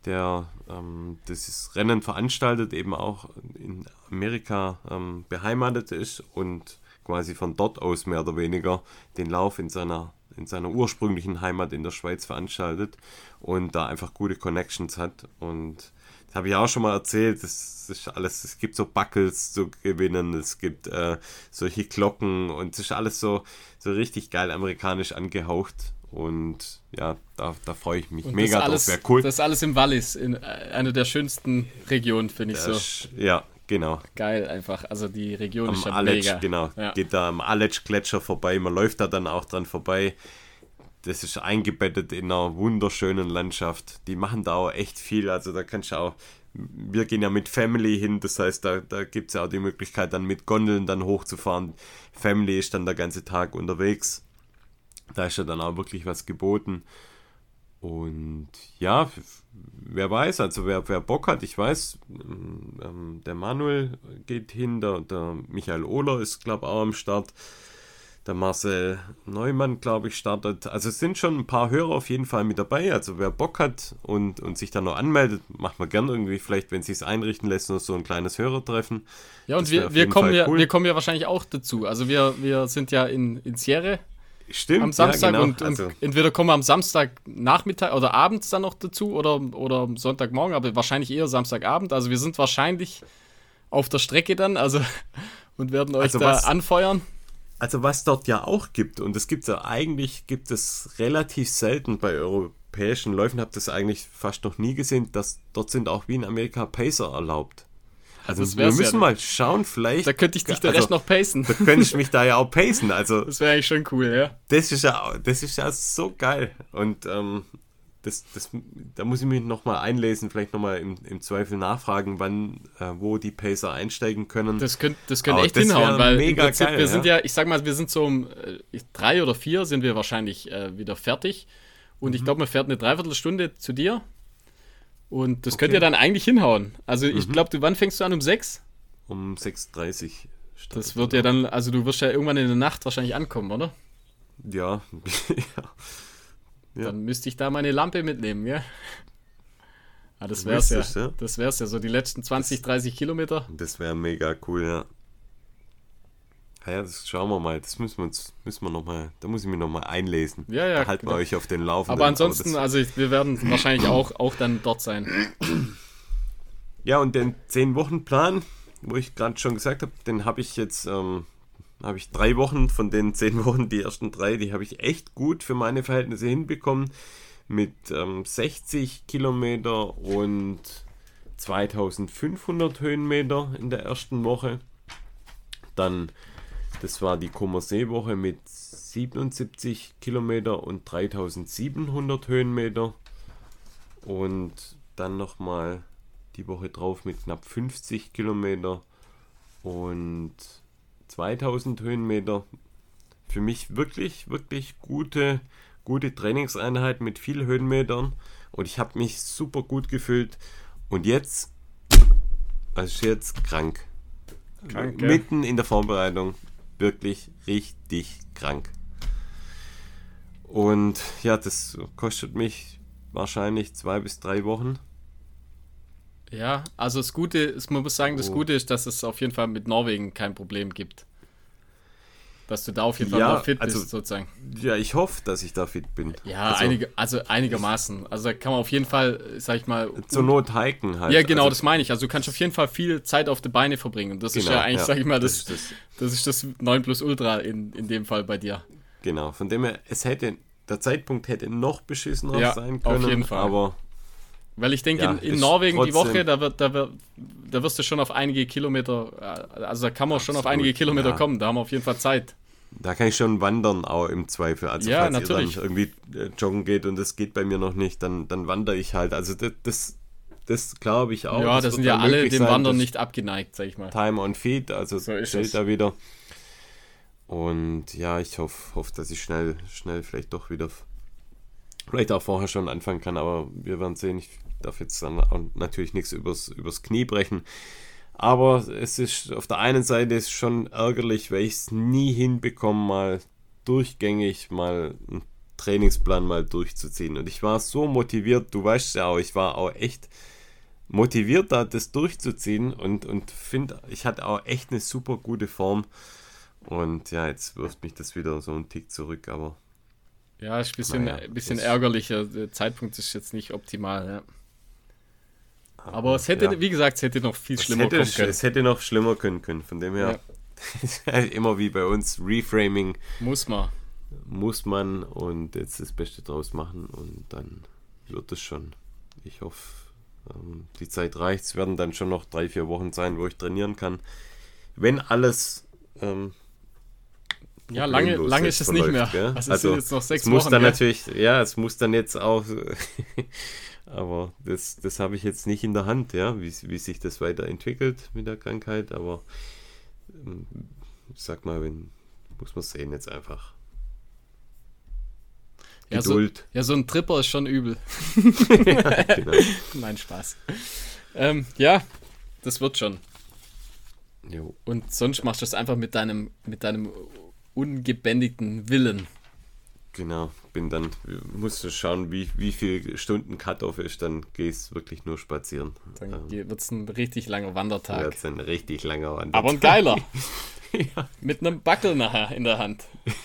S1: der ähm, dieses Rennen veranstaltet, eben auch in Amerika ähm, beheimatet ist und quasi von dort aus mehr oder weniger den Lauf in seiner, in seiner ursprünglichen Heimat in der Schweiz veranstaltet und da einfach gute Connections hat. Und das habe ich auch schon mal erzählt, das ist alles, es gibt so Buckles zu gewinnen, es gibt äh, solche Glocken und es ist alles so, so richtig geil amerikanisch angehaucht. Und ja, da, da freue ich mich
S2: Und
S1: mega
S2: das alles,
S1: drauf. Wäre cool.
S2: Das alles im Wallis, in äh, einer der schönsten Regionen, finde ich so.
S1: Ja, genau.
S2: Geil einfach. Also die Region
S1: Am
S2: ist ja
S1: Aletsch,
S2: mega.
S1: genau.
S2: Ja.
S1: Geht da am Aletsch-Gletscher vorbei. Man läuft da dann auch dran vorbei. Das ist eingebettet in einer wunderschönen Landschaft. Die machen da auch echt viel. Also da kannst du auch. Wir gehen ja mit Family hin, das heißt, da, da gibt es ja auch die Möglichkeit, dann mit Gondeln dann hochzufahren. Family ist dann der ganze Tag unterwegs. Da ist ja dann auch wirklich was geboten. Und ja, wer weiß, also wer, wer Bock hat, ich weiß, ähm, der Manuel geht hin, der, der Michael Ohler ist, glaube ich, auch am Start. Der Marcel Neumann, glaube ich, startet. Also es sind schon ein paar Hörer auf jeden Fall mit dabei. Also wer Bock hat und, und sich dann noch anmeldet, macht man gern irgendwie, vielleicht, wenn es sich einrichten lässt, noch so ein kleines Hörertreffen.
S2: Ja, und wir, wir, kommen
S1: Fall
S2: ja,
S1: cool.
S2: wir kommen ja wahrscheinlich auch dazu. Also wir, wir sind ja in, in Sierre
S1: Stimmt,
S2: am Samstag
S1: ja, genau.
S2: und, und
S1: also,
S2: entweder kommen wir am Samstagnachmittag oder abends dann noch dazu oder, oder Sonntagmorgen, aber wahrscheinlich eher Samstagabend. Also wir sind wahrscheinlich auf der Strecke dann, also und werden euch
S1: Also
S2: da
S1: was-
S2: anfeuern.
S1: Also was dort ja auch gibt, und das gibt es ja eigentlich, gibt es relativ selten bei europäischen Läufen, habe das eigentlich fast noch nie gesehen, dass dort sind auch wie in Amerika Pacer erlaubt. Also wir müssen
S2: ja.
S1: mal schauen, vielleicht.
S2: Da könnte ich dich der
S1: also,
S2: Rest noch pacen.
S1: Da könnte ich mich da ja auch pacen. Also
S2: Das wäre eigentlich schon cool, ja.
S1: das ist ja, das ist ja so geil. Und ähm, das, das, da muss ich mich nochmal einlesen, vielleicht nochmal im, im Zweifel nachfragen, wann, äh, wo die Pacer einstellen können.
S2: Das könnte das könnte
S1: Aber
S2: echt
S1: das
S2: hinhauen, weil
S1: mega
S2: Prinzip,
S1: geil,
S2: wir sind
S1: ja.
S2: ja, ich sag mal, wir sind so um äh, drei oder vier sind wir wahrscheinlich äh, wieder fertig. Und
S1: Mhm.
S2: ich glaube, man fährt eine Dreiviertelstunde zu dir. Und das okay. könnt ihr dann eigentlich hinhauen. Also ich mhm. glaube, du, wann fängst du an? Um 6?
S1: Um 6.30 Uhr.
S2: Das wird ja dann, also du wirst ja irgendwann in der Nacht wahrscheinlich ankommen, oder?
S1: Ja.
S2: ja. Dann müsste ich da meine Lampe mitnehmen, ja? Ah, das wär's ja. ja. Das wär's ja, so die letzten 20, 30 Kilometer.
S1: Das wäre mega cool, ja. Ja, das schauen wir mal. Das müssen wir uns, müssen wir noch mal, da muss ich mich noch mal einlesen.
S2: Ja, ja.
S1: Da halten wir euch auf den Laufenden.
S2: Aber ansonsten, Aber also wir werden wahrscheinlich auch, auch dann dort sein.
S1: Ja, und den 10-Wochen-Plan, wo ich gerade schon gesagt habe, den habe ich jetzt, ähm, habe ich drei Wochen von den zehn Wochen, die ersten drei, die habe ich echt gut für meine Verhältnisse hinbekommen. Mit ähm, 60 Kilometer und 2500 Höhenmeter in der ersten Woche. Dann das war die Comersee-Woche mit 77 Kilometer und 3700 Höhenmeter. Und dann nochmal die Woche drauf mit knapp 50 Kilometer und 2000 Höhenmeter. Für mich wirklich, wirklich gute, gute Trainingseinheit mit viel Höhenmetern. Und ich habe mich super gut gefühlt. Und jetzt, also jetzt krank. krank Mitten in der Vorbereitung wirklich richtig krank. Und ja, das kostet mich wahrscheinlich zwei bis drei Wochen.
S2: Ja, also das Gute ist, man muss sagen, das oh. Gute ist, dass es auf jeden Fall mit Norwegen kein Problem gibt. Dass du da auf jeden Fall
S1: ja,
S2: fit
S1: also,
S2: bist, sozusagen.
S1: Ja, ich hoffe, dass ich da fit bin.
S2: Ja, also, einige, also einigermaßen. Also da kann man auf jeden Fall, sag ich mal.
S1: Zur Not hiken halt.
S2: Ja, genau, also, das meine ich. Also du kannst auf jeden Fall viel Zeit auf die Beine verbringen. Und das genau, ist ja eigentlich, ja, sag ich mal, das, das, das, ist das 9 plus Ultra in, in dem Fall bei dir.
S1: Genau, von dem her, es hätte, der Zeitpunkt hätte noch beschissener ja, sein können. Auf jeden Fall. Aber
S2: weil ich denke, ja, in, in Norwegen die Woche, da, wird, da, wird, da wirst du schon auf einige Kilometer, äh, also da kann man schon auf einige Kilometer ja. kommen, da haben wir auf jeden Fall Zeit.
S1: Da kann ich schon wandern, auch im Zweifel. Also
S2: ja,
S1: falls
S2: natürlich.
S1: ihr dann irgendwie äh, joggen geht und das geht bei mir noch nicht, dann, dann wandere ich halt. Also das, das, das glaube ich auch.
S2: Ja, das, das sind ja alle dem sein, Wandern nicht abgeneigt, sag ich mal.
S1: Time on Feet, also so stellt da wieder. Und ja, ich hoffe, hoff, dass ich schnell, schnell vielleicht doch wieder, vielleicht auch vorher schon anfangen kann, aber wir werden sehen. Ich darf jetzt dann natürlich nichts übers, übers Knie brechen. Aber es ist auf der einen Seite ist schon ärgerlich, weil ich es nie hinbekomme, mal durchgängig mal einen Trainingsplan mal durchzuziehen. Und ich war so motiviert, du weißt ja auch, ich war auch echt motiviert, da das durchzuziehen und, und finde, ich hatte auch echt eine super gute Form. Und ja, jetzt wirft mich das wieder so einen Tick zurück, aber.
S2: Ja, ist ein bisschen, naja, bisschen ärgerlicher. Der Zeitpunkt ist jetzt nicht optimal, ja. Aber es hätte, ja. wie gesagt, es hätte noch viel schlimmer
S1: hätte, können. Es hätte noch schlimmer können können. Von dem her, ja. immer wie bei uns, Reframing.
S2: Muss man.
S1: Muss man und jetzt das Beste draus machen und dann wird es schon. Ich hoffe, ähm, die Zeit reicht. Es werden dann schon noch drei, vier Wochen sein, wo ich trainieren kann. Wenn alles. Ähm,
S2: ja, lange, lange ist es verläuft, nicht mehr.
S1: Also, also jetzt noch sechs es muss Wochen, dann natürlich, ja, es muss dann jetzt auch Aber das, das habe ich jetzt nicht in der Hand, ja, wie, wie sich das weiterentwickelt mit der Krankheit. Aber ähm, ich sag mal, wenn, muss man sehen jetzt einfach.
S2: Ja, Geduld. So, ja, so ein Tripper ist schon übel. ja, genau. Nein, Spaß. Ähm, ja, das wird schon. Jo. Und sonst machst du es einfach mit deinem, mit deinem ungebändigten Willen.
S1: Genau, bin dann, musst du schauen, wie, wie viel Stunden Cut-Off ist, dann gehst wirklich nur spazieren.
S2: Dann ähm, wird es ein richtig langer Wandertag. Wird
S1: es ein richtig langer Wandertag.
S2: Aber ein geiler. ja. Mit einem Backel nachher in der Hand.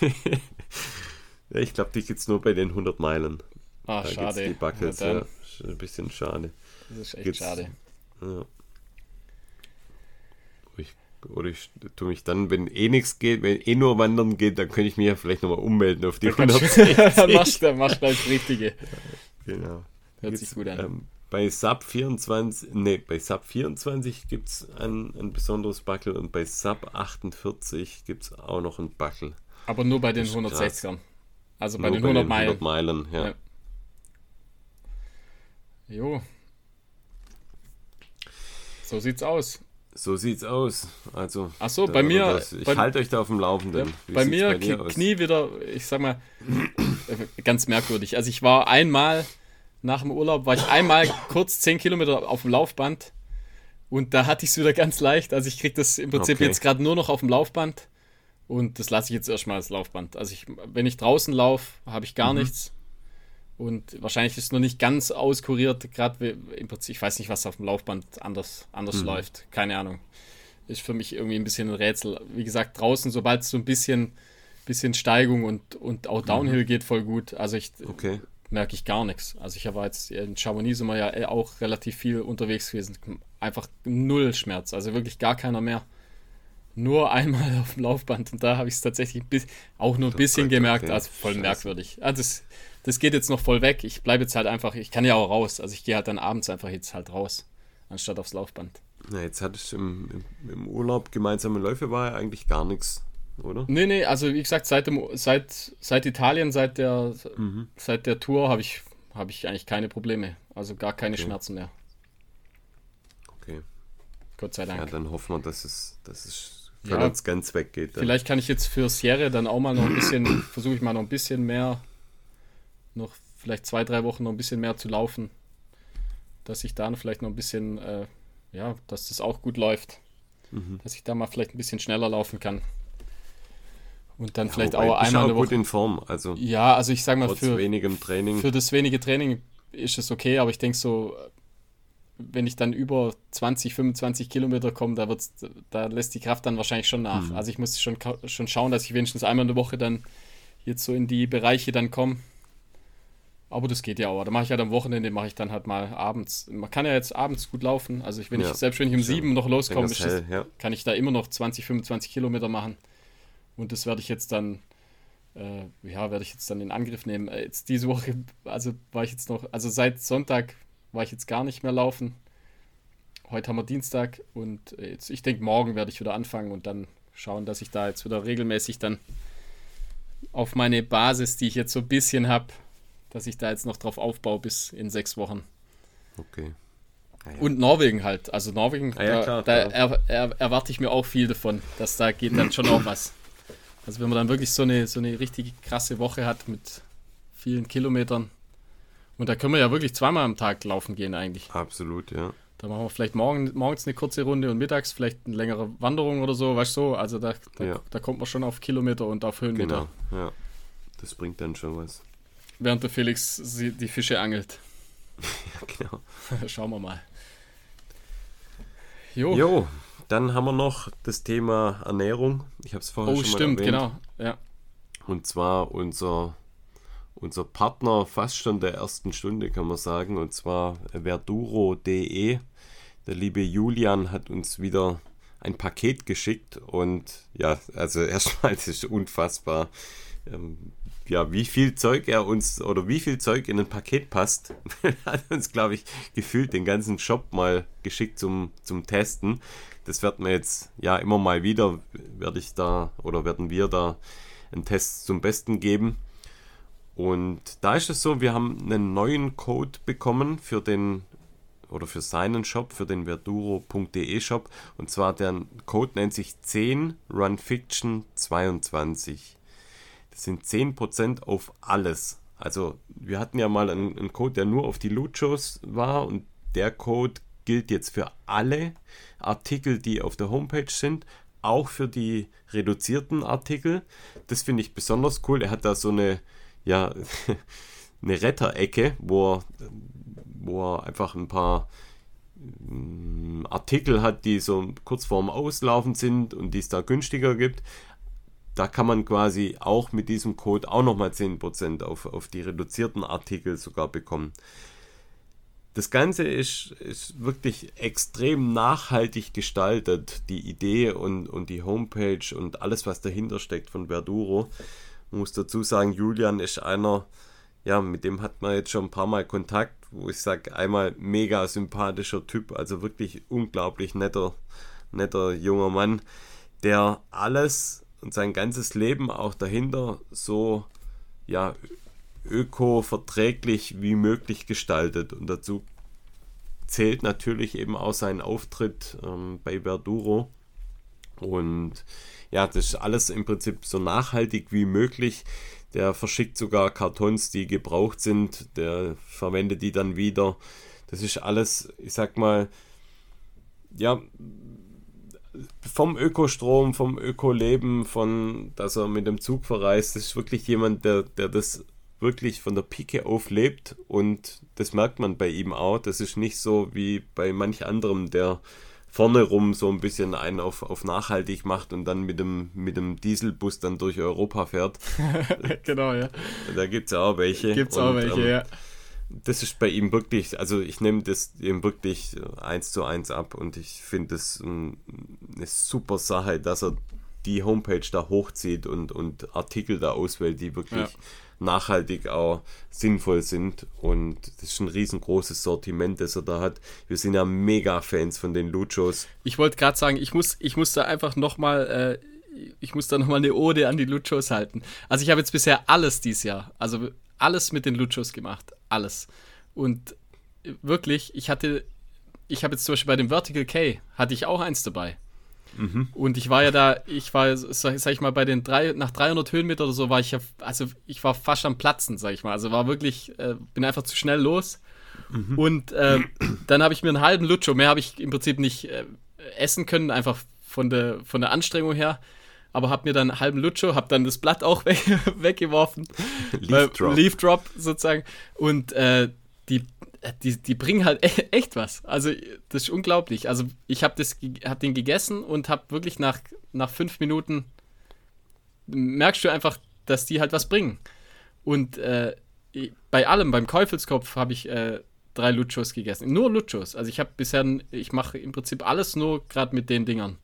S1: ja, ich glaube, die gibt es nur bei den 100 Meilen.
S2: Ah, schade.
S1: Die Buckles, ja, ein bisschen schade.
S2: Das ist echt gibt's, schade.
S1: Ja. Oder ich tue mich dann, wenn eh nichts geht, wenn eh nur wandern geht, dann könnte ich mich ja vielleicht nochmal ummelden auf die
S2: 160. dann machst du machst das Richtige.
S1: Genau.
S2: Hört sich gut an. Ähm,
S1: bei Sub 24, ne, bei Sub 24 gibt es ein, ein besonderes Buckel und bei Sub 48 gibt es auch noch ein Buckel.
S2: Aber nur bei den 160ern. Also bei nur den 100 bei den 100
S1: Meilen. ja. ja.
S2: Jo. So sieht's aus.
S1: So sieht's aus. Also,
S2: Ach so, bei mir.
S1: Das, ich halte euch da auf dem Laufenden. Ja,
S2: bei mir bei Knie aus? wieder, ich sag mal, ganz merkwürdig. Also ich war einmal nach dem Urlaub war ich einmal kurz 10 Kilometer auf dem Laufband und da hatte ich es wieder ganz leicht. Also ich kriege das im Prinzip okay. jetzt gerade nur noch auf dem Laufband und das lasse ich jetzt erstmal als Laufband. Also ich, wenn ich draußen laufe, habe ich gar mhm. nichts. Und wahrscheinlich ist es noch nicht ganz auskuriert, gerade im Prinzip, ich weiß nicht, was auf dem Laufband anders, anders mhm. läuft. Keine Ahnung. Ist für mich irgendwie ein bisschen ein Rätsel. Wie gesagt, draußen, sobald es so ein bisschen, bisschen Steigung und, und auch Downhill mhm. geht, voll gut. Also ich okay. merke ich gar nichts. Also ich war jetzt in Chamonix sind wir ja eh auch relativ viel unterwegs gewesen. Einfach null Schmerz, also wirklich gar keiner mehr. Nur einmal auf dem Laufband und da habe ich es tatsächlich auch nur ein bisschen gemerkt, also voll merkwürdig. Also das, das geht jetzt noch voll weg. Ich bleibe jetzt halt einfach, ich kann ja auch raus. Also ich gehe halt dann abends einfach jetzt halt raus, anstatt aufs Laufband.
S1: Na, jetzt hattest du im, im, im Urlaub gemeinsame Läufe, war ja eigentlich gar nichts, oder?
S2: Nee, nee, also wie gesagt, seit, dem, seit, seit Italien, seit der, mhm. seit der Tour habe ich, hab ich eigentlich keine Probleme. Also gar keine okay. Schmerzen mehr.
S1: Okay.
S2: Gott sei Dank.
S1: Ja, dann hoffen wir, dass es, dass es ja, uns ganz weggeht.
S2: Dann. Vielleicht kann ich jetzt für Sierra dann auch mal noch ein bisschen, versuche ich mal noch ein bisschen mehr noch vielleicht zwei, drei Wochen noch ein bisschen mehr zu laufen, dass ich da vielleicht noch ein bisschen, äh, ja, dass das auch gut läuft. Mhm. Dass ich da mal vielleicht ein bisschen schneller laufen kann. Und dann ja, vielleicht auch einmal eine
S1: Woche. gut in Form. Also
S2: ja, also ich sag mal,
S1: für, wenigem Training.
S2: für das wenige Training ist es okay, aber ich denke so, wenn ich dann über 20, 25 Kilometer komme, da, wird's, da lässt die Kraft dann wahrscheinlich schon nach. Mhm. Also ich muss schon, schon schauen, dass ich wenigstens einmal in der Woche dann jetzt so in die Bereiche dann komme, aber das geht ja auch. Da mache ich halt am Wochenende, mache ich dann halt mal abends. Man kann ja jetzt abends gut laufen. Also ich, wenn ja, ich, selbst wenn ich um sieben noch loskomme, hell, ja. kann ich da immer noch 20, 25 Kilometer machen. Und das werde ich jetzt dann, äh, ja, werde ich jetzt dann in Angriff nehmen. Äh, jetzt diese Woche, also war ich jetzt noch, also seit Sonntag war ich jetzt gar nicht mehr laufen. Heute haben wir Dienstag und jetzt, ich denke, morgen werde ich wieder anfangen und dann schauen, dass ich da jetzt wieder regelmäßig dann auf meine Basis, die ich jetzt so ein bisschen habe, dass ich da jetzt noch drauf aufbaue bis in sechs Wochen.
S1: Okay.
S2: Ah, ja. Und Norwegen halt. Also Norwegen, ah, ja, klar, da, da er, er, erwarte ich mir auch viel davon, dass da geht dann schon auch was. Also wenn man dann wirklich so eine, so eine richtig krasse Woche hat mit vielen Kilometern. Und da können wir ja wirklich zweimal am Tag laufen gehen eigentlich.
S1: Absolut, ja.
S2: Da machen wir vielleicht morgen, morgens eine kurze Runde und mittags vielleicht eine längere Wanderung oder so, weißt du so. Also da, da, ja. da kommt man schon auf Kilometer und auf Höhenmeter.
S1: Genau, ja. Das bringt dann schon was
S2: während der Felix die Fische angelt.
S1: ja, genau.
S2: Schauen wir mal.
S1: Jo. jo. dann haben wir noch das Thema Ernährung. Ich habe es vorher oh, schon stimmt, mal erwähnt.
S2: genau. Ja.
S1: Und zwar unser, unser Partner fast schon der ersten Stunde, kann man sagen. Und zwar verduro.de. Der liebe Julian hat uns wieder ein Paket geschickt. Und ja, also erstmal, das ist unfassbar. Ähm, ja, wie viel Zeug er uns oder wie viel Zeug in ein Paket passt, hat uns, glaube ich, gefühlt den ganzen Shop mal geschickt zum, zum Testen. Das werden wir jetzt ja immer mal wieder, werde ich da oder werden wir da einen Test zum Besten geben. Und da ist es so, wir haben einen neuen Code bekommen für den oder für seinen Shop, für den verduro.de Shop. Und zwar der Code nennt sich 10 Runfiction 22. Sind 10% auf alles. Also wir hatten ja mal einen, einen Code, der nur auf die Luchos war und der Code gilt jetzt für alle Artikel, die auf der Homepage sind, auch für die reduzierten Artikel. Das finde ich besonders cool. Er hat da so eine, ja, eine Retterecke, wo er, wo er einfach ein paar mm, Artikel hat, die so kurz vorm Auslaufen sind und die es da günstiger gibt da kann man quasi auch mit diesem Code auch nochmal 10% auf, auf die reduzierten Artikel sogar bekommen. Das Ganze ist, ist wirklich extrem nachhaltig gestaltet, die Idee und, und die Homepage und alles, was dahinter steckt von Verduro. Ich muss dazu sagen, Julian ist einer, ja, mit dem hat man jetzt schon ein paar Mal Kontakt, wo ich sage, einmal mega sympathischer Typ, also wirklich unglaublich netter, netter junger Mann, der alles und sein ganzes Leben auch dahinter so ja, öko-verträglich wie möglich gestaltet. Und dazu zählt natürlich eben auch sein Auftritt ähm, bei Verduro. Und ja, das ist alles im Prinzip so nachhaltig wie möglich. Der verschickt sogar Kartons, die gebraucht sind. Der verwendet die dann wieder. Das ist alles, ich sag mal, ja, vom Ökostrom, vom Ökoleben, von, dass er mit dem Zug verreist. Das ist wirklich jemand, der, der das wirklich von der Pike auf lebt und das merkt man bei ihm auch. Das ist nicht so wie bei manch anderem, der vorne rum so ein bisschen einen auf, auf nachhaltig macht und dann mit dem, mit dem Dieselbus dann durch Europa fährt.
S2: genau, ja.
S1: Da gibt es ja auch welche.
S2: Gibt es auch welche, ähm, ja.
S1: Das ist bei ihm wirklich, also ich nehme das ihm wirklich eins zu eins ab und ich finde es eine super Sache, dass er die Homepage da hochzieht und, und Artikel da auswählt, die wirklich ja. nachhaltig auch sinnvoll sind. Und das ist ein riesengroßes Sortiment, das er da hat. Wir sind ja mega Fans von den Luchos.
S2: Ich wollte gerade sagen, ich muss, ich muss da einfach nochmal, äh, ich muss da nochmal eine Ode an die Luchos halten. Also ich habe jetzt bisher alles dieses Jahr, also alles mit den Luchos gemacht. Alles. Und wirklich, ich hatte, ich habe jetzt zum Beispiel bei dem Vertical K, hatte ich auch eins dabei. Mhm. Und ich war ja da, ich war, sag, sag, ich mal, bei den drei, nach 300 Höhenmeter oder so war ich ja, also ich war fast am Platzen, sag ich mal. Also war wirklich, äh, bin einfach zu schnell los. Mhm. Und äh, dann habe ich mir einen halben Lutscho, mehr habe ich im Prinzip nicht äh, essen können, einfach von der, von der Anstrengung her. Aber habe mir dann einen halben Lutscho, habe dann das Blatt auch weg, weggeworfen. Leaf Drop. Leaf Drop sozusagen. Und äh, die die, die bringen halt e-, echt was. Also, das ist unglaublich. Also, ich habe hab den gegessen und habe wirklich nach, nach fünf Minuten merkst du einfach, dass die halt was bringen. Und äh, bei allem, beim Käufelskopf habe ich äh, drei Luchos gegessen. Nur Luchos. Also, ich habe bisher, ich mache im Prinzip alles nur gerade mit den Dingern.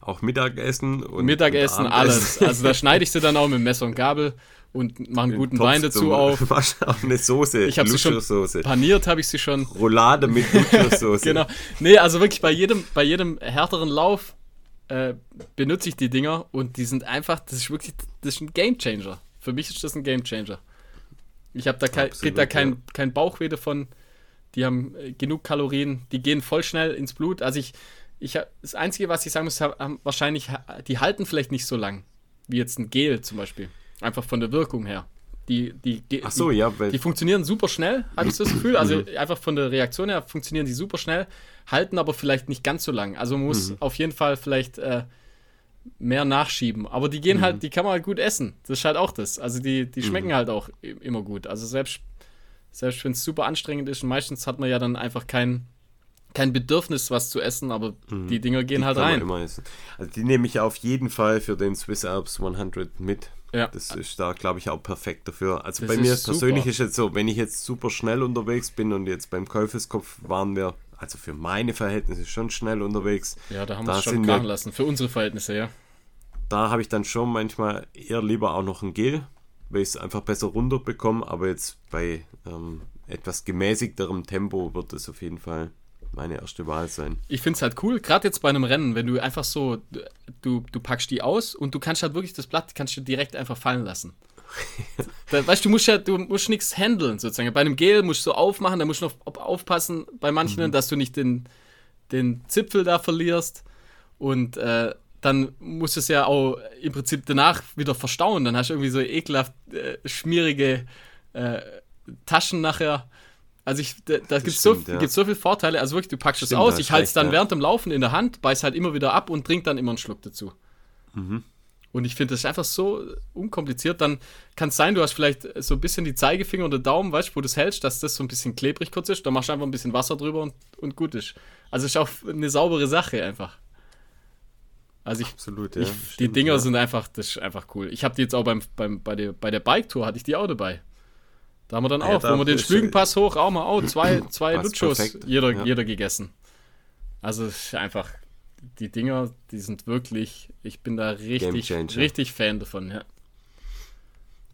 S1: Auch Mittagessen
S2: und Mittagessen, und alles. Also, da schneide ich sie dann auch mit Messer und Gabel und mache einen guten Topf Wein dazu auf.
S1: Auch eine Soße,
S2: ich habe sie schon paniert, habe ich sie schon.
S1: Roulade mit Lutschersoße.
S2: genau. Nee, also wirklich bei jedem, bei jedem härteren Lauf äh, benutze ich die Dinger und die sind einfach, das ist wirklich, das ist ein Gamechanger. Für mich ist das ein Gamechanger. Ich habe da, kein, da kein, ja. kein Bauchweh davon. Die haben äh, genug Kalorien, die gehen voll schnell ins Blut. Also ich, ich das Einzige, was ich sagen muss, haben wahrscheinlich, die halten vielleicht nicht so lang, wie jetzt ein Gel zum Beispiel. Einfach von der Wirkung her. Die, die, die,
S1: Ach so, ja.
S2: Die funktionieren super schnell, habe ich so das Gefühl. Also mhm. einfach von der Reaktion her funktionieren die super schnell, halten aber vielleicht nicht ganz so lang. Also man muss mhm. auf jeden Fall vielleicht äh, mehr nachschieben. Aber die gehen mhm. halt, die kann man halt gut essen. Das ist halt auch das. Also die, die schmecken mhm. halt auch immer gut. Also selbst, selbst wenn es super anstrengend ist, und meistens hat man ja dann einfach kein, kein Bedürfnis, was zu essen, aber mhm. die Dinger gehen die halt rein.
S1: Also die nehme ich auf jeden Fall für den Swiss Alps 100 mit. Ja. Das ist da, glaube ich, auch perfekt dafür. Also das bei mir persönlich super. ist jetzt so, wenn ich jetzt super schnell unterwegs bin und jetzt beim Käufeskopf waren wir, also für meine Verhältnisse schon schnell unterwegs.
S2: Ja, da haben wir es schon krachen lassen, für unsere Verhältnisse, ja.
S1: Da habe ich dann schon manchmal eher lieber auch noch ein Gel, weil ich es einfach besser runterbekomme, aber jetzt bei ähm, etwas gemäßigterem Tempo wird es auf jeden Fall meine erste Wahl sein.
S2: Ich finde es halt cool, gerade jetzt bei einem Rennen, wenn du einfach so, du, du packst die aus und du kannst halt wirklich das Blatt, kannst du direkt einfach fallen lassen. da, weißt du, musst ja, du musst nichts handeln sozusagen. Bei einem Gel musst du so aufmachen, da musst du noch aufpassen bei manchen, mhm. dass du nicht den, den Zipfel da verlierst und äh, dann musst du es ja auch im Prinzip danach wieder verstauen. Dann hast du irgendwie so ekelhaft äh, schmierige äh, Taschen nachher. Also ich, da, da gibt es so, ja. so viele Vorteile. Also wirklich, du packst es aus, ich halte es dann ja. während dem Laufen in der Hand, beiß halt immer wieder ab und trink dann immer einen Schluck dazu. Mhm. Und ich finde das ist einfach so unkompliziert. Dann kann es sein, du hast vielleicht so ein bisschen die Zeigefinger oder Daumen, weißt du, wo du es hältst, dass das so ein bisschen klebrig kurz ist. Da machst du einfach ein bisschen Wasser drüber und, und gut ist. Also ist auch eine saubere Sache einfach. Also ich, Absolut, ja. Ich, Stimmt, die Dinger ja. sind einfach, das ist einfach cool. Ich habe die jetzt auch beim, beim, bei, der, bei der Bike-Tour, hatte ich die auch dabei. Da haben wir dann auch, ja, wo wir den Schlügenpass hoch auch mal, oh, zwei, zwei Lutschos jeder, ja. jeder gegessen. Also einfach, die Dinger, die sind wirklich, ich bin da richtig, richtig Fan davon, ja.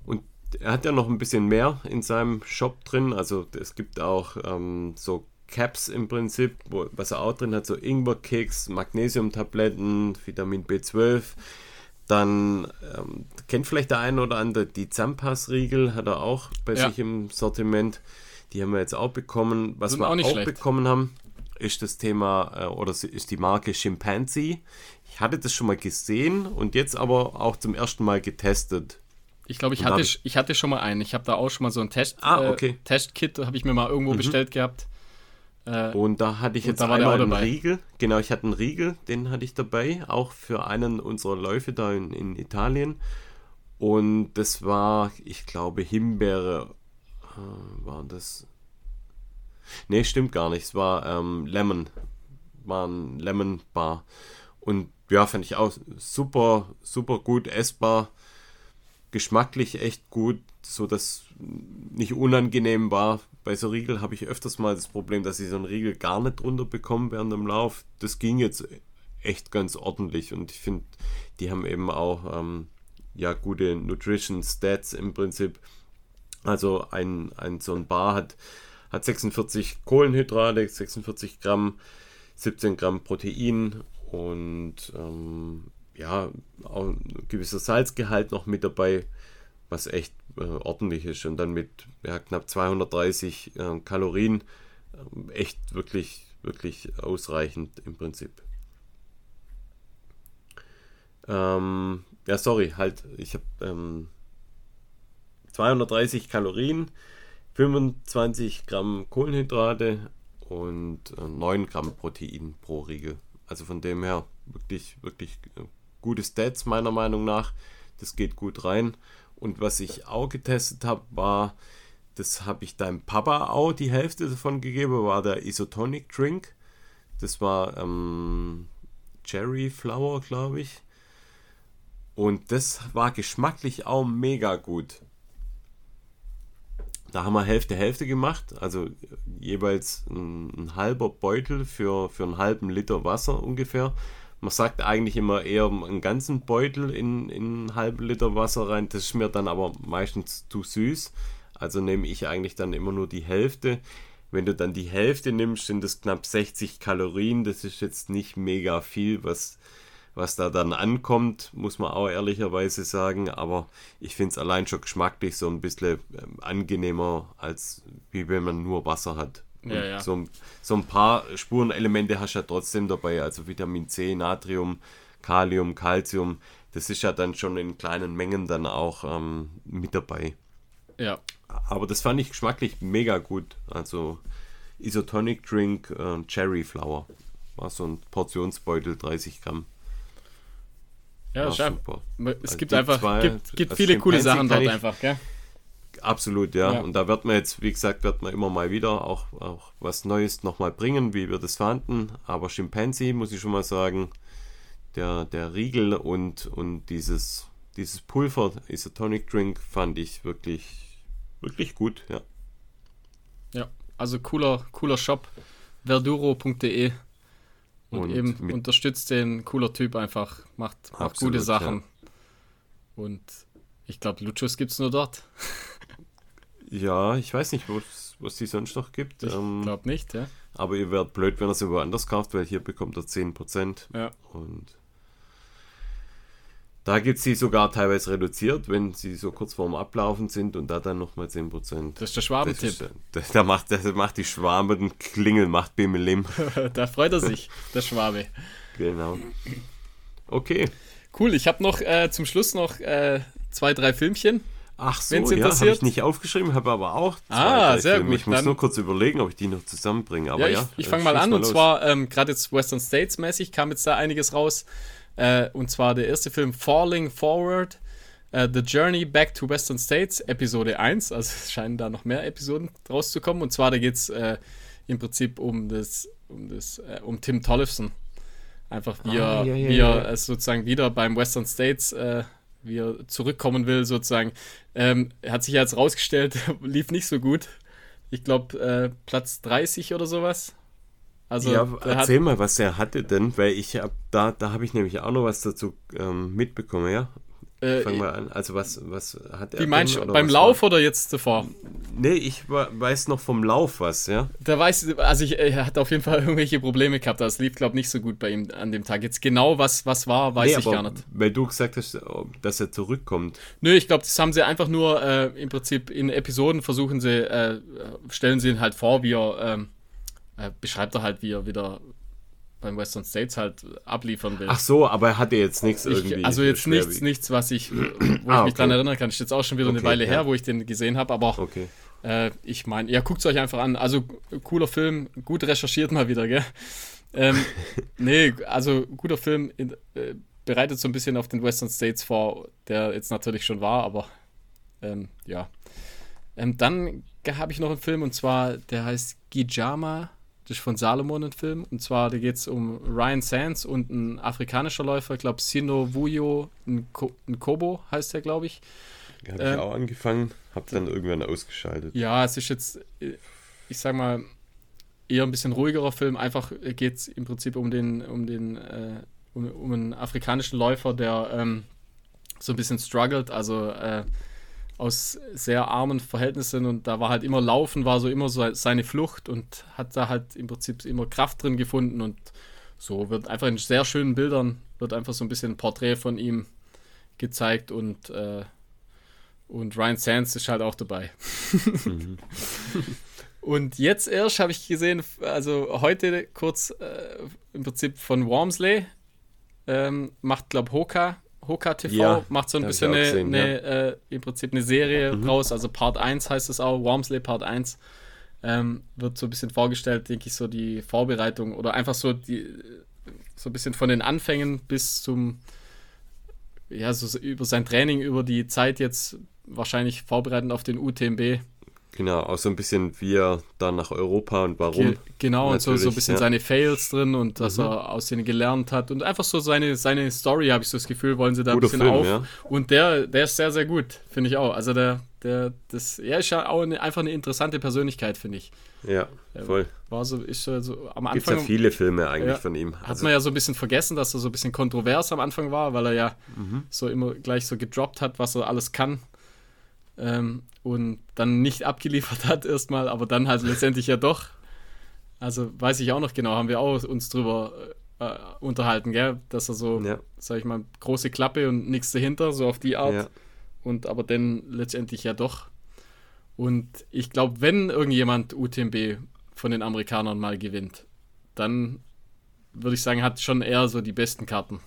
S1: Und er hat ja noch ein bisschen mehr in seinem Shop drin. Also es gibt auch ähm, so Caps im Prinzip, wo, was er auch drin hat, so Ingwer-Keks, Magnesium-Tabletten, Vitamin B12. Dann ähm, kennt vielleicht der eine oder andere die Zampass-Riegel, hat er auch bei ja. sich im Sortiment. Die haben wir jetzt auch bekommen. Was Sind wir auch, auch bekommen haben, ist das Thema äh, oder ist die Marke Chimpanzee. Ich hatte das schon mal gesehen und jetzt aber auch zum ersten Mal getestet.
S2: Ich glaube, ich hatte,
S1: ich-
S2: hatte schon mal einen. Ich habe da auch schon mal so ein Test,
S1: Ah,
S2: äh,
S1: okay.
S2: Testkit, habe ich mir mal irgendwo
S1: Mhm.
S2: bestellt gehabt. Äh,
S1: Und da hatte ich jetzt einmal einen. Riegel. Genau, ich hatte einen Riegel, den hatte ich dabei, auch für einen unserer Läufe da in, in Italien. Und das war, ich glaube, Himbeere. Äh, war das? Nee, stimmt gar nicht. Es war ähm, Lemon. War ein Lemon Bar. Und ja, fand ich auch super, super gut essbar. Geschmacklich echt gut, so dass nicht unangenehm war. Bei so Riegel habe ich öfters mal das Problem, dass ich so einen Riegel gar nicht runter bekomme während dem Lauf. Das ging jetzt echt ganz ordentlich und ich finde, die haben eben auch ähm, ja gute Nutrition Stats im Prinzip. Also ein, ein so ein Bar hat, hat 46 Kohlenhydrate, 46 Gramm, 17 Gramm Protein und ähm, ja, auch ein gewisser Salzgehalt noch mit dabei, was echt äh, ordentlich ist. Und dann mit ja, knapp 230 äh, Kalorien ähm, echt wirklich, wirklich ausreichend im Prinzip. Ähm, ja, sorry, halt, ich habe ähm, 230 Kalorien, 25 Gramm Kohlenhydrate und äh, 9 Gramm Protein pro Riegel. Also von dem her wirklich, wirklich äh, gute Stats meiner Meinung nach. Das geht gut rein. Und was ich auch getestet habe, war, das habe ich deinem Papa auch die Hälfte davon gegeben, war der Isotonic Drink. Das war ähm, Cherry Flower, glaube ich. Und das war geschmacklich auch mega gut. Da haben wir Hälfte Hälfte gemacht, also jeweils ein, ein halber Beutel für, für einen halben Liter Wasser ungefähr. Man sagt eigentlich immer eher einen ganzen Beutel in, in einen halben Liter Wasser rein. Das ist mir dann aber meistens zu süß. Also nehme ich eigentlich dann immer nur die Hälfte. Wenn du dann die Hälfte nimmst, sind das knapp 60 Kalorien. Das ist jetzt nicht mega viel, was, was da dann ankommt, muss man auch ehrlicherweise sagen. Aber ich finde es allein schon geschmacklich so ein bisschen ähm, angenehmer, als wie wenn man nur Wasser hat.
S2: Ja, ja.
S1: So, ein- so ein paar Spurenelemente hast du ja trotzdem dabei, also Vitamin C, Natrium, Kalium, Calcium. Das ist ja dann schon in kleinen Mengen dann auch ähm, mit dabei.
S2: ja,
S1: Aber das fand ich geschmacklich mega gut. Also Isotonic Drink äh, Cherry Flower. War so ein Portionsbeutel, 30 Gramm.
S2: ja,
S1: super.
S2: Es
S1: Also
S2: gibt einfach gibt, gibt viele coole Sachen dort
S1: ich-
S2: einfach, gell?
S1: Absolut, ja.
S2: Ja.
S1: Und da wird man jetzt, wie gesagt, wird man immer mal wieder auch, auch was Neues nochmal bringen, wie wir das fanden. Aber Chimpanzee, muss ich schon mal sagen, der, der Riegel und, und dieses, dieses Pulver, Isotonic Drink, fand ich wirklich, wirklich gut, ja.
S2: Ja, also cooler, cooler Shop, verduro.de und,
S1: Und
S2: eben unterstützt den cooler Typ einfach, macht, macht
S1: Absolut,
S2: gute Sachen. Und ich glaube, Luchos gibt es nur dort.
S1: Ja, ich weiß nicht, was die sonst noch gibt.
S2: Ich
S1: ähm,
S2: glaube nicht, ja.
S1: aber ihr werdet blöd, wenn ihr es woanders kauft, weil hier bekommt ihr 10%.
S2: Ja,
S1: Und da gibt es sie sogar teilweise reduziert, wenn sie so kurz vorm Ablaufen sind und da dann nochmal 10%.
S2: das ist der Schwabentipp.
S1: das, da macht, das macht die Schwaben Klingel, macht Bimmelim.
S2: da freut er sich, der Schwabe.
S1: genau. Okay.
S2: Cool, ich habe noch äh, zum Schluss noch äh, zwei, drei Filmchen.
S1: Ach so,
S2: Wenn's
S1: ja, habe ich nicht aufgeschrieben, habe aber auch zwei,
S2: Ah, sehr
S1: Filme.
S2: gut,
S1: Ich muss nur kurz überlegen, ob ich die noch zusammenbringe. Aber
S2: Ja,
S1: ja,
S2: ich, ich
S1: äh,
S2: fange mal an und
S1: los.
S2: zwar ähm, gerade jetzt Western States mäßig kam jetzt da einiges raus. Äh, und zwar der erste Film Falling Forward, äh, The Journey Back to Western States, Episode 1. Also es scheinen da noch mehr Episoden rauszukommen. Und zwar da geht es äh, im Prinzip um das, um das, äh, um Tim Tollefson. Einfach wie
S1: Ah,
S2: er,
S1: ja, ja,
S2: wie er sozusagen wieder beim Western States, äh, wie er zurückkommen will, sozusagen. Ähm, er hat sich ja jetzt rausgestellt, lief nicht so gut. Ich glaube, äh, Platz 30 oder sowas. Also,
S1: ja,
S2: der hat,
S1: erzähl mal, was er hatte denn, weil ich hab, da, da habe ich nämlich auch noch was dazu ähm, mitbekommen, ja?
S2: Äh,
S1: Fang mal an. Also was, was hat er
S2: wie meinst du, beim Lauf
S1: War?
S2: oder jetzt davor?
S1: Nee, ich weiß noch vom Lauf was, ja?
S2: Der weiß, also ich, er hat auf jeden Fall irgendwelche Probleme gehabt. Das lief, glaube ich, nicht so gut bei ihm an dem Tag. Jetzt genau, was, was war, weiß
S1: nee,
S2: ich gar nicht.
S1: Weil du gesagt hast, dass er zurückkommt.
S2: Nö, ich glaube, das haben sie einfach nur äh, im Prinzip in Episoden versuchen sie, äh, stellen sie ihn halt vor, wie er, ähm, äh, beschreibt er halt, wie er wieder beim Western States halt abliefern will.
S1: Ach so, aber er hatte jetzt nichts irgendwie.
S2: Ich, also jetzt nichts, nichts, was ich, wo ah, ich mich dran erinnern kann. Ist jetzt auch schon wieder okay, eine Weile ja. her, wo ich den gesehen habe, aber
S1: okay.
S2: äh, ich meine, ja, guckt es euch einfach an. Also cooler Film, gut recherchiert mal wieder, gell? ähm, nee, also guter Film, äh, bereitet so ein bisschen auf den Western States vor, der jetzt natürlich schon war, aber ähm, ja. Ähm, dann habe ich noch einen Film und zwar, der heißt Gijama das ist von Salomon ein Film. Und zwar, da geht es um Ryan Sands und ein afrikanischer Läufer, ich glaube Sino Wuyo Nkobo heißt der, glaube ich.
S1: Habe ähm, ich auch angefangen, habe dann irgendwann ausgeschaltet.
S2: Ja, es ist jetzt, ich sag mal, eher ein bisschen ruhigerer Film. Einfach geht es im Prinzip um den, um den, äh, um, um, einen afrikanischen Läufer, der ähm, so ein bisschen struggelt, also äh, aus sehr armen Verhältnissen und da war halt immer Laufen, war so immer so seine Flucht und hat da halt im Prinzip immer Kraft drin gefunden und so wird einfach in sehr schönen Bildern wird einfach so ein bisschen ein Porträt von ihm gezeigt und äh, und Ryan Sands ist halt auch dabei. Mhm. und jetzt erst habe ich gesehen, also heute kurz äh, im Prinzip von Wormsley ähm, macht glaube Hoka Hoka TV ja, macht so ein bisschen eine, gesehen, eine ja. äh, im Prinzip eine Serie mhm. raus, also Part 1 heißt es auch, Wormsley Part 1. Ähm, wird so ein bisschen vorgestellt, denke ich, so die Vorbereitung oder einfach so die so ein bisschen von den Anfängen bis zum ja, so über sein Training, über die Zeit jetzt wahrscheinlich vorbereitend auf den UTMB
S1: Genau, auch so ein bisschen wie er da nach Europa und warum. Ge
S2: genau, und so, so ein bisschen ja. seine Fails drin und dass mhm. er aus denen gelernt hat. Und einfach so seine, seine Story, habe ich so das Gefühl, wollen sie da Guter ein bisschen Film, auf. Ja. Und der, der ist sehr, sehr gut, finde ich auch. Also der, der, das, er ist ja auch eine, einfach eine interessante Persönlichkeit, finde ich.
S1: Ja, voll.
S2: War so, ist so am Anfang.
S1: Gibt ja viele Filme eigentlich ja, von ihm.
S2: Also hat man ja so ein bisschen vergessen, dass er so ein bisschen kontrovers am Anfang war, weil er ja mhm. so immer gleich so gedroppt hat, was er alles kann ähm, und dann nicht abgeliefert hat erstmal, aber dann halt letztendlich ja doch. Also weiß ich auch noch genau, haben wir auch uns drüber äh, unterhalten, gell? dass er so, ja. sag ich mal, große Klappe und nichts dahinter, so auf die Art. Ja. Und aber dann letztendlich ja doch. Und ich glaube, wenn irgendjemand UTMB von den Amerikanern mal gewinnt, dann würde ich sagen, hat schon eher so die besten Karten.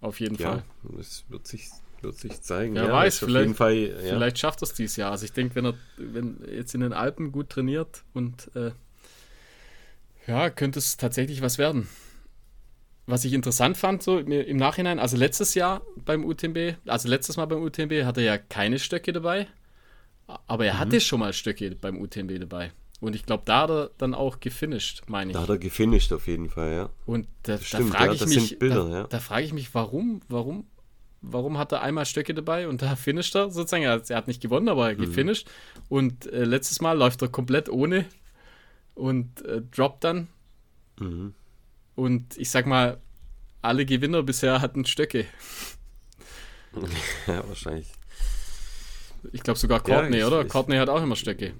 S2: Auf jeden ja, Fall.
S1: Das wird sich wird sich zeigen.
S2: Wer ja, weiß, vielleicht, Fall, ja. vielleicht schafft er es dieses Jahr. Also ich denke, wenn er wenn jetzt in den Alpen gut trainiert und äh, ja, könnte es tatsächlich was werden. Was ich interessant fand, so im Nachhinein, also letztes Jahr beim UTMB, also letztes Mal beim UTMB hatte er ja keine Stöcke dabei, aber er mhm. hatte schon mal Stöcke beim UTMB dabei. Und ich glaube, da hat er dann auch gefinisht, meine ich.
S1: Da hat er gefinisht auf jeden Fall, ja.
S2: Und da, da frage ja, ich mich, Bilder, da, ja. da frage ich mich, warum, warum warum hat er einmal Stöcke dabei und da finisht er sozusagen. Er, er hat nicht gewonnen, aber er mhm. gefinisht. Und äh, letztes Mal läuft er komplett ohne und äh, droppt dann. Mhm. Und ich sag mal, alle Gewinner bisher hatten Stöcke.
S1: Ja, wahrscheinlich.
S2: Ich glaube sogar Courtney, ja, ich, oder? Ich, Courtney hat auch immer Stöcke.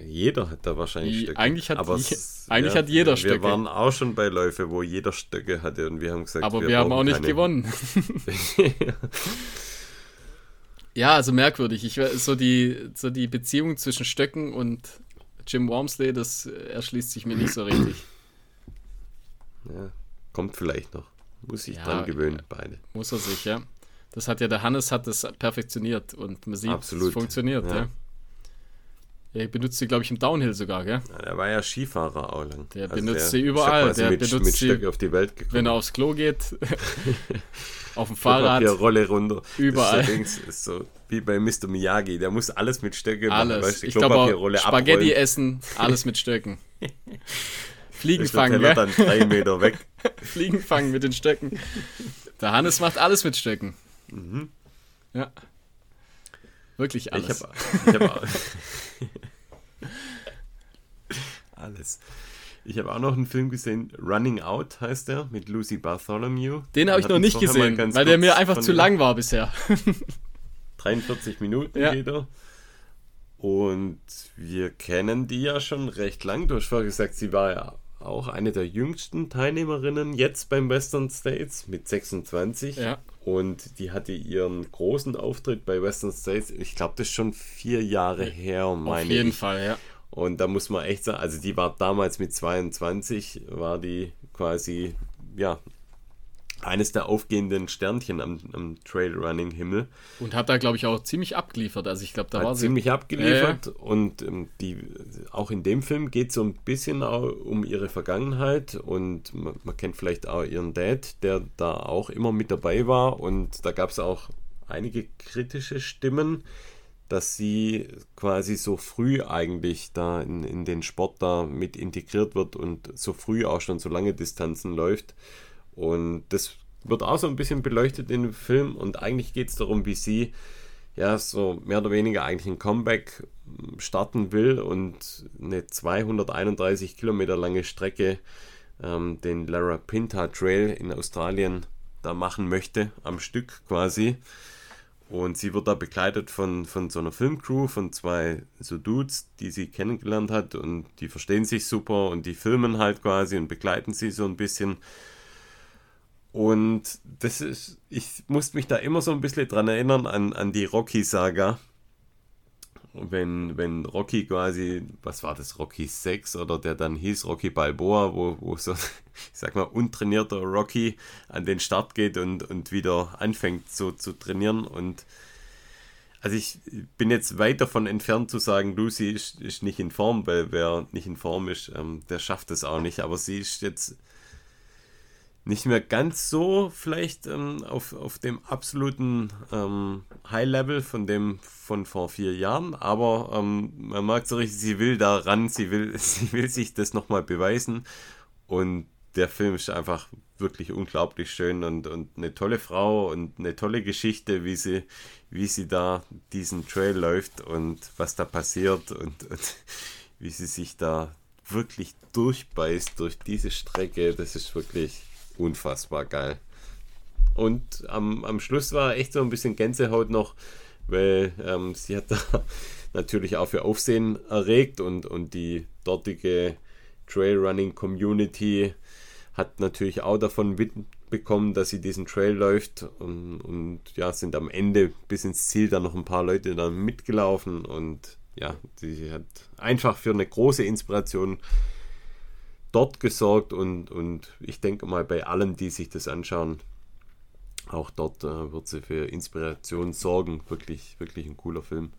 S1: Jeder hat da wahrscheinlich
S2: Stöcke. Eigentlich hat, aber je, eigentlich ja, hat jeder Stöcke.
S1: Wir waren auch schon bei Läufe, wo jeder Stöcke hatte und wir haben gesagt,
S2: aber wir, wir haben auch nicht keine. gewonnen. ja, also merkwürdig. Ich, so, die, so die Beziehung zwischen Stöcken und Jim Wormsley, das erschließt sich mir nicht so richtig.
S1: Ja, kommt vielleicht noch. Muss sich ja, dran gewöhnen, beide.
S2: Muss er sich, ja. Das hat ja der Hannes hat das perfektioniert und man sieht, es funktioniert, ja. ja. Er benutzt sie, glaube ich, im Downhill sogar, gell?
S1: Ja, der war ja Skifahrer auch lang.
S2: Der also benutzt sie überall. Der
S1: mit,
S2: benutzt
S1: mit sie, auf die Welt
S2: gekommen. wenn er aufs Klo geht, auf dem Fahrrad.
S1: Rolle runter.
S2: Überall.
S1: Ist Dings, ist so wie bei Mr. Miyagi. Der muss alles mit Stöcken
S2: alles. machen. Weißt, ich glaube Spaghetti abrollen. essen, alles mit Stöcken. Fliegen fangen,
S1: gell? dann drei Meter weg.
S2: Fliegen fangen mit den Stöcken. Der Hannes macht alles mit Stöcken. Mhm. Ja. Wirklich alles. Ich habe hab
S1: alles. Ich habe auch noch einen Film gesehen, Running Out heißt der, mit Lucy Bartholomew.
S2: Den habe ich noch nicht gesehen, weil der mir einfach zu lang war bisher.
S1: 43 Minuten ja. geht er. Und wir kennen die ja schon recht lang. Du hast vorher gesagt, sie war ja auch eine der jüngsten Teilnehmerinnen jetzt beim Western States mit 26.
S2: Ja.
S1: Und die hatte ihren großen Auftritt bei Western States, ich glaube, das ist schon vier Jahre her, meine ich.
S2: Auf jeden ich. Fall, ja.
S1: Und da muss man echt sagen, also die war damals mit 22, war die quasi, ja, eines der aufgehenden Sternchen am, am Trailrunning-Himmel.
S2: Und hat da, glaube ich, auch ziemlich abgeliefert. Also ich glaube, da hat war
S1: ziemlich sie abgeliefert. Äh. Und ähm, die, auch in dem Film geht es so ein bisschen um ihre Vergangenheit. Und man, man, kennt vielleicht auch ihren Dad, der da auch immer mit dabei war. Und da gab es auch einige kritische Stimmen, dass sie quasi so früh eigentlich da in, in den Sport da mit integriert wird und so früh auch schon so lange Distanzen läuft. Und das wird auch so ein bisschen beleuchtet in dem Film und eigentlich geht es darum, wie sie ja so mehr oder weniger eigentlich ein Comeback starten will und eine 231 Kilometer lange Strecke, ähm, den Lara Pinta Trail in Australien da machen möchte, am Stück quasi. Und sie wird da begleitet von, von so einer Filmcrew, von zwei so Dudes, die sie kennengelernt hat und die verstehen sich super und die filmen halt quasi und begleiten sie so ein bisschen. Und das ist, ich musste mich da immer so ein bisschen dran erinnern an, an die Rocky-Saga. Wenn, wenn Rocky quasi, was war das, Rocky 6 oder der dann hieß Rocky Balboa, wo, wo so, ich sag mal, untrainierter Rocky an den Start geht und, und wieder anfängt so zu trainieren. Und also ich bin jetzt weit davon entfernt zu sagen, Lucy ist, ist nicht in Form, weil wer nicht in Form ist, ähm, der schafft es auch nicht. Aber sie ist jetzt nicht mehr ganz so vielleicht ähm, auf, auf dem absoluten ähm, High-Level von dem von vor vier Jahren, aber ähm, man merkt so richtig, sie will da ran, sie will, sie will sich das nochmal beweisen und der Film ist einfach wirklich unglaublich schön und, und eine tolle Frau und eine tolle Geschichte, wie sie, wie sie da diesen Trail läuft und was da passiert und, und wie sie sich da wirklich durchbeißt durch diese Strecke. Das ist wirklich unfassbar geil. Und am, am Schluss war echt so ein bisschen Gänsehaut noch, weil ähm, sie hat da natürlich auch für Aufsehen erregt und, und die dortige Trailrunning-Community hat natürlich auch davon mitbekommen, dass sie diesen Trail läuft und, und, ja, sind am Ende bis ins Ziel dann noch ein paar Leute dann mitgelaufen und ja, sie hat einfach für eine große Inspiration dort gesorgt und, und ich denke mal bei allen, die sich das anschauen, auch dort äh, wird sie für Inspiration sorgen. Wirklich, wirklich ein cooler Film.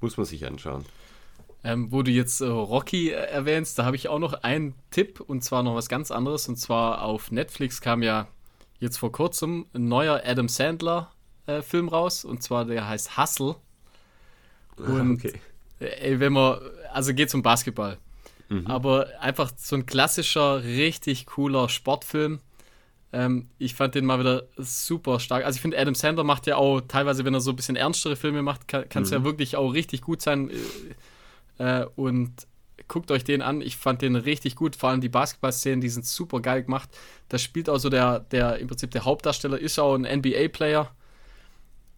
S1: Muss man sich anschauen.
S2: Ähm, wo du jetzt äh, Rocky äh, erwähnst, da habe ich auch noch einen Tipp und zwar noch was ganz anderes. Und zwar auf Netflix kam ja jetzt vor kurzem ein neuer Adam Sandler äh, Film raus und zwar der heißt Hustle. Ah, und okay. Ey, wenn man, also geht um Basketball. Mhm. Aber einfach so ein klassischer, richtig cooler Sportfilm. Ähm, ich fand den mal wieder super stark. Also ich finde, Adam Sandler macht ja auch teilweise, wenn er so ein bisschen ernstere Filme macht, kann es mhm. ja wirklich auch richtig gut sein. Äh, und guckt euch den an. Ich fand den richtig gut. Vor allem die Basketball-Szenen, die sind super geil gemacht. Da spielt auch so der, der im Prinzip der Hauptdarsteller, ist auch ein NBA-Player.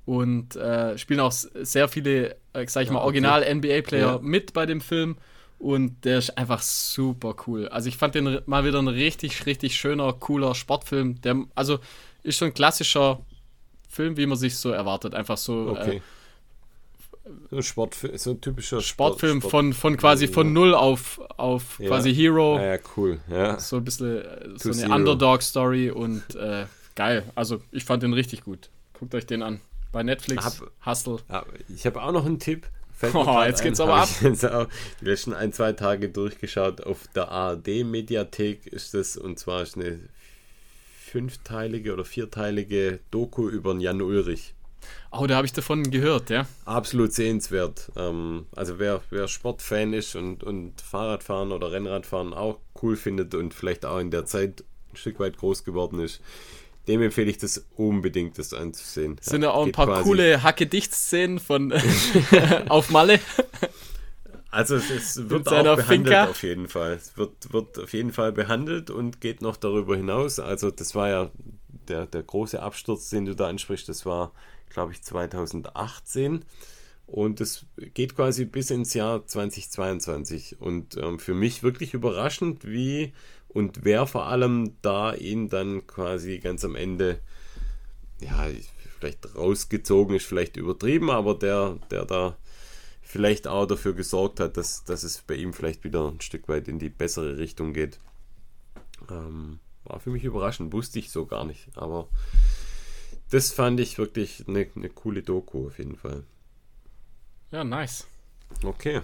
S2: Und äh, spielen auch sehr viele, äh, sag ich ja, mal, Original-NBA-Player ja. mit bei dem Film. Und der ist einfach super cool. Also ich fand den mal wieder ein richtig, richtig schöner, cooler Sportfilm. Der, also ist so ein klassischer Film, wie man sich so erwartet. Einfach so.
S1: Okay. Äh, so, so ein typischer
S2: Sportfilm Sport, von, von quasi von null auf, auf ja. quasi Hero.
S1: Ja, ja, cool. Ja.
S2: So ein bisschen äh, so eine Underdog-Story und äh, geil. Also ich fand den richtig gut. Guckt euch den an. Bei Netflix, hab, Hustle.
S1: Ich habe auch noch einen Tipp.
S2: Oh, jetzt geht's ein, aber ab.
S1: Ich auch die letzten ein, zwei Tage durchgeschaut. Auf der ARD-Mediathek ist das, und zwar ist eine fünfteilige oder vierteilige Doku über Jan Ulrich.
S2: Oh, da habe ich davon gehört, ja.
S1: Absolut sehenswert. Ähm, also wer, wer Sportfan ist und, und Fahrradfahren oder Rennradfahren auch cool findet und vielleicht auch in der Zeit ein Stück weit groß geworden ist, dem empfehle ich das unbedingt, das anzusehen.
S2: Sind ja, auch ein paar coole Hacke-Dicht-Szenen von auf Malle.
S1: Also es wird auch behandelt Finca. auf jeden Fall. Es wird, wird auf jeden Fall behandelt und geht noch darüber hinaus. Also das war ja der, der große Absturz, den du da ansprichst, das war, glaube ich, 2018. Und es geht quasi bis ins Jahr 2022. Und ähm, für mich wirklich überraschend, wie und wer vor allem da ihn dann quasi ganz am Ende, ja, vielleicht rausgezogen ist, vielleicht übertrieben, aber der, der da vielleicht auch dafür gesorgt hat, dass, dass es bei ihm vielleicht wieder ein Stück weit in die bessere Richtung geht. Ähm, war für mich überraschend, wusste ich so gar nicht. Aber das fand ich wirklich eine, eine coole Doku auf jeden Fall.
S2: Ja, nice.
S1: Okay.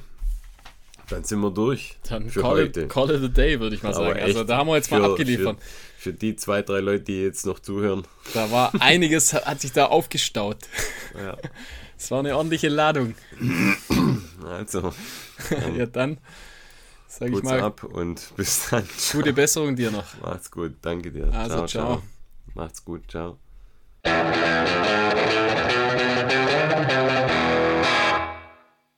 S1: Dann sind wir durch
S2: Dann
S1: für
S2: call
S1: heute.
S2: it, call it a day, würde ich mal
S1: Aber
S2: sagen. Also da haben wir jetzt mal
S1: für-
S2: abgeliefert.
S1: Für, für die zwei, drei Leute, die jetzt noch zuhören.
S2: Da war einiges, hat sich da aufgestaut.
S1: Ja.
S2: Es war eine ordentliche Ladung.
S1: Also,
S2: Ja, dann sage ich mal,
S1: ab und bis dann.
S2: gute Besserung dir noch.
S1: Macht's gut, danke dir.
S2: Also, ciao.
S1: Macht's gut, ciao.